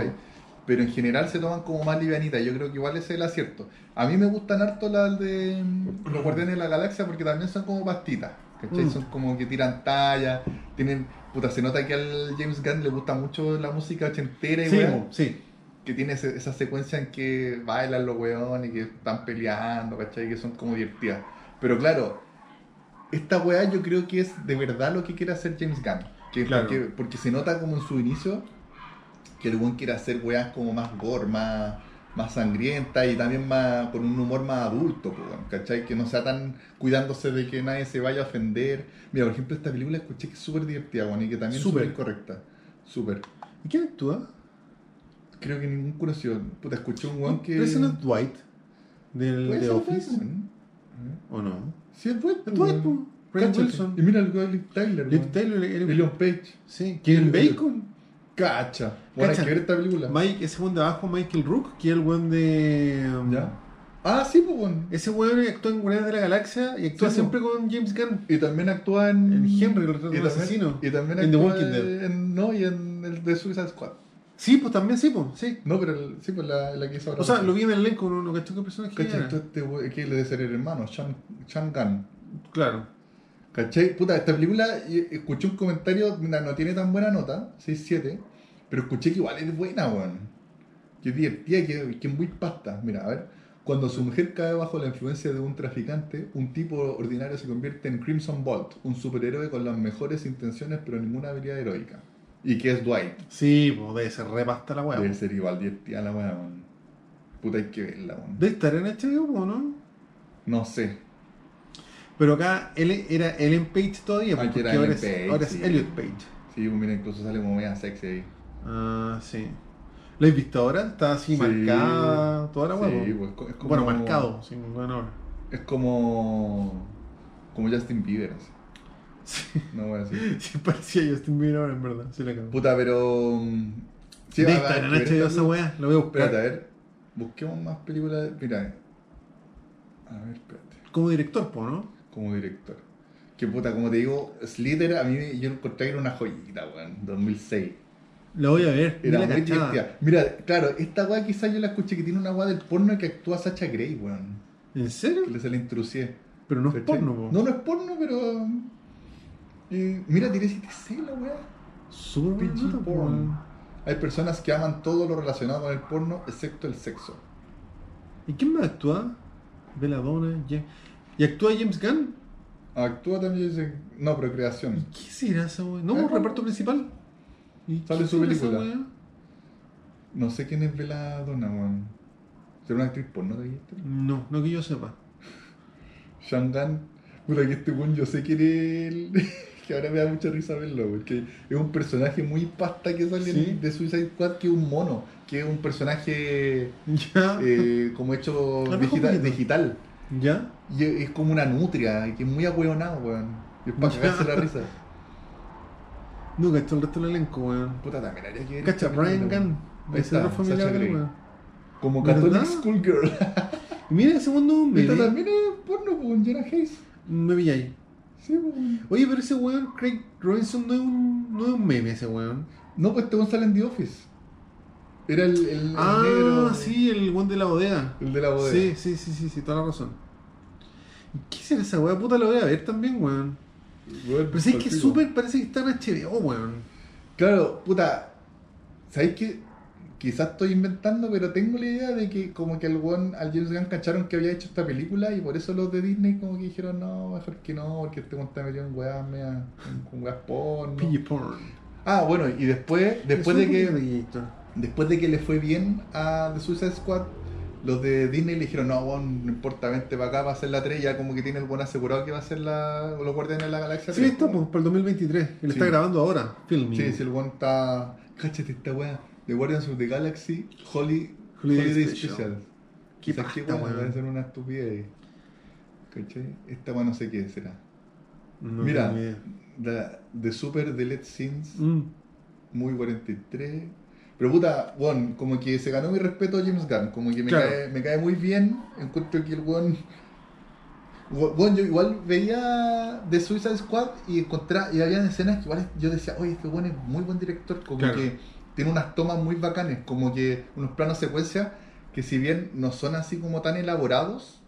Pero en general se toman como más livianitas. Yo creo que igual ese es el acierto. A mí me gustan harto las de mm, los Guardianes de la Galaxia porque también son como pastitas. ¿cachai? Mm. Son como que tiran talla. Tienen. Puta, se nota que al James Gunn le gusta mucho la música ochentera y Sí, po, sí. que tiene ese- esa secuencia en que bailan los weones y que están peleando, ¿cachai? Que son como divertidas. Pero claro, esta weá yo creo que es de verdad lo que quiere hacer James Gunn. Que Claro. porque, porque se nota como en su inicio que el weón quiere hacer weas como más gore, más, más sangrienta y también más con un humor más adulto, ¿cachai? Que no sea tan cuidándose de que nadie se vaya a ofender. Mira, por ejemplo, esta película escuché que es súper divertida, weón, y que también es Súper. correcta. Súper. ¿Y quién actúa? Creo que ningún conocido. Puta, escuché un weón que. Pero ese no es Dwight. Del Puede de ser Office. Dwight. ¿O no? Sí, es Dwight. Es Dwight. Wilson. Y mira el Liv Tyler, Liv. Taylor. el- Page. Sí. ¿Quién? Bacon. Cacha. Bueno, hay que ver esta película. Mike, ese weón de abajo, Michael Rook, que es el weón de. um, ¿Ya? Ah, sí, pues, weón. Ese weón actúa en Guardianes de la Galaxia y actúa Sí, siempre con James Gunn. Y también actúa en. En Henry, el retrato del asesino. Y también En The actúa Walking Dead. En, no, y en el de Suicide Squad. Sí, pues también sí, pues, sí. No, pero el- sí, pues la, la que hizo ahora. O sea, lo vi en el elenco, no, no caché qué personaje ¿Cachai? era. Este que le debe ser el hermano, Sean, Sean Gunn. Claro. ¿Cachai? Puta, esta película, escuché un comentario, mira, no tiene tan buena nota, 6-7, pero escuché que igual es buena, weón. Que es divertida, que, que es muy pasta. Mira, a ver, cuando su mujer cae bajo la influencia de un traficante, un tipo ordinario se convierte en Crimson Bolt, un superhéroe con las mejores intenciones pero ninguna habilidad heroica. Y que es Dwight. Sí, pues debe ser repasta la weá. Debe ser igual divertida la weá, weón. Puta, hay que verla, weón. Debe estar en HBO, ¿no? No sé. Pero acá él era Ellen Page todavía, era porque ahora, Ellen es, Page, ahora es. Elliot Page. Sí, pues mira, incluso sale como media sexy ahí. Ah, sí. ¿Lo has visto ahora? Está así Sí. marcada toda la Sí, weá. pues, es como- Bueno, marcado, sin hora. Es como. como Justin Bieber, así. Sí. No voy a decir. Sí, parecía Justin Bieber ahora, en verdad. Sí, la cago. Puta, pero. mm, Sí, Debe a- a- estar en HBO esa weá, lo voy a buscar. Espérate, a ver. Busquemos más películas. de- Mira. A ver, espérate. Como director, po, ¿no? Como director. Que puta, como te digo, Slither a mí yo encontré que era una joyita, weón. 2006. La voy a ver. Era muy divertida. Mira, claro, esta weá quizás yo la escuché que tiene una weá del porno que actúa Sacha Grey, weón. ¿En serio? Que le se la introducé. Pero no es ¿Cachai? porno, po. No, no es porno, pero. eh, mira, tiré 7C la weá. Buena PG porn. weón. Hay personas que aman todo lo relacionado con el porno, excepto el sexo. ¿Y quién más actúa? Belladonna, ja- ¿Y actúa James Gunn? Actúa también, dice- no, procreación. ¿Qué será esa weá? ¿No? Ah, ¿Un reparto principal? ¿Y Sale su esa película. No sé quién es Veladona, weón. ¿Será una actriz porno de aquí? No, no que yo sepa. Shangan. Puta que este weón yo sé quién es él. que ahora me da mucha risa verlo, weón. Que es un personaje muy pasta que sale Sí. de Suicide Squad, que es un mono. Que es un personaje ¿Ya? eh, como hecho digital. ¿Ya? Y es como una nutria, y que es muy ahueonado, weón. Y es para cagarse la risa. No, cachó el resto del elenco, weón. Puta, también haría que ver Cacha, esta Brian Gunn. weón. Ese otro familiar Grey. weón. Como. Catholic Schoolgirl. Y mira ese mundo un Esta también es porno, pues, con Jenna Hayes. Me vi ahí. Sí, pues. Oye, pero ese weón, Craig Robinson, no es un, no es un meme ese weón. No, pues este weón sale en The Office. Era el, el, el Ah, negro. sí, el weón de la bodega. El de la bodega. Sí, sí, sí, sí, sí, toda la razón. ¿Qué será esa weá? Puta, la voy a ver también, weón. Weón, Pero sí, es que súper parece que está en HBO, weón. Claro, puta. ¿Sabéis que Quizás estoy inventando, pero tengo la idea de que como que al weón, al James Gunn cacharon que había hecho esta película y por eso los de Disney como que dijeron no, mejor que no, porque este weón está metido en weas mea, con weas porno. PG porn. Ah, bueno, y después, después de que que. después de que le fue bien a The Suicide Squad, los de Disney le dijeron, no, weón, no importa, vente para acá, va a ser la 3, ya como que tiene el buen asegurado que va a ser la, los Guardianes de la Galaxia Sí, 3, está, weón. pues, para el 2023. Él Sí. está grabando ahora, filming. Sí, si el one está. Cáchate esta wea. The Guardians of the Galaxy Holy, Holiday Holiday, Special. Special. Qué pasta, va a ser una estupidez. ¿Cachai? Esta wea no sé qué será. No Mira, The Super Delete Scenes, Mm. muy 43. Pero puta, weón, como que se ganó mi respeto a James Gunn. Como que me, Claro. cae, me cae muy bien. Encuentro que el weón. Bueno, yo igual veía The Suicide Squad y encontré, y había escenas que igual yo decía, oye, este weón es muy buen director, como Claro. que tiene unas tomas muy bacanes, como que unos planos secuencia que si bien no son así como tan elaborados,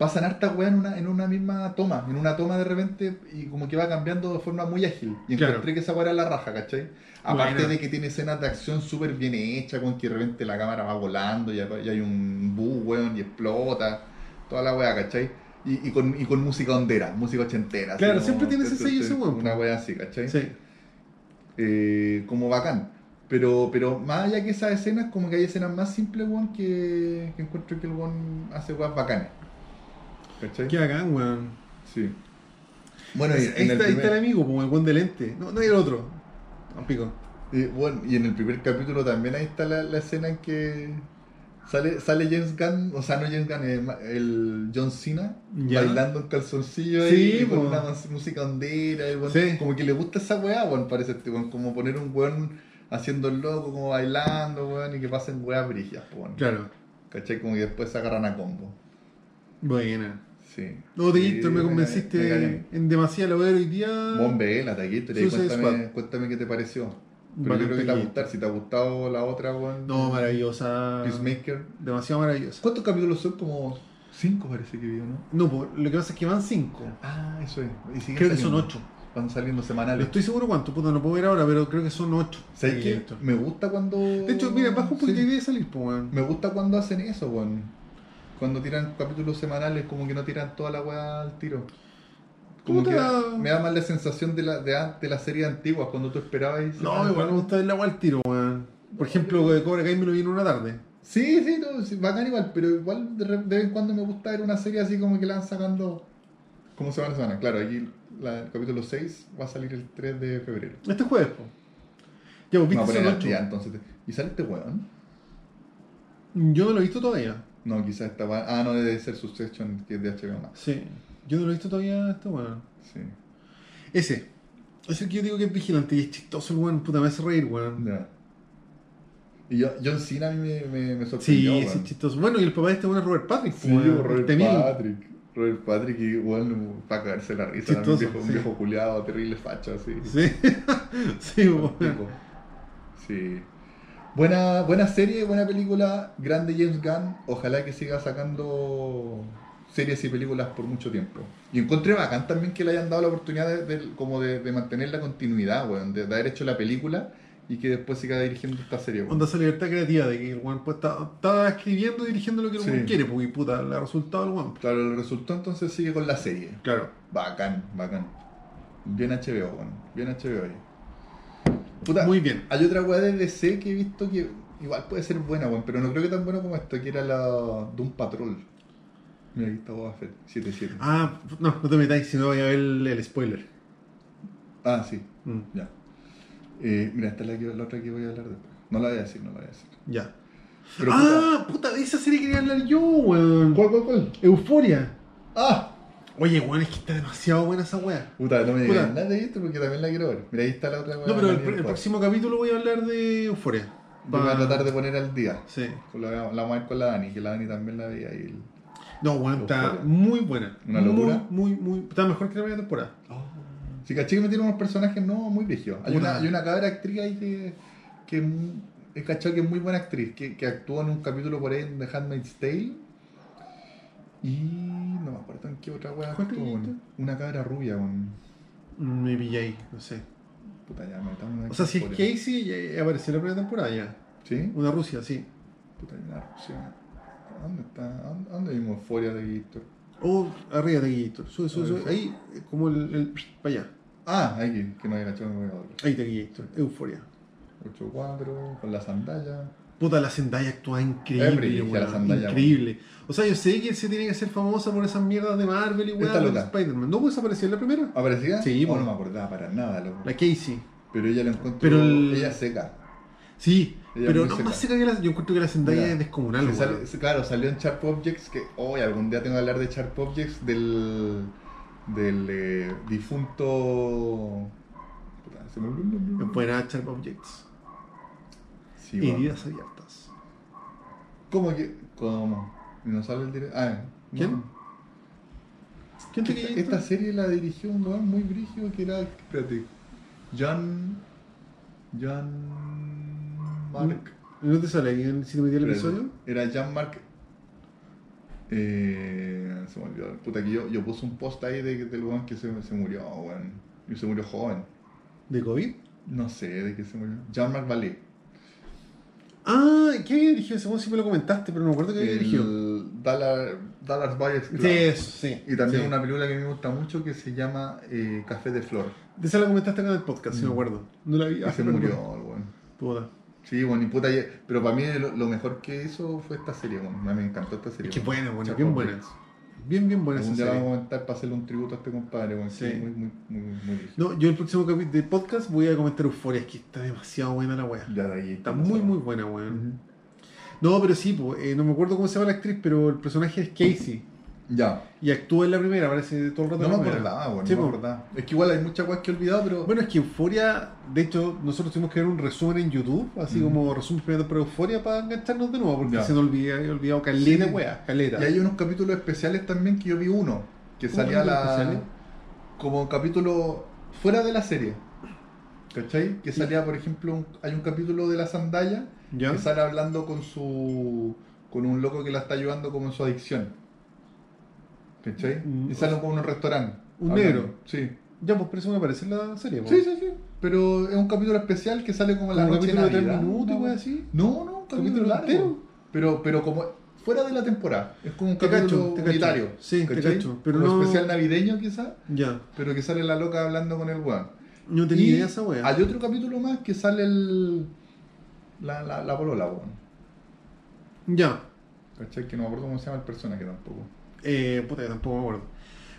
pasan harta weá en una, en una misma toma, en una toma de repente y como que va cambiando de forma muy ágil. Y Claro. encontré que esa weá era la raja, ¿cachai? Aparte de que tiene escenas de acción súper bien hechas, con que de repente la cámara va volando y hay, un bus, weón, y explota, toda la weá, ¿cachai? Y, y con, y con música hondera, música ochentera. Claro, como- siempre tiene ese sello ese weón, Una weá así, ¿cachai? Sí. Eh, como bacán. Pero, pero más allá que esas escenas, como que hay escenas más simples, weón, que, que encuentro que el weón hace weas bacanas. ¿Cachai? Qué bacán, weón. Sí. Bueno, y ahí, en está, el ahí está el primer, amigo, como el buen de lente. No, no hay el otro. Un pico. y, bueno, y en el primer capítulo también ahí está la, la escena en que sale, sale James Gunn, o sea, no James Gunn, el, el John Cena, Ya. bailando en calzoncillo Sí, ahí, con po. una música ondera, y, Sí. como que le gusta esa weá, weón, parece este weón, como poner un weón haciendo el loco, como bailando, weón, y que pasen weas brillas, weón. Claro. ¿Cachai? Como que después se agarran a combo. Buena. Sí. No, Teguito, me convenciste me cae. en demasiado lo ver hoy día. Bombe, la taquito, cuéntame, cuéntame qué te pareció. Pero yo creo que te va a gustar, si te ha gustado la otra, weón. No, maravillosa. Peacemaker. Demasiado maravillosa. ¿Cuántos capítulos son? Como cinco parece que vio, ¿no? No, pues, lo que pasa es que van cinco. Ah, eso es. Y Creo que son ocho. Van saliendo No semanales. estoy seguro cuánto, puta, no puedo ver ahora, pero creo que son ocho. ¿Sabes qué? Me gusta cuando. De hecho, mira, baja un poquito Sí. de salir, pues, weón. Me gusta cuando hacen eso, weón. Cuando tiran capítulos semanales, como que no tiran toda la weá al tiro. Como que me da más la sensación de la, de, de las series antiguas, cuando tú esperabas y No, igual me gusta ver la agua al tiro, weón. Por ejemplo, de Cobra Kai me lo vi en una tarde. Sí, sí, no, sí, bacán igual, pero igual de, vez en cuando me gusta ver una serie así como que la van sacando como semana a semana. Claro, aquí la- el capítulo 6 va a salir el 3 de febrero. Este jueves, pues. Ya, pues, viste, No, pero ya, entonces. te- ¿Y sale este weón? Yo no lo he visto todavía. No, quizás estaba. Ah, no, debe ser Succession, que es de HBO Max. Sí. Yo no lo he visto todavía, este weón. Sí. Ese. Es el que yo digo que es vigilante y es chistoso el weón. Puta, me hace reír, weón. Ya. Y yo, John Cena a mí me, me, me Sí, sorprendió. sí, weón. es chistoso. Bueno, y el papá de este weón es Robert Patrick. Sí, weón. Robert Temil. Patrick. Robert Patrick y weón, para caerse la risa. Chistoso, un viejo, un sí. viejo culiado, terrible facho, así. Sí. sí, weón. Sí. Buena, buena serie, buena película, grande James Gunn. Ojalá que siga sacando series y películas por mucho tiempo. Y encontré bacán también que le hayan dado la oportunidad de, de- como de, de mantener la continuidad, weón, de, de haber hecho la película y que después siga dirigiendo esta serie. Onda esa libertad creativa de que el weón pues, está, está escribiendo y dirigiendo lo que el Sí. quiere, porque puta, le ha resultado el weón. Claro, el resultado entonces sigue con la serie. Claro. Bacán, bacán. Bien HBO, weón. Bien HBO. Puta, Muy bien. Hay otra weá de DC que he visto que igual puede ser buena, weón, pero no creo que tan buena como esto, que era la Doom Patrol. Mira, aquí está Boba Fett, 7-7. Ah, no, no te metáis, si no voy a ver el, el spoiler. Ah, sí, Mm, ya. Eh, mira, esta es la, que- la otra que voy a hablar después. No la voy a decir, no la voy a decir. ya. Pero, ah, puta, de esa serie quería hablar yo, weón. ¿Cuál, cuál, cuál? Euforia. ¡Ah! Oye, weón, es que está demasiado buena esa weá. Puta, no me digas nada de esto porque también la quiero ver. Mira, ahí está la otra weá. No, pero el, el próximo capítulo voy a hablar de Euforia. Voy a tratar de poner al día. Sí. La, la vamos a ver con la Dani, que la Dani también la veía ahí. No, weón, está muy buena. Una locura. Muy, muy, muy. Está mejor que la primera temporada. Sí, caché que metieron unos personajes no muy rígidos. Hay una, hay una cabra actriz ahí que, que he cachado que es muy buena actriz, que, que actuó en un capítulo por ahí en The Handmaid's Tale. Y no me acuerdo en qué otra wea ¿Cuál actuó. dijiste? weón. Una cabra rubia, weón. Mm, Me pillé ahí, no sé. Puta, ya me en O sea, si es. Casey, ya apareció en la primera temporada ya. ¿Sí? Una Rusia, sí. Puta, hay una Rusia. ¿Dónde está? ¿Dónde, dónde vimos Euforia de Víctor? Oh, arriba de Guillito. Sube, sube, sube. Ahí, como el. el para allá. Ah, aquí, que no había cachado, no ver. Ahí está Guillito. Euforia. 8-4, con la sandalia. Puta, la Zendaya actúa increíble, Es brígida weón, la Zendaya, Increíble. O sea, yo sé que se tiene que hacer famosa por esas mierdas de Marvel y weón de. Spider-Man. ¿No pues apareció en la primera? ¿Aparecía? Sí, Oh, no me acordaba para nada, loco. La Casey. Pero ella la encuentro. Pero el- Ella seca. Sí, Ella pero no seca. más seca que la. Yo encuentro que la Zendaya Mira, es descomunal, sale- claro, salió en Sharp Objects que hoy algún día tengo que hablar de Sharp Objects del del eh, difunto se me Sharp Objects. Sí, bueno. Heridas abiertas. ¿Cómo que cómo? ¿Y no sale el director? Ah, no. ¿Quién? ¿Quién te Esta, esta serie la dirigió un weón muy brígido que era, espérate, John John Mark ¿No te sale ahí en si te metí el episodio? Era Jean-Marc. Eh, se me olvidó. Puta, que yo, yo puse un post ahí de, del weón que se, se murió, weón. Y se murió joven. ¿De COVID? No sé de qué se murió. Jean-Marc Vallée. Ah, ¿qué había dirigido weón? Sí me lo comentaste, pero no me acuerdo qué había dirigido. Dallas, Dallas Buyers Club. Sí, eso, sí. Y también sí. una película que me gusta mucho que se llama eh, Café de Flor. De esa la comentaste acá en el podcast, si me acuerdo. No la vi. Y ah, se no murió, el weón. Puta. Sí, bueno, y puta, pero para mí lo, lo mejor que hizo fue esta serie, bueno, a mí me encantó esta serie. Es que bueno. Chapo bien buena. Bien, bien buena esa serie. vamos a comentar para hacerle un tributo a este compadre, bueno, Sí. muy, muy, muy, muy. No, yo el próximo capítulo de podcast voy a comentar Euforia, es que está demasiado buena la wea. Ya de ahí. Está muy, muy buena, weón. Ujú. No, pero sí, pues, eh, no me acuerdo cómo se llama la actriz, pero el personaje es Casey. Ya. Y actúa en la primera, aparece todo el rato No me acordaba, bueno, Sí, no me acordaba. Es que igual hay muchas cosas que he olvidado, pero. Bueno, es que Euforia, de hecho, nosotros tuvimos que ver un resumen en YouTube, así Mm. como resumen primero de Euforia para engancharnos de nuevo, porque Ya. se nos olvida, he olvidado caleta, Sí. wea, caleta. Y hay unos capítulos especiales también que yo vi uno, que ¿Cómo salía la. especiales? como capítulo fuera de la serie. ¿Cachai? Que salía, por ejemplo, un- hay un capítulo de la sandalla ¿Ya? que sale hablando con su. con un loco que la está ayudando como en su adicción. ¿Cachai? Mm, Y sale como en un restaurante. ¿Un hablando. negro? Sí. Ya, pues por eso me aparece en la serie. Sí, sí, sí. Pero es un capítulo especial que sale como en la ¿Como un noche capítulo de tres minutos, ¿no? así? No, no, un capítulo ¿Capítulo largo. entero? Pero, pero como fuera de la temporada. Es como un Te capítulo cacho, te cacho. unitario. Sí, te ¿cachai? cacho, pero Como no- especial navideño quizás, Ya. pero que sale la loca hablando con el weón. No tenía Y idea esa wea. Hay otro capítulo más que sale el. La, la, la polola, weón. Ya. ¿Cachai? Que no me acuerdo cómo se llama el personaje tampoco. Eh, puta, tampoco me acuerdo.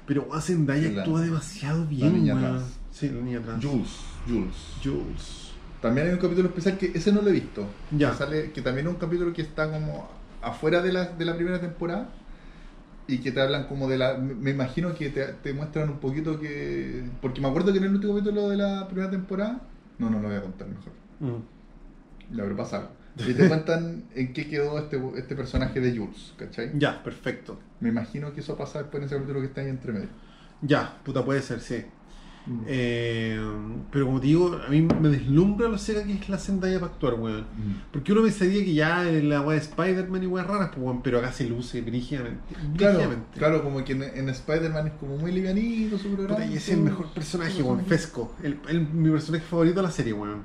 Pero Zendaya La- actúa demasiado bien, niña weón. trans. Sí, la niña trans. Jules. Jules. Jules. También hay un capítulo especial que ese no lo he visto. Ya. Que, sale, que también es un capítulo que está como afuera de la, de la primera temporada y que te hablan como de la... Me imagino que te, te muestran un poquito que... Porque me acuerdo que en el último capítulo de la primera temporada... No, no lo voy a contar mejor. Mm. Ya, pero pasa. Y te cuentan en qué quedó este, este personaje de Jules, ¿cachai? Ya, perfecto. Me imagino que eso pasa después en ese capítulo que está ahí entre medio. Ya, puta, puede ser, sí. Mm. Eh, pero como te digo, a mí me deslumbra lo seca que es la Zendaya para actuar, weón. Mm. Porque uno pensaría que ya en la weá de Spider-Man y weas raras, pues, weón, pero acá se luce brígidamente. Claro, brígidamente. claro, como que en, en Spider-Man es como muy livianito su programa. Puta, y ese es el mejor personaje, weón. Fesco. El, el- mi personaje favorito de la serie, weón.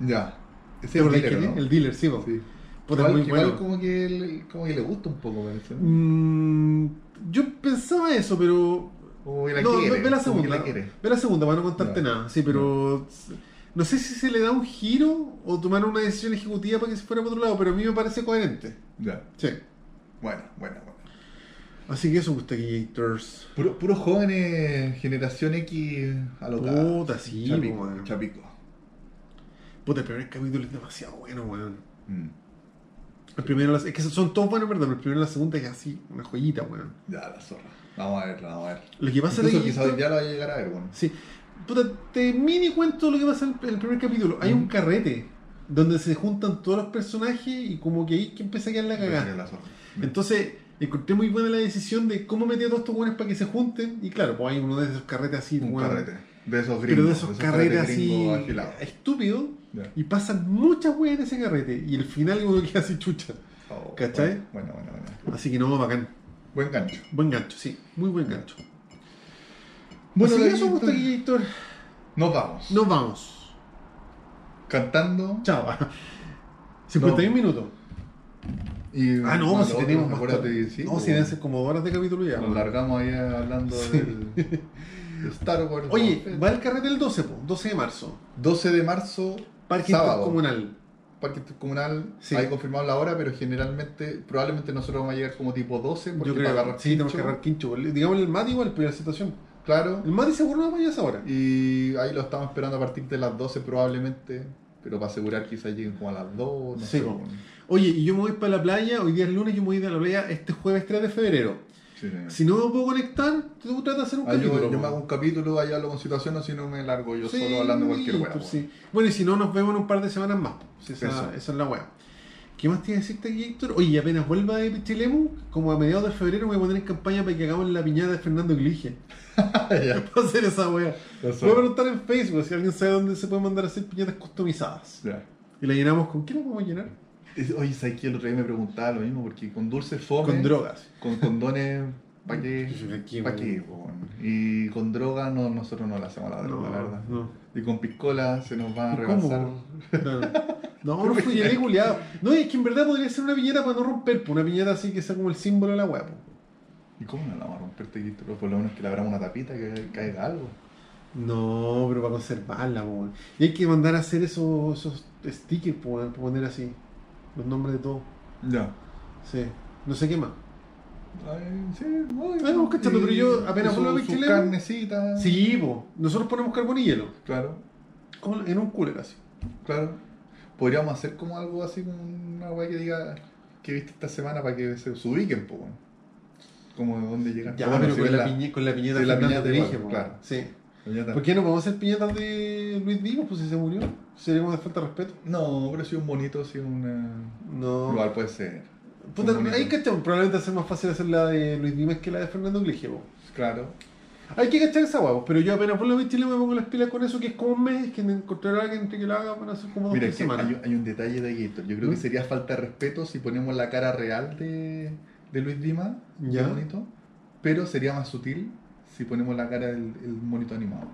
Ya. Ese ¿Te es el dealer, ¿no? El dealer, sí, po. Sí. Puta, igual, muy igual bueno. como que, le, como que le gusta un poco. Mm, yo pensaba eso, pero. Como que la no, quiere. ve la segunda. la. Ve la segunda para no contarte nada. Sí, pero. No sé si se le da un giro o tomaron una decisión ejecutiva para que se fuera para otro lado, pero a mí me parece coherente. Ya. Sí. Bueno, bueno, bueno. Así que eso, Gustaquillators. Puro, puros jóvenes, generación X alocados. Puta, sí, Chapico, chapico. Puta, el primer capítulo es demasiado bueno, weón. Mm. El primero, es que son todos buenos, ¿verdad? Pero el primero y la segunda es así, una joyita, weón. Ya, la zorra. Vamos a verla, vamos a ver. Lo que pasa Incluso es que. quizás ya lo vaya a llegar a ver, bueno. Sí. Puta, te mini cuento lo que pasa en el primer capítulo. Hay un Mm. carrete donde se juntan todos los personajes y como que ahí que empieza a quedar la cagada. La zorra. Entonces, encontré muy buena la decisión de cómo meter a todos estos buenos para que se junten. Y claro, pues hay uno de esos carretes así, Un weón, carrete. De esos gringos. Pero de esos carretes así gringos afilados. estúpidos. Ya. Y pasan muchas weas en ese carrete. Y el final uno queda así chucha. Oh, ¿Cachai? Bueno, bueno, bueno. Así que no, bacán. Buen gancho. Buen gancho, sí. Muy buen gancho. Bueno, Así que eso, Gustaquillo, Nos vamos. Nos vamos. Cantando. Chao. 51 minutos. Y Ah, no, más si tenemos más acuérdate, tarde. sí, No, pues, si deben ser como dos horas de capítulo ya. Nos largamos ahí hablando del de Star Wars. Oye, va el carrete el 12, po, 12 de marzo. Fett. 12 de marzo, Parque sábado. Comunal. Parque Comunal, Sí. hay confirmado la hora, pero generalmente, probablemente nosotros vamos a llegar como tipo 12, porque Yo para creo agarrar sí, tenemos que agarrar quincho. Digamos el Mati igual, la situación. Claro. El Mati seguro no va a ir a esa hora. Y ahí lo estamos esperando a partir de las 12 probablemente, pero para asegurar quizás lleguen como a las 2, no Sí, sé. Oye, y yo me voy para la playa, hoy día es lunes, yo me voy a ir a la playa este jueves 3 de febrero. Sí. Si no me puedo conectar, tú tratas de hacer un Ah, capítulo. yo me hago un capítulo, ahí hablo con situación, o si no me largo yo Sí, solo hablando cualquier hueá. pues sí. Bueno, y si no, nos vemos en un par de semanas más. Sí, esa, es la weá. ¿Qué más iba a decirte aquí, Héctor? Oye, apenas vuelva de Pichilemu, como a mediados de febrero, me voy a poner en campaña para que hagamos la piñata de Fernando Glige. Para hacer esa. Eso. Voy a preguntar en Facebook si alguien sabe dónde se puede mandar a hacer piñatas customizadas. Ya. Y la llenamos con. ¿Qué la podemos llenar? Oye, ¿sabes qué? El otro día me preguntaba lo mismo, porque con dulce fome. Con drogas. Con condones, ¿para qué? Pues, ¿Para qué? Y con droga no, nosotros no le hacemos la droga, No, la verdad. no. Y con piscola se nos va a ¿Cómo? rebasar. Claro. No, no fui el culiado. No, es que en verdad podría ser una piñata para no romper, pues, una piñata así que sea como el símbolo de la weá. pues. ¿Y cómo no la vamos a romper, Tequito? Pero por lo menos que le abramos una tapita, que caiga algo. No, pero para conservarla, po, weón. Y hay que mandar a hacer esos, esos stickers, po, weón, para poner así. Los nombres de todos. Ya. Sí. No sé qué más. Ay, sí, vamos cachando, pero yo apenas a su, su carnecita. Sí, po. Nosotros ponemos carbón y hielo. Claro, En un cooler así. claro. Podríamos hacer como algo así, como una weá que diga que viste esta semana para que se, se ubiquen, bueno. Como de dónde llegan. Ya, Bueno, pero con, la piñe- con la piñeta sí, la piñata te dije, po. claro. Sí. ¿Por qué no podemos hacer piñetas de Luis Dimos? Pues si se murió. Sería como de falta de respeto. No, pero si un bonito, si una. No. Igual puede ser. Puta, Un ahí cachamos. Probablemente va a ser más fácil hacer la de Luis Dimas que la de Fernando Glige. Claro. Hay que cachar esa huevo, pero yo apenas vuelvo a Chile me pongo las pilas con eso, que es como un mes, que encontrar a alguien que lo haga para hacer como dos Mira, que semanas. hay, hay un detalle de Gator. Yo creo que ¿Mm? sería falta de respeto si ponemos la cara real de, de Luis Dima, Ya. bonito, pero sería más sutil si ponemos la cara del el monito animado.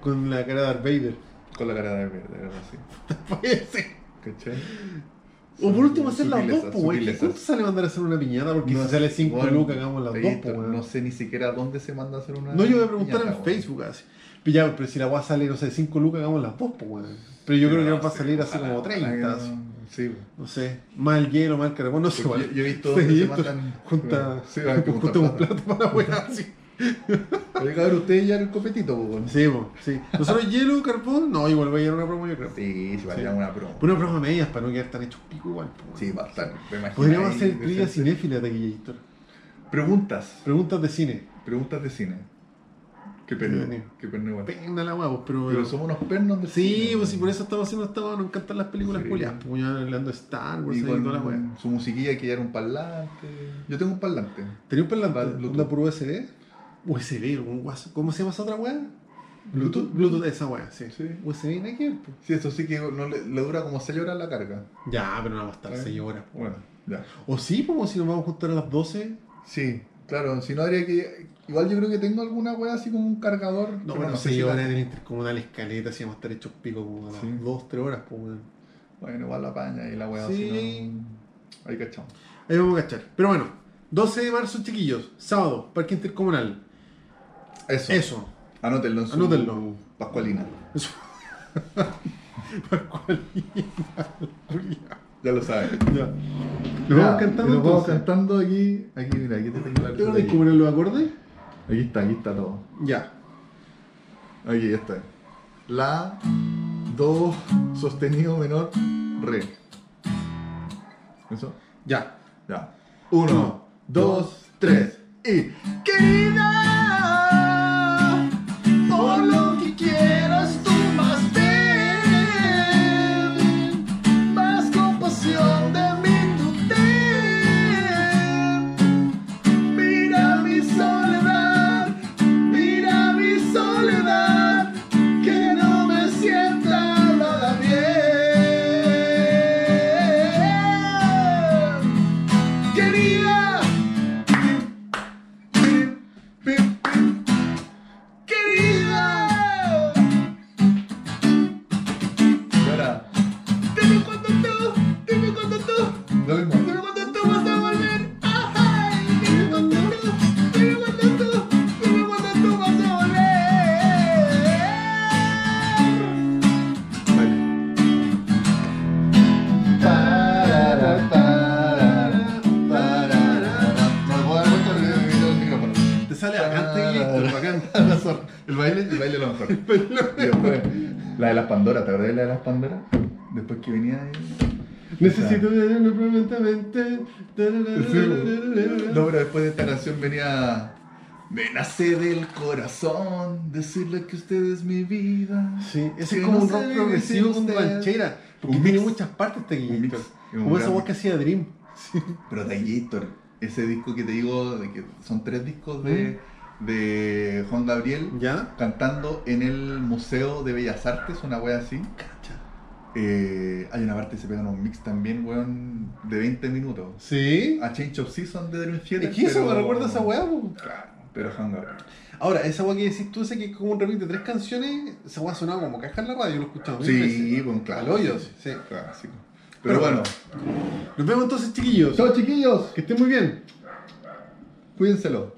Con la cara de Darth Vader. Con la cara de verde, de verdad, sí. Puede ser. ¿Cachai? O por último hacer las dos, pues, güey. ¿Cuánto sale mandar a hacer una piñata? Porque No si sale 5 bueno, lucas, hagamos las dos, pues. No sé ni siquiera dónde se manda a hacer una. No, yo voy a preguntar piñata, en. Facebook así. Pero ya, pero si la weá sale, no sé, 5 lucas, hagamos las dos, pues. Pero yo creo que va a salir así como ojalá 30. que así. Sí. No sé, más el hielo, más el carbón, no sé, yo, yo he visto Sí, se mandan. Junta, Sí, plata. plata para la weá, así. Oye, cabrón, ustedes ya en el copetito, pues. Sí, po, sí. Nosotros hielo, carbón, no, igual va a ir una promo, yo creo. Sí, si valía Sí. una promo. Una promo medias para no quedar tan hechos pico igual. po, Sí, bastante. Podríamos ahí, hacer ser- cinéfila de Taquillator. Preguntas. Preguntas de cine. Preguntas de cine. Qué Sí, perno. Qué perno igual. Pena la weá, pues, pero. Pero somos unos pernos de Sí, cine, pues sí, weón. por eso estamos haciendo esta nos encantan las películas Sí. culiadas, pues ya hablando de Star Wars Y y toda la con su musiquilla hay que llevar un parlante. Yo tengo un parlante. ¿Tenía un parlante? Bluetooth. ¿Onda por USB? USB, un WhatsApp. ¿Cómo se llama esa otra weá? Bluetooth, Bluetooth, esa weá, sí. Sí. USB, no pues. Sí, eso sí que no le, le dura como 6 horas la carga. Ya, pero no va a estar ¿Eh? 6 horas. Bueno, ya. O sí, como si nos vamos a juntar a las 12. Sí, claro, si no habría que. Igual yo creo que tengo alguna wea así como un cargador. No, pero bueno, sé 6 si la- horas en el intercomunal escaleta, si vamos a estar hechos pico como a las Sí. 2, 3 horas, pues weón. Bueno, igual la paña y la wea, Sí. si no. Ahí cachamos. Ahí vamos a cachar. Pero bueno, 12 de marzo, chiquillos, sábado, Parque Intercomunal. Eso. Eso. Anótenlo en su Anótenlo. Pascualina. Eso. Ya lo saben. ya. ¿Lo vamos cantando? Lo vamos cantando aquí. Aquí, mira, aquí te tengo la ¿Tengo aquí. que poner los acordes? Aquí está, aquí está todo. Ya. Aquí ya está. La, do, sostenido menor, re. ¿Eso? Ya. Ya. Uno, dos, tres y. Querida, El baile, el baile lo mejor. Después, la de las Pandora, ¿te acordás de la de las Pandora? Después que venía ahí. Necesito verlo prontamente. No, pero después de esta canción venía. Me nace del corazón decirle que usted es mi vida. Sí, ese es como no un rock progresivo con ranchera. Porque Un tiene mix. muchas partes este un Como esa voz que hacía Dream. Pero Gator, ese disco que te digo, de que son tres discos de, de Juan Gabriel ¿Ya? cantando en el Museo de Bellas Artes, una wea así. Cacha. Eh, hay una parte que se pegan un mix también, weón, de 20 minutos. ¿Sí? A Change of Season de Dream Theater. Es que eso pero- me recuerda a esa weá. Claro, pero Juan Gabriel. Ahora, esa weá que decís tú, ese que es como un remix de tres canciones, esa weá sonaba como caja en la radio, lo he escuchado Sí, veces. pues claro. Al hoyo, sí. sí. Clásico. Pero, Pero bueno. Nos vemos entonces, chiquillos. Chao chiquillos, Que estén muy bien. cuídenselo.